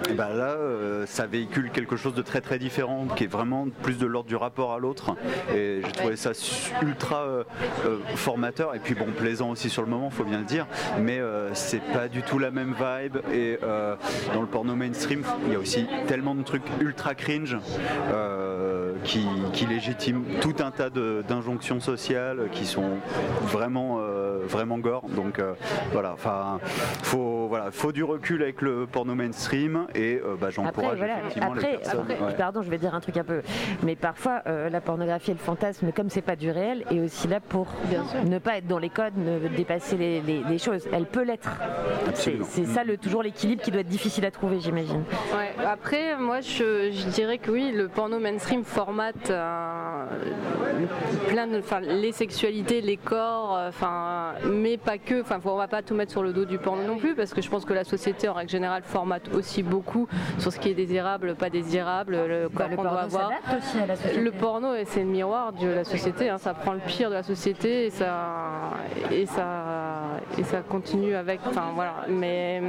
et ben là, ça véhicule quelque chose de très très différent, qui est vraiment plus de l'ordre du rapport à l'autre, et j'ai trouvé ça ultra formateur, et puis bon, plaisant aussi sur le moment, faut bien le dire, mais c'est pas du tout la même vibe, et dans le porno mainstream, il y a aussi tellement de trucs ultra cringe euh, qui, légitiment tout un tas d'injonctions sociales qui sont vraiment, euh, vraiment gore. Donc euh, voilà, enfin, faut, voilà, faut du recul avec le porno mainstream et bah, j'encourage effectivement après, les personnes. Pardon, je vais dire un truc un peu, mais parfois la pornographie et le fantasme, comme c'est pas du réel, est aussi là pour ne pas être dans les codes, ne dépasser les, choses. Elle peut l'être. C'est ça le, toujours l'équilibre qui doit être difficile à trouver, j'imagine. Ouais, après, moi, je, dirais que oui, le porno mainstream formate euh, plein de, les sexualités, les corps, euh, enfin, mais pas que. Enfin, on va pas tout mettre sur le dos du porno non plus, parce que je pense que la société, en règle générale, formate aussi beaucoup sur ce qui est désirable, pas désirable, le corps qu'on doit avoir. Aussi à la société. Le porno, c'est le miroir de la société. Hein, ça prend le pire de la société et ça et ça et ça continue avec. Enfin voilà. Mais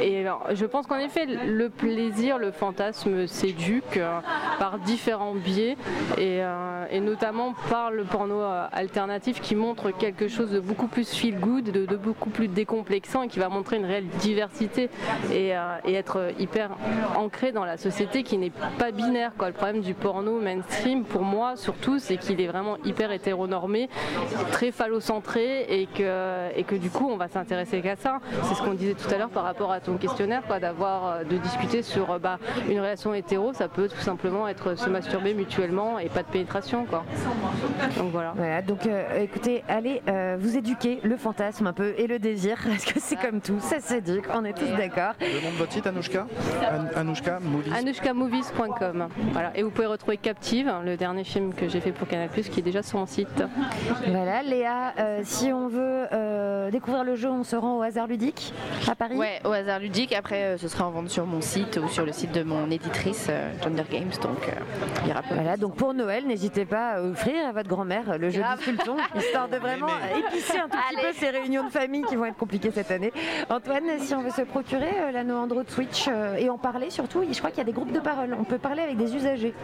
et je pense qu'en effet, le plaisir, le fantasme s'éduque euh, par différents biais euh, et, notamment par le porno euh, alternatif qui montre quelque chose de beaucoup plus feel good, de, beaucoup plus décomplexant et qui va montrer une réelle diversité et, être hyper ancré dans la société qui n'est pas binaire. Quoi. Le problème du porno mainstream, pour moi surtout, c'est qu'il est vraiment hyper hétéronormé, très phallocentré et que, et que du coup on va s'intéresser qu'à ça. C'est ce qu'on disait tout à l'heure par rapport à ton questionnaire, quoi, d'avoir de discuter sur bah, une relation hétéro, ça peut tout simplement être se masturber mutuellement et pas de pénétration. Quoi. Donc voilà. voilà donc euh, écoutez, allez euh, vous éduquer le fantasme un peu et le désir, [LAUGHS] parce que c'est comme tout, ça s'éduque, on est tous d'accord. Le nom de votre site, Anouchka Anouchka Movies. AnouchkaMovies.com. Voilà. Et vous pouvez retrouver Captive, le dernier film que j'ai fait pour Canal, qui est déjà sur mon site. Voilà, Léa, euh, si on veut découvrir le jeu, on se rend au hasard ludique à Paris Ouais, au hasard ludique. Après, ce sera en vente sur mon site ou sur le site de mon éditrice Gender Games. Donc, il y aura Voilà, donc pour Noël, n'hésitez pas à offrir à votre grand-mère le jeu du sultan, [LAUGHS] histoire de vraiment épicer un tout petit peu ces réunions de famille qui vont être compliquées cette année. Antoine, si on veut se procurer l'anneau Android Switch et en parler surtout, je crois qu'il y a des groupes de parole. On peut parler avec des usagers.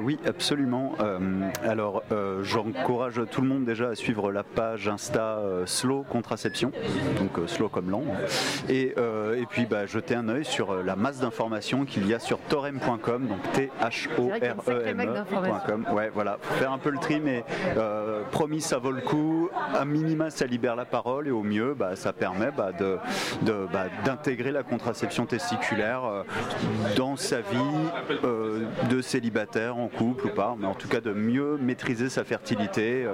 oui, absolument. alors, j'encourage tout le monde déjà à suivre la page Insta Slow Contraception, donc Slow comme lent, et, et puis bah, jeter un œil sur la masse d'informations qu'il y a sur torem.com, donc T-H-O-R-E-M-E.com. Ouais, voilà, faire un peu le tri, mais euh, promis, ça vaut le coup. À minima, ça libère la parole et au mieux, bah, ça permet bah, de, bah, d'intégrer la contraception testiculaire euh, dans sa vie euh, de célibataire, en couple ou pas, mais en tout cas de mieux maîtriser sa fertilité.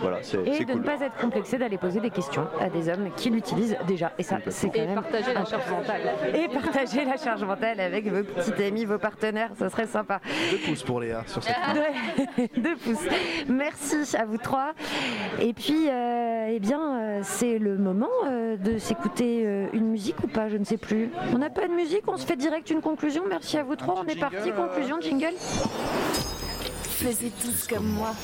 voilà, c'est, et de ne pas être complexé d'aller poser des questions à des hommes qui l'utilisent déjà. Et ça, c'est quand et partager la charge mentale. Et partager la charge mentale avec vos petits amis, vos partenaires, ça serait sympa. Deux pouces pour Léa sur cette [LAUGHS] Deux pouces. Merci à vous trois. Et puis, euh, eh bien, euh, c'est le moment euh, de s'écouter une musique ou pas, je ne sais plus. On n'a pas de musique, on se fait direct une conclusion. Merci à vous trois. On est parti. Conclusion, jingle. Faisez tous comme moi.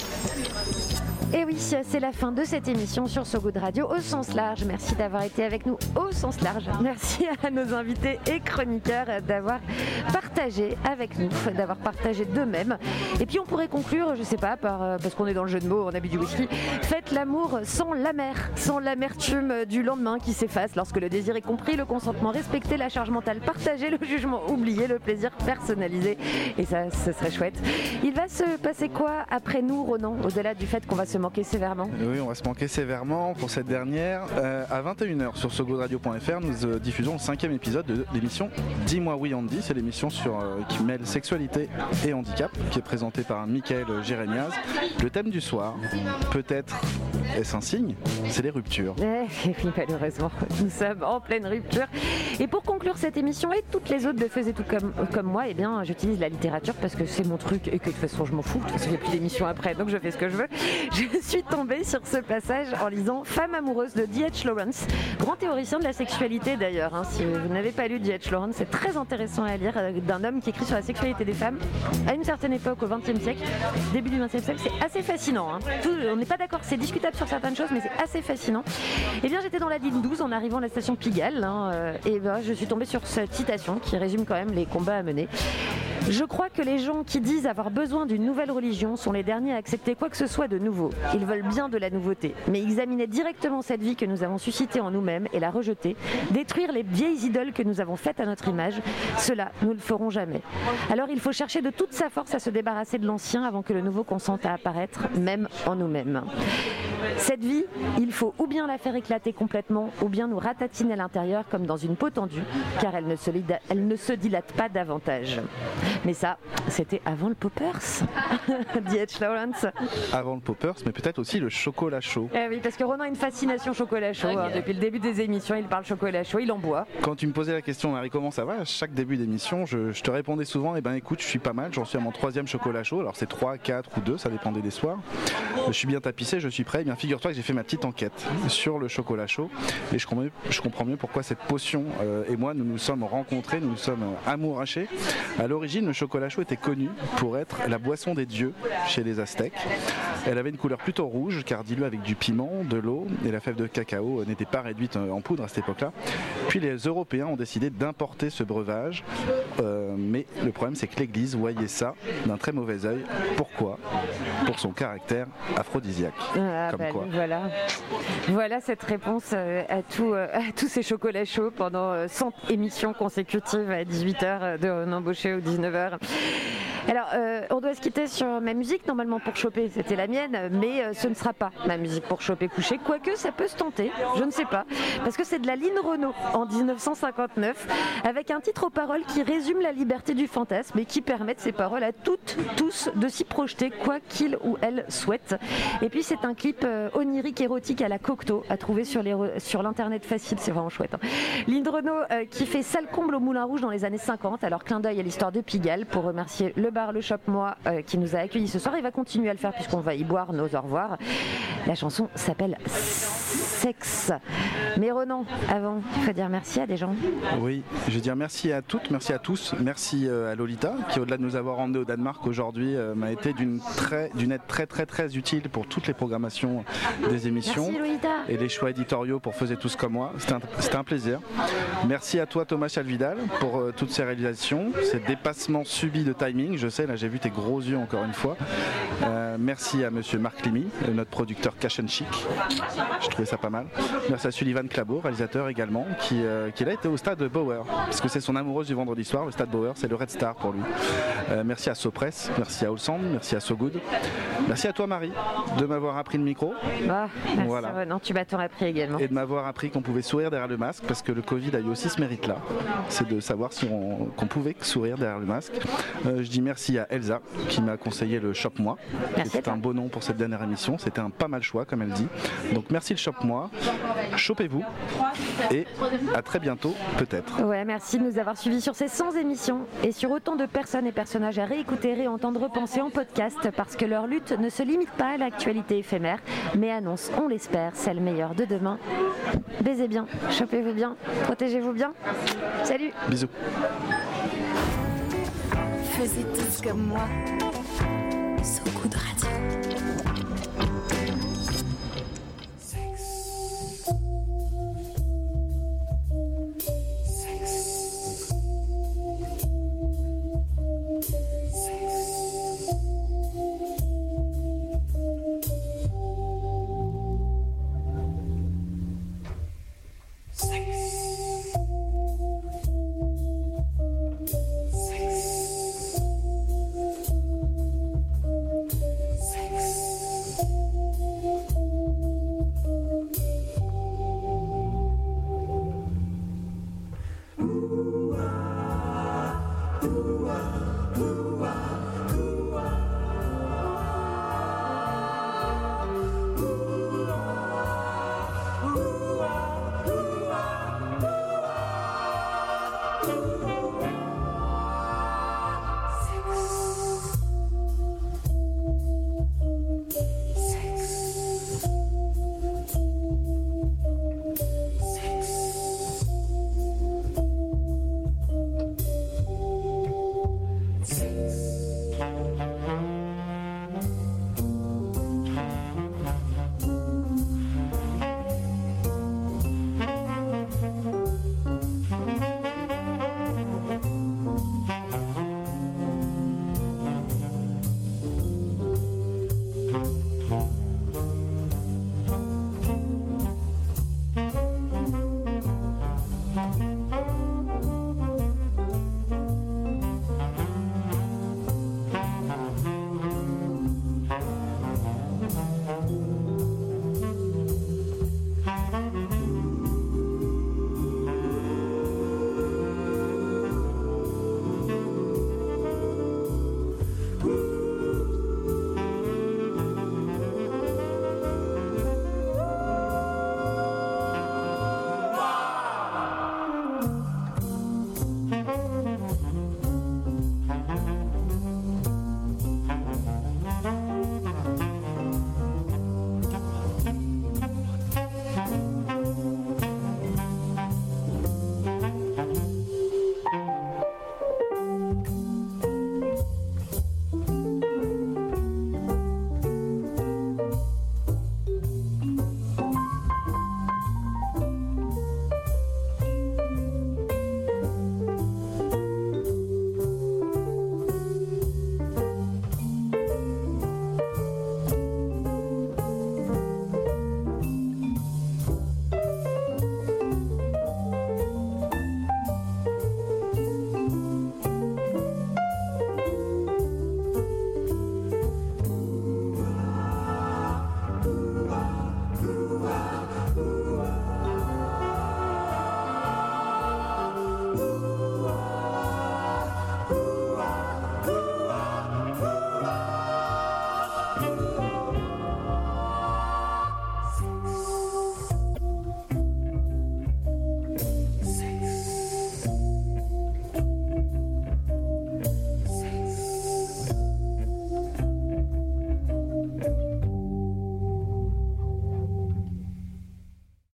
Et oui, c'est la fin de cette émission sur So Good Radio au sens large. Merci d'avoir été avec nous au sens large. Merci à nos invités et chroniqueurs d'avoir partagé avec nous, d'avoir partagé d'eux-mêmes. Et puis on pourrait conclure, je sais pas, euh, parce qu'on est dans le jeu de mots, on a bu du whisky, faites l'amour sans l'amer, sans l'amertume du lendemain qui s'efface lorsque le désir est compris, le consentement respecté, la charge mentale partagée, le jugement oublié, le plaisir personnalisé. Et ça, ce serait chouette. Il va se passer quoi après nous, Ronan, au-delà du fait qu'on va se manquer sévèrement. Oui, on va se manquer sévèrement pour cette dernière. Euh, à 21h sur sogoodradio.fr, nous euh, diffusons le cinquième épisode de l'émission Dis-moi oui Andy. C'est l'émission sur, euh, qui mêle sexualité et handicap, qui est présentée par Michael Jérémiaz. Le thème du soir, peut-être est-ce un signe? C'est les ruptures. Eh, [LAUGHS] oui, malheureusement, nous sommes en pleine rupture. Et pour conclure cette émission et toutes les autres de Faisez tout comme, comme moi, eh bien, j'utilise la littérature parce que c'est mon truc et que de toute façon, je m'en fous. Parce que j'ai plus d'émission après, donc je fais ce que je veux. Je suis tombée sur ce passage en lisant Femme amoureuse de D.H. Lawrence, grand théoricien de la sexualité d'ailleurs. Hein. Si vous n'avez pas lu D.H. Lawrence, c'est très intéressant à lire, euh, d'un homme qui écrit sur la sexualité des femmes à une certaine époque, au XXe siècle, début du XXe siècle. C'est assez fascinant. Hein. on n'est pas d'accord, c'est discutable sur certaines choses, mais c'est assez fascinant. Eh bien, j'étais dans la ligne 12 en arrivant à la station Pigalle, hein, euh, et ben, je suis tombée sur cette citation qui résume quand même les combats à mener. Je crois que les gens qui disent avoir besoin d'une nouvelle religion sont les derniers à accepter quoi que ce soit de nouveau. Ils veulent bien de la nouveauté, mais examiner directement cette vie que nous avons suscitée en nous-mêmes et la rejeter, détruire les vieilles idoles que nous avons faites à notre image, cela, nous ne le ferons jamais. Alors il faut chercher de toute sa force à se débarrasser de l'ancien avant que le nouveau consente à apparaître, même en nous-mêmes. Cette vie, il faut ou bien la faire éclater complètement, ou bien nous ratatiner à l'intérieur comme dans une peau tendue, car elle ne se, elle ne se dilate pas davantage. Mais ça, c'était avant le poppers, [LAUGHS] D.H. Lawrence. Avant le poppers, mais peut-être aussi le chocolat chaud. Eh oui, parce que Ronan a une fascination chocolat chaud. Hein. Depuis le début des émissions, il parle chocolat chaud, il en boit. Quand tu me posais la question, Marie, comment ça va À chaque début d'émission, je, te répondais souvent, eh ben écoute, je suis pas mal, j'en suis à mon troisième chocolat chaud. Alors c'est 3, 4 ou 2, ça dépendait des soirs. Je suis bien tapissé, je suis prêt. Eh bien figure-toi que j'ai fait ma petite enquête sur le chocolat chaud et je comprends mieux, je comprends mieux pourquoi cette potion euh, et moi nous nous sommes rencontrés, nous nous sommes amourachés. À l'origine, le chocolat chaud était connu pour être la boisson des dieux chez les Aztèques. Elle avait une couleur plutôt rouge car diluée avec du piment, de l'eau et la fève de cacao n'était pas réduite en poudre à cette époque-là. Puis les Européens ont décidé d'importer ce breuvage, euh, mais le problème c'est que l'Église voyait ça d'un très mauvais œil. Pourquoi? Pour son caractère aphrodisiaque. Ah, bah, voilà. voilà cette réponse euh, à, tout, euh, à tous ces chocolats chauds pendant 100 émissions consécutives à 18h de embaucher ou 19h. Alors, euh, on doit se quitter sur ma musique normalement pour choper, c'était la mienne, mais euh, ce ne sera pas ma musique pour choper coucher, quoique ça peut se tenter, je ne sais pas, parce que c'est de la Lynn Renault en 1959, avec un titre aux paroles qui résume la liberté du fantasme et qui permettent ces paroles à toutes, tous de s'y projeter, quoi qu'ils ou elles souhaitent. Et puis c'est un clip euh, onirique érotique à la Cocteau à trouver sur, l'internet facile, c'est vraiment chouette. Hein. Lynn Renault qui fait sale comble au Moulin Rouge dans les années 50, alors clin d'œil à l'histoire de Pour remercier le bar Le Shop Moi euh, qui nous a accueillis ce soir. Il va continuer à le faire puisqu'on va y boire nos au revoir. La chanson s'appelle Sexe. Mais Renan, avant, il faut dire merci à des gens. Oui, je veux dire merci à toutes, merci à tous. Merci euh, à Lolita qui, au-delà de nous avoir emmenés au Danemark aujourd'hui, euh, m'a été d'une très, d'une aide très très très utile pour toutes les programmations des émissions et les choix éditoriaux pour Faisait tous comme moi. C'était un, un, plaisir. Merci à toi Thomas Chalvidal pour toutes ces réalisations, ces dépassements subis de timing je sais, là j'ai vu tes gros yeux encore une fois. Euh, merci à monsieur Marc Limy, notre producteur Cash and Chic. Je trouvais ça pas mal. Merci à Sullivan Clabo, réalisateur également, qui, euh, qui a été au stade Bauer, parce que c'est son amoureuse du vendredi soir. Le stade Bauer, c'est le Red Star pour lui. Euh, merci à Sopress, merci à Olsand, merci à So Good. Merci à toi Marie de m'avoir appris le micro. Ah, voilà. non, tu m'as tout appris également. Et de m'avoir appris qu'on pouvait sourire derrière le masque, parce que le Covid a eu aussi ce mérite-là. C'est de savoir si qu'on pouvait sourire derrière le masque. je dis merci Merci à Elsa qui m'a conseillé le Shop Moi. C'était un beau nom pour cette dernière émission. C'était un pas mal choix, comme elle dit. Donc merci le Shop Moi. Chopez-vous et à très bientôt, peut-être. Ouais, merci de nous avoir suivis sur ces 100 émissions et sur autant de personnes et personnages à réécouter, réentendre, repenser en podcast parce que leur lutte ne se limite pas à l'actualité éphémère, mais annonce, on l'espère, celle meilleure de demain. Baisez bien, chopez-vous bien, protégez-vous bien. Salut. Bisous faisiez tous comme moi. So good